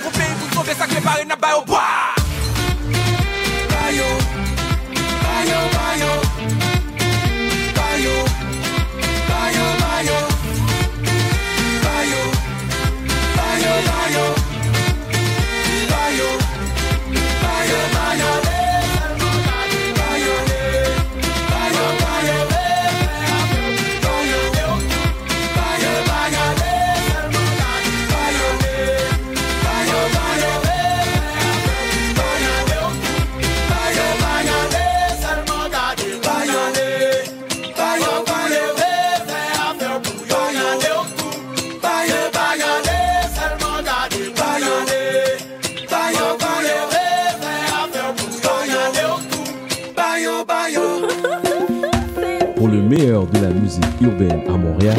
urbaine à Montréal,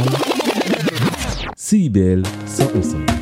CIBL 101.5.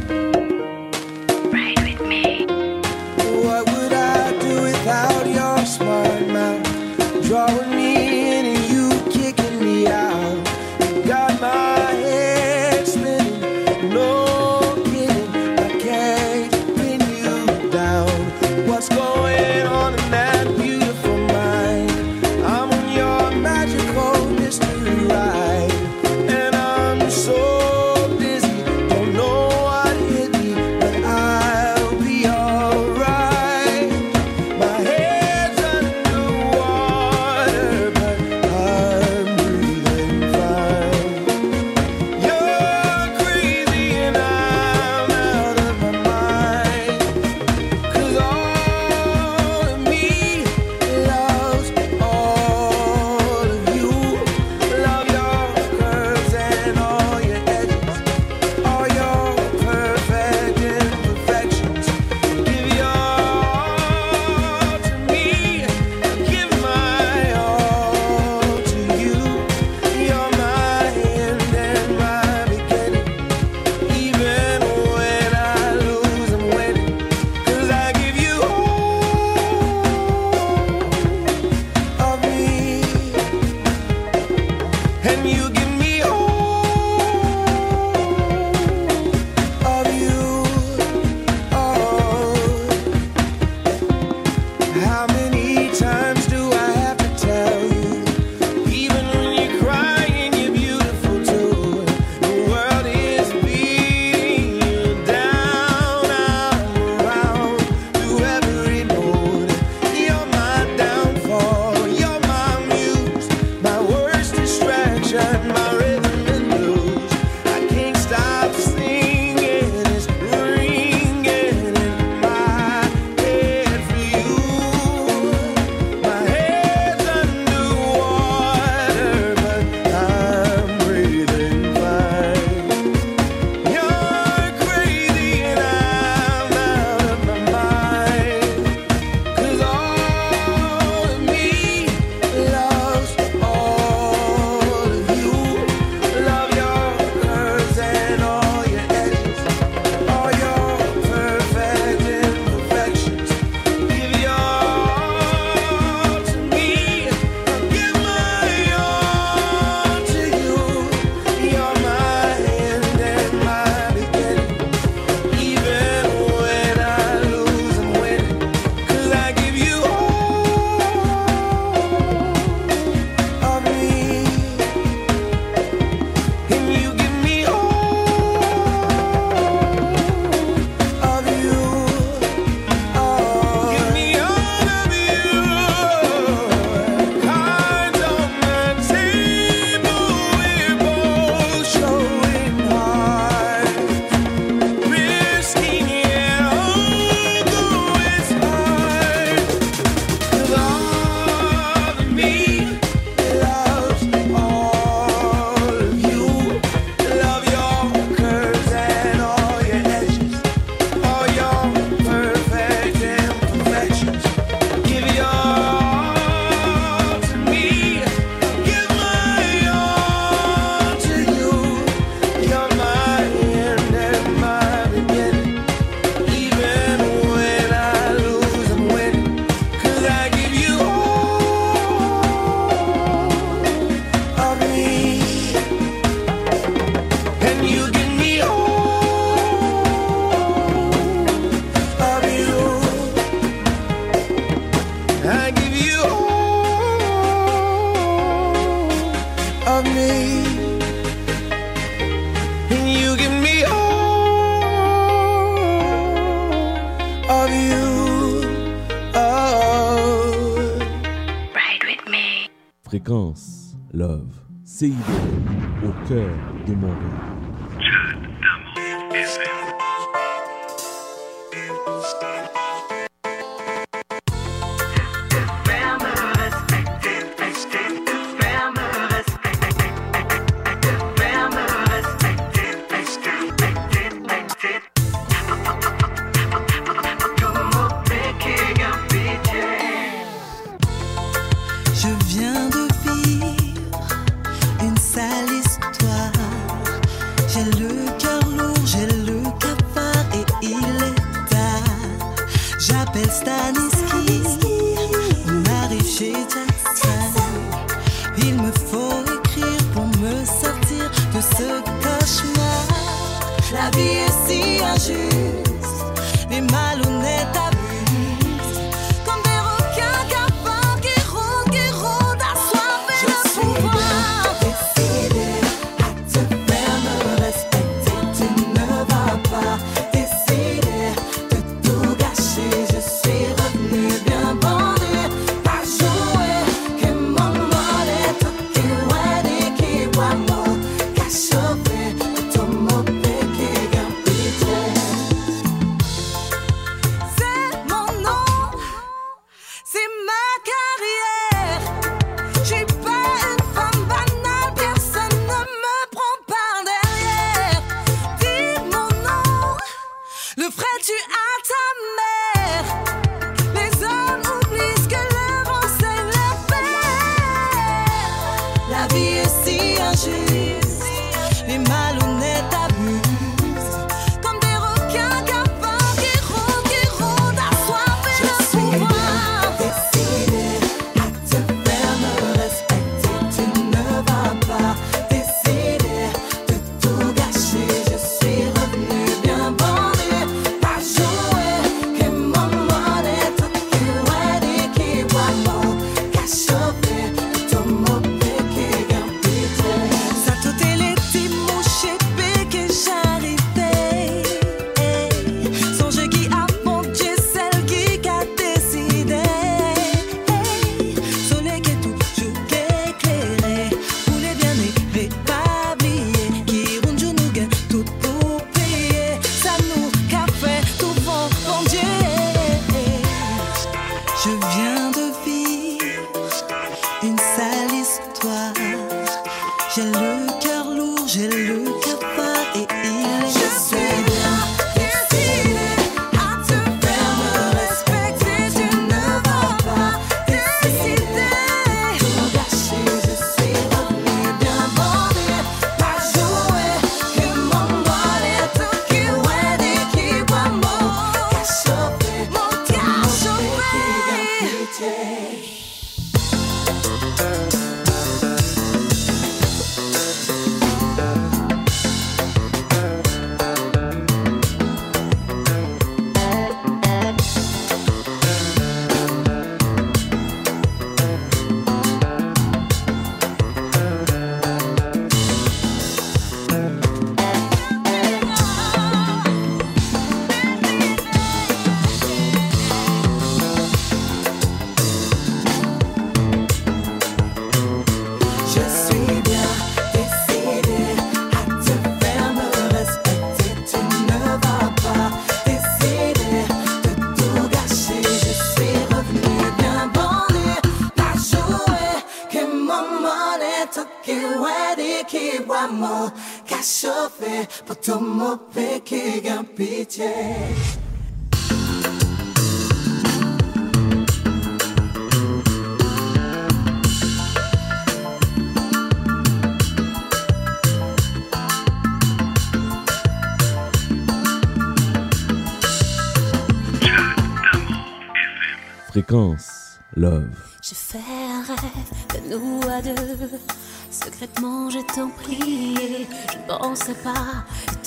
de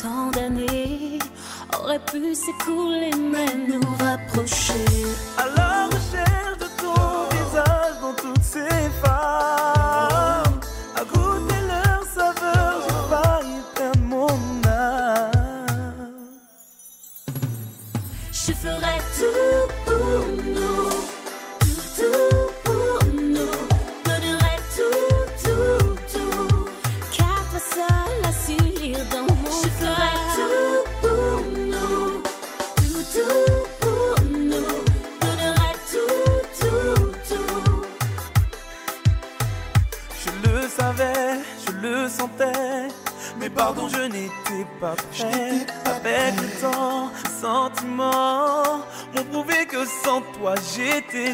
tant d'années auraient pu s'écouler, mais nous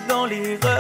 dans les rêves.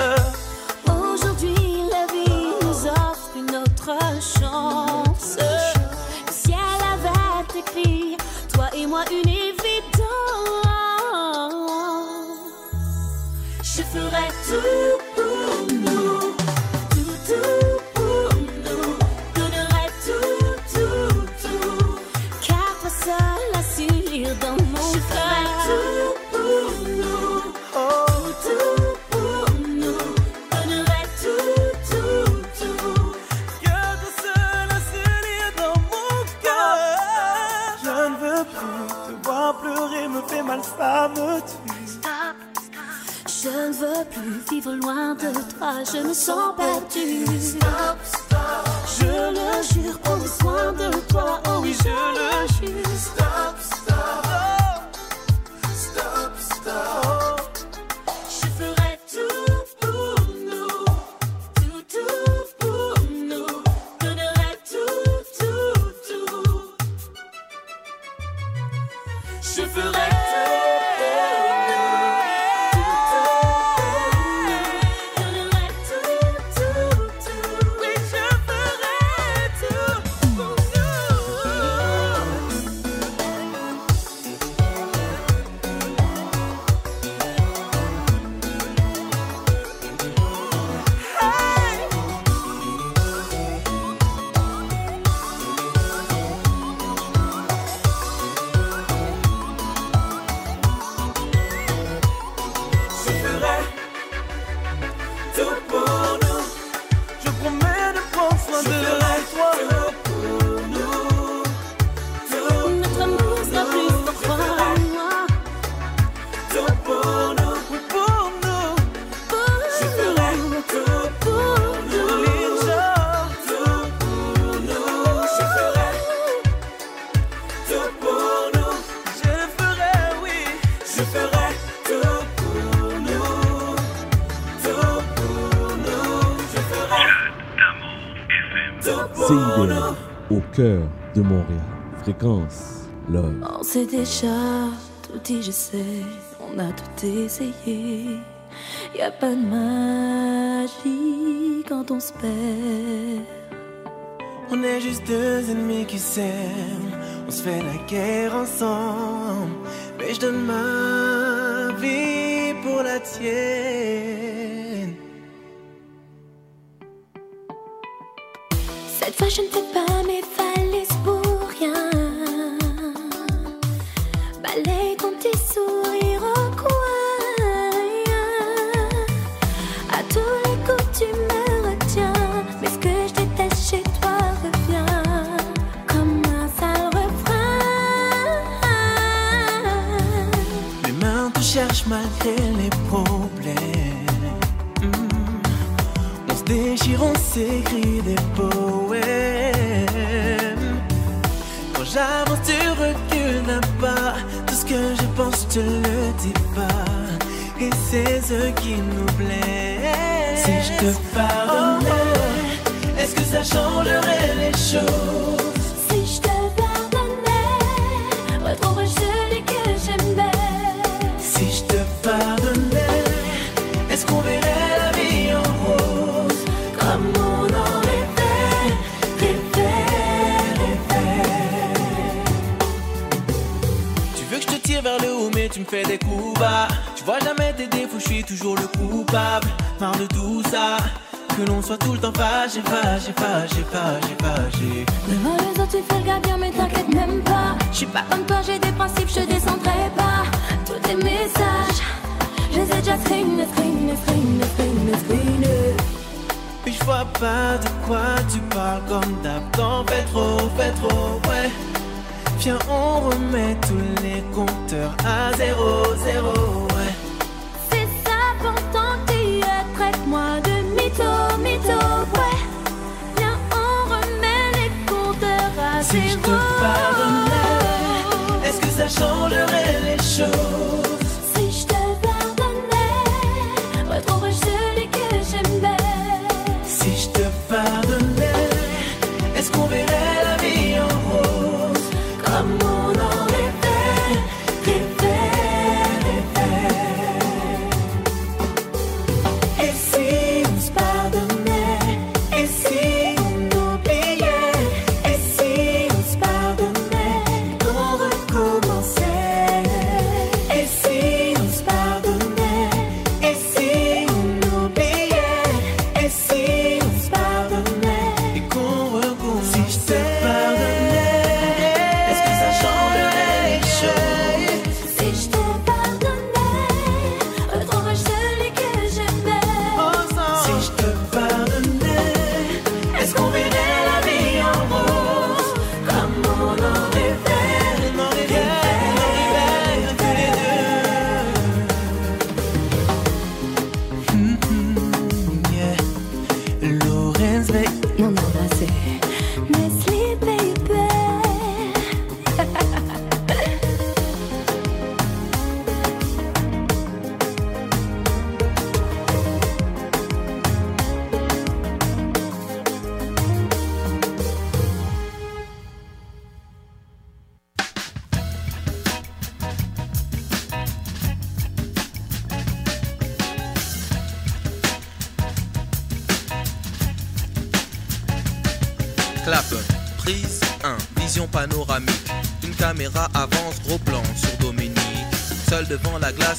de Montréal. Fréquence, love. On sait déjà, tout dit, je sais, on a tout essayé. Y a pas de magie quand on se perd. On est juste deux ennemis qui s'aiment. On se fait la guerre ensemble. Mais je donne ma vie pour la tienne. Cette fois, je ne fais pas mes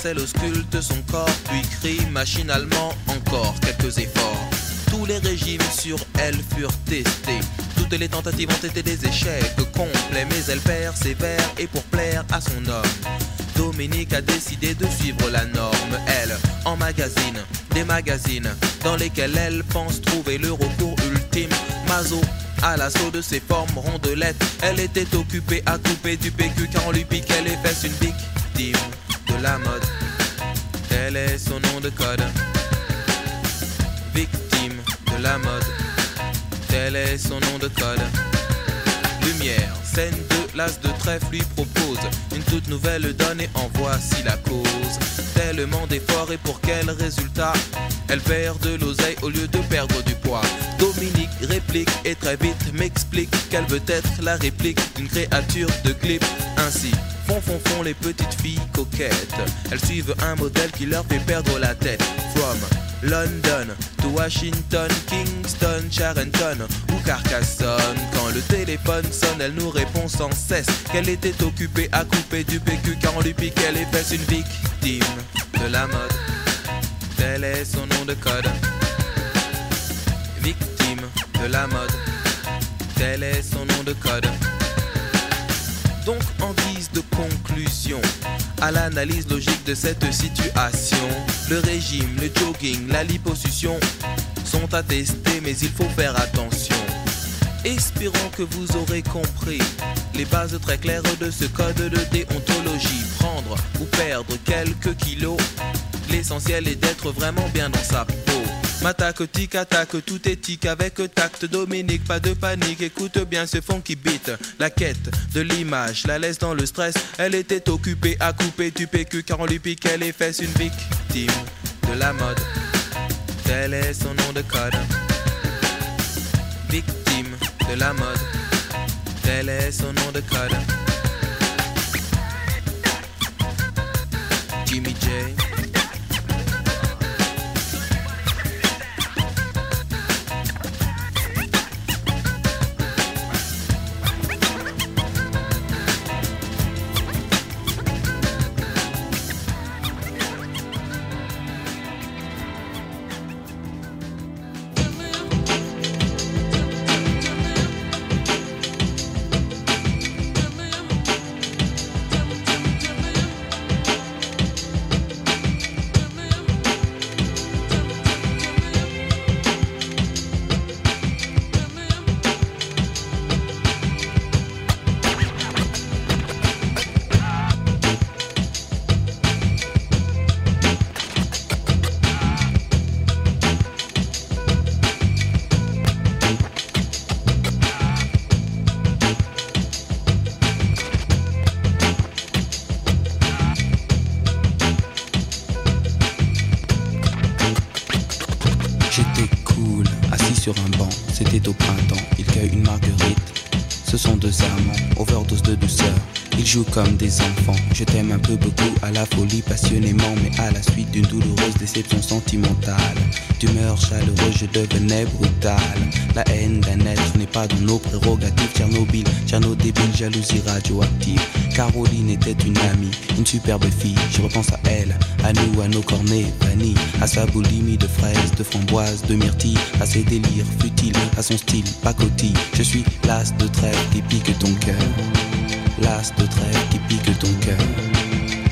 elle ausculte son corps, puis crie machinalement encore quelques efforts. Tous les régimes sur elle furent testés. Toutes les tentatives ont été des échecs complets, mais elle persévère et pour plaire à son homme. Dominique a décidé de suivre la norme. Elle emmagasine des magazines dans lesquels elle pense trouver le recours ultime. Mazo à l'assaut de ses formes rondelettes. Elle était occupée à couper du PQ car on lui piquait les fesses une victime de la mode. Tel est son nom de code. Victime de la mode. Tel est son nom de code. Lumière, scène 2, l'as de trèfle lui propose une toute nouvelle donne et en voici la cause. Tellement d'efforts et pour quel résultat? Elle perd de l'oseille au lieu de perdre du poids. Dominique réplique et très vite m'explique qu'elle veut être la réplique d'une créature de clip. Ainsi, font les petites filles coquettes. Elles suivent un modèle qui leur fait perdre la tête. From London to Washington, Kingston, Charenton ou Carcassonne. Quand le téléphone sonne, elle nous répond sans cesse qu'elle était occupée à couper du PQ car on lui piquait les fesses. Une victime de la mode. Tel est son nom de code. Victime de la mode. Tel est son nom de code. Donc en guise de conclusion à l'analyse logique de cette situation, le régime, le jogging, la liposuction sont attestés mais il faut faire attention. Espérons que vous aurez compris les bases très claires de ce code de déontologie. Prendre ou perdre quelques kilos, l'essentiel est d'être vraiment bien dans sa. M'attaque, tic, attaque, tout est tic avec tact. Dominique, pas de panique, écoute bien ce fond qui beat. La quête de l'image la laisse dans le stress. Elle était occupée à couper du PQ car on lui piquait les fesses. Une victime de la mode. Tel est son nom de code. Victime de la mode. Tel est son nom de code. Jimmy J. la folie, passionnément, mais à la suite d'une douloureuse déception sentimentale. D'humeur chaleureuse, je devenais brutal. La haine d'un être n'est pas dans nos prérogatives. Tchernobyl, Tcherno débile, jalousie radioactive. Caroline était une amie, une superbe fille. Je repense à elle, à nous, à nos cornets vanille, à sa boulimie de fraises, de framboises, de myrtilles, à ses délires futiles, à son style pacotille. Je suis l'as de trêve qui pique ton cœur. L'as de trêve qui pique ton cœur.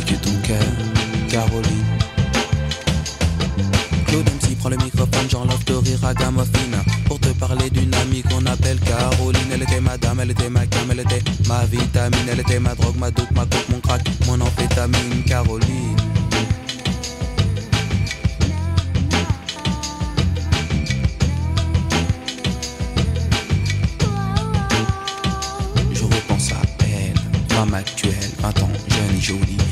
ton cœur. Caroline. Claude MC prend le microphone, de rire à Gamophine Pour te parler d'une amie qu'on appelle Caroline Elle était ma dame, elle était ma cam, elle était ma vitamine Elle était ma drogue, ma dope, ma coke, mon crack, mon amphétamine Caroline Je repense à elle, femme actuelle, 20 ans, jeune et jolie.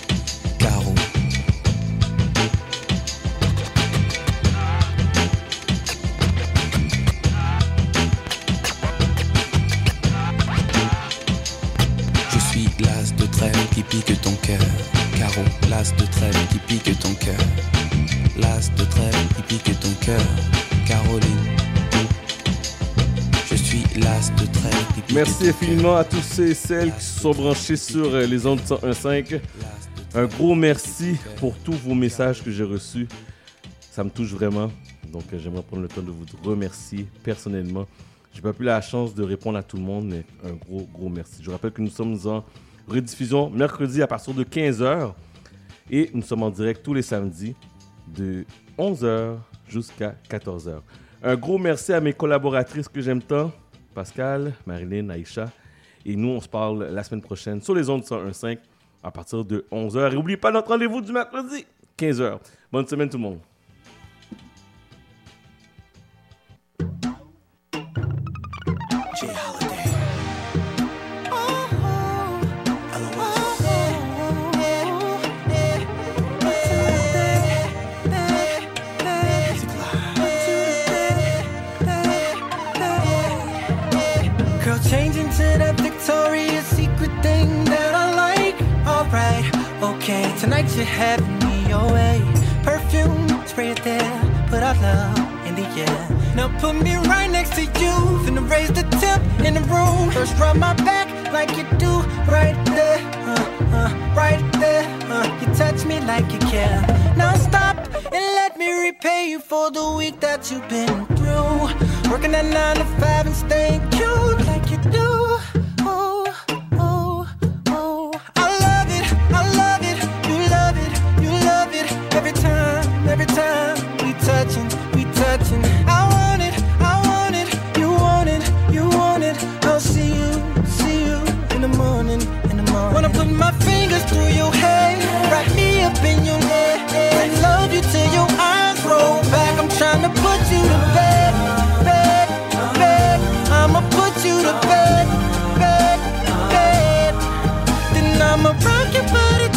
l'as de trêve qui pique ton cœur. L'as de trêve qui pique ton cœur. Caroline. Je suis l'as de trêve qui pique Merci infiniment à tous ceux et celles qui se sont branchés sur euh, les ondes 101.5. Un gros merci pour tous vos messages que j'ai reçus. Ça me touche vraiment. Donc, euh, j'aimerais prendre le temps de vous remercier personnellement. J'ai pas eu la chance de répondre à tout le monde, mais un gros, gros merci. Je rappelle que nous sommes en rediffusion mercredi à partir de 15h et nous sommes en direct tous les samedis de 11h jusqu'à 14h. Un gros merci à mes collaboratrices que j'aime tant, Pascal, Marilyn, Aïcha. Et nous, on se parle la semaine prochaine sur les ondes 101.5 à partir de 11h. Et n'oubliez pas notre rendez-vous du mercredi, 15h. Bonne semaine tout le monde. Tonight you're having me your way. Perfume, spray it there, put our love in the air. Now put me right next to you, finna raise the temp in the room. First rub my back like you do, right there, uh, uh, right there. Uh, you touch me like you care. Now stop and let me repay you for the week that you've been through. Working at nine to five and staying cute like you do. Time, we touching, we touching. I want it, I want it, you want it, you want it. I'll see you, see you in the morning, in the morning. Wanna put my fingers through your hair, wrap me up in your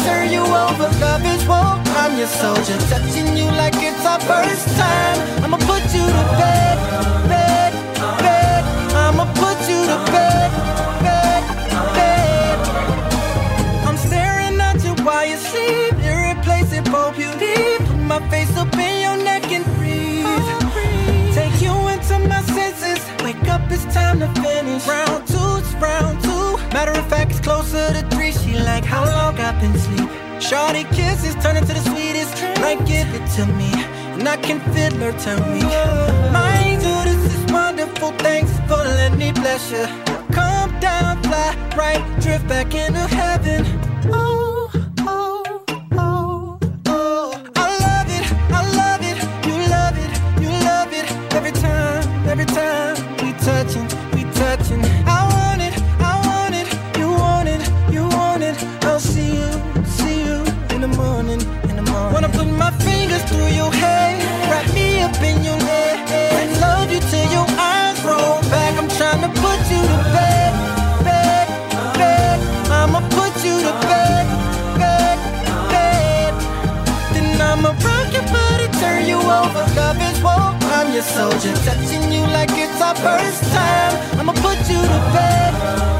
turn you over. Love is war. I'm your soldier, touching you like it's our first time. I'ma put you to bed, bed, bed. I'ma put you to bed, bed, bed. I'm staring at you while you sleep, irreplaceable beauty. Put my face up in your neck and breathe. Take you into my senses. Wake up, it's time to finish. Round two, it's round two. Matter of fact, it's closer to how long I've been sleep? Shorty kisses turn into the sweetest. Like, give it to me, and I can feel her turn me. My angel, this is wonderful. Thanks for letting me bless you. Come down, fly right, drift back into heaven. Oh, your soldier, touching you like it's our first time. I'ma put you to bed.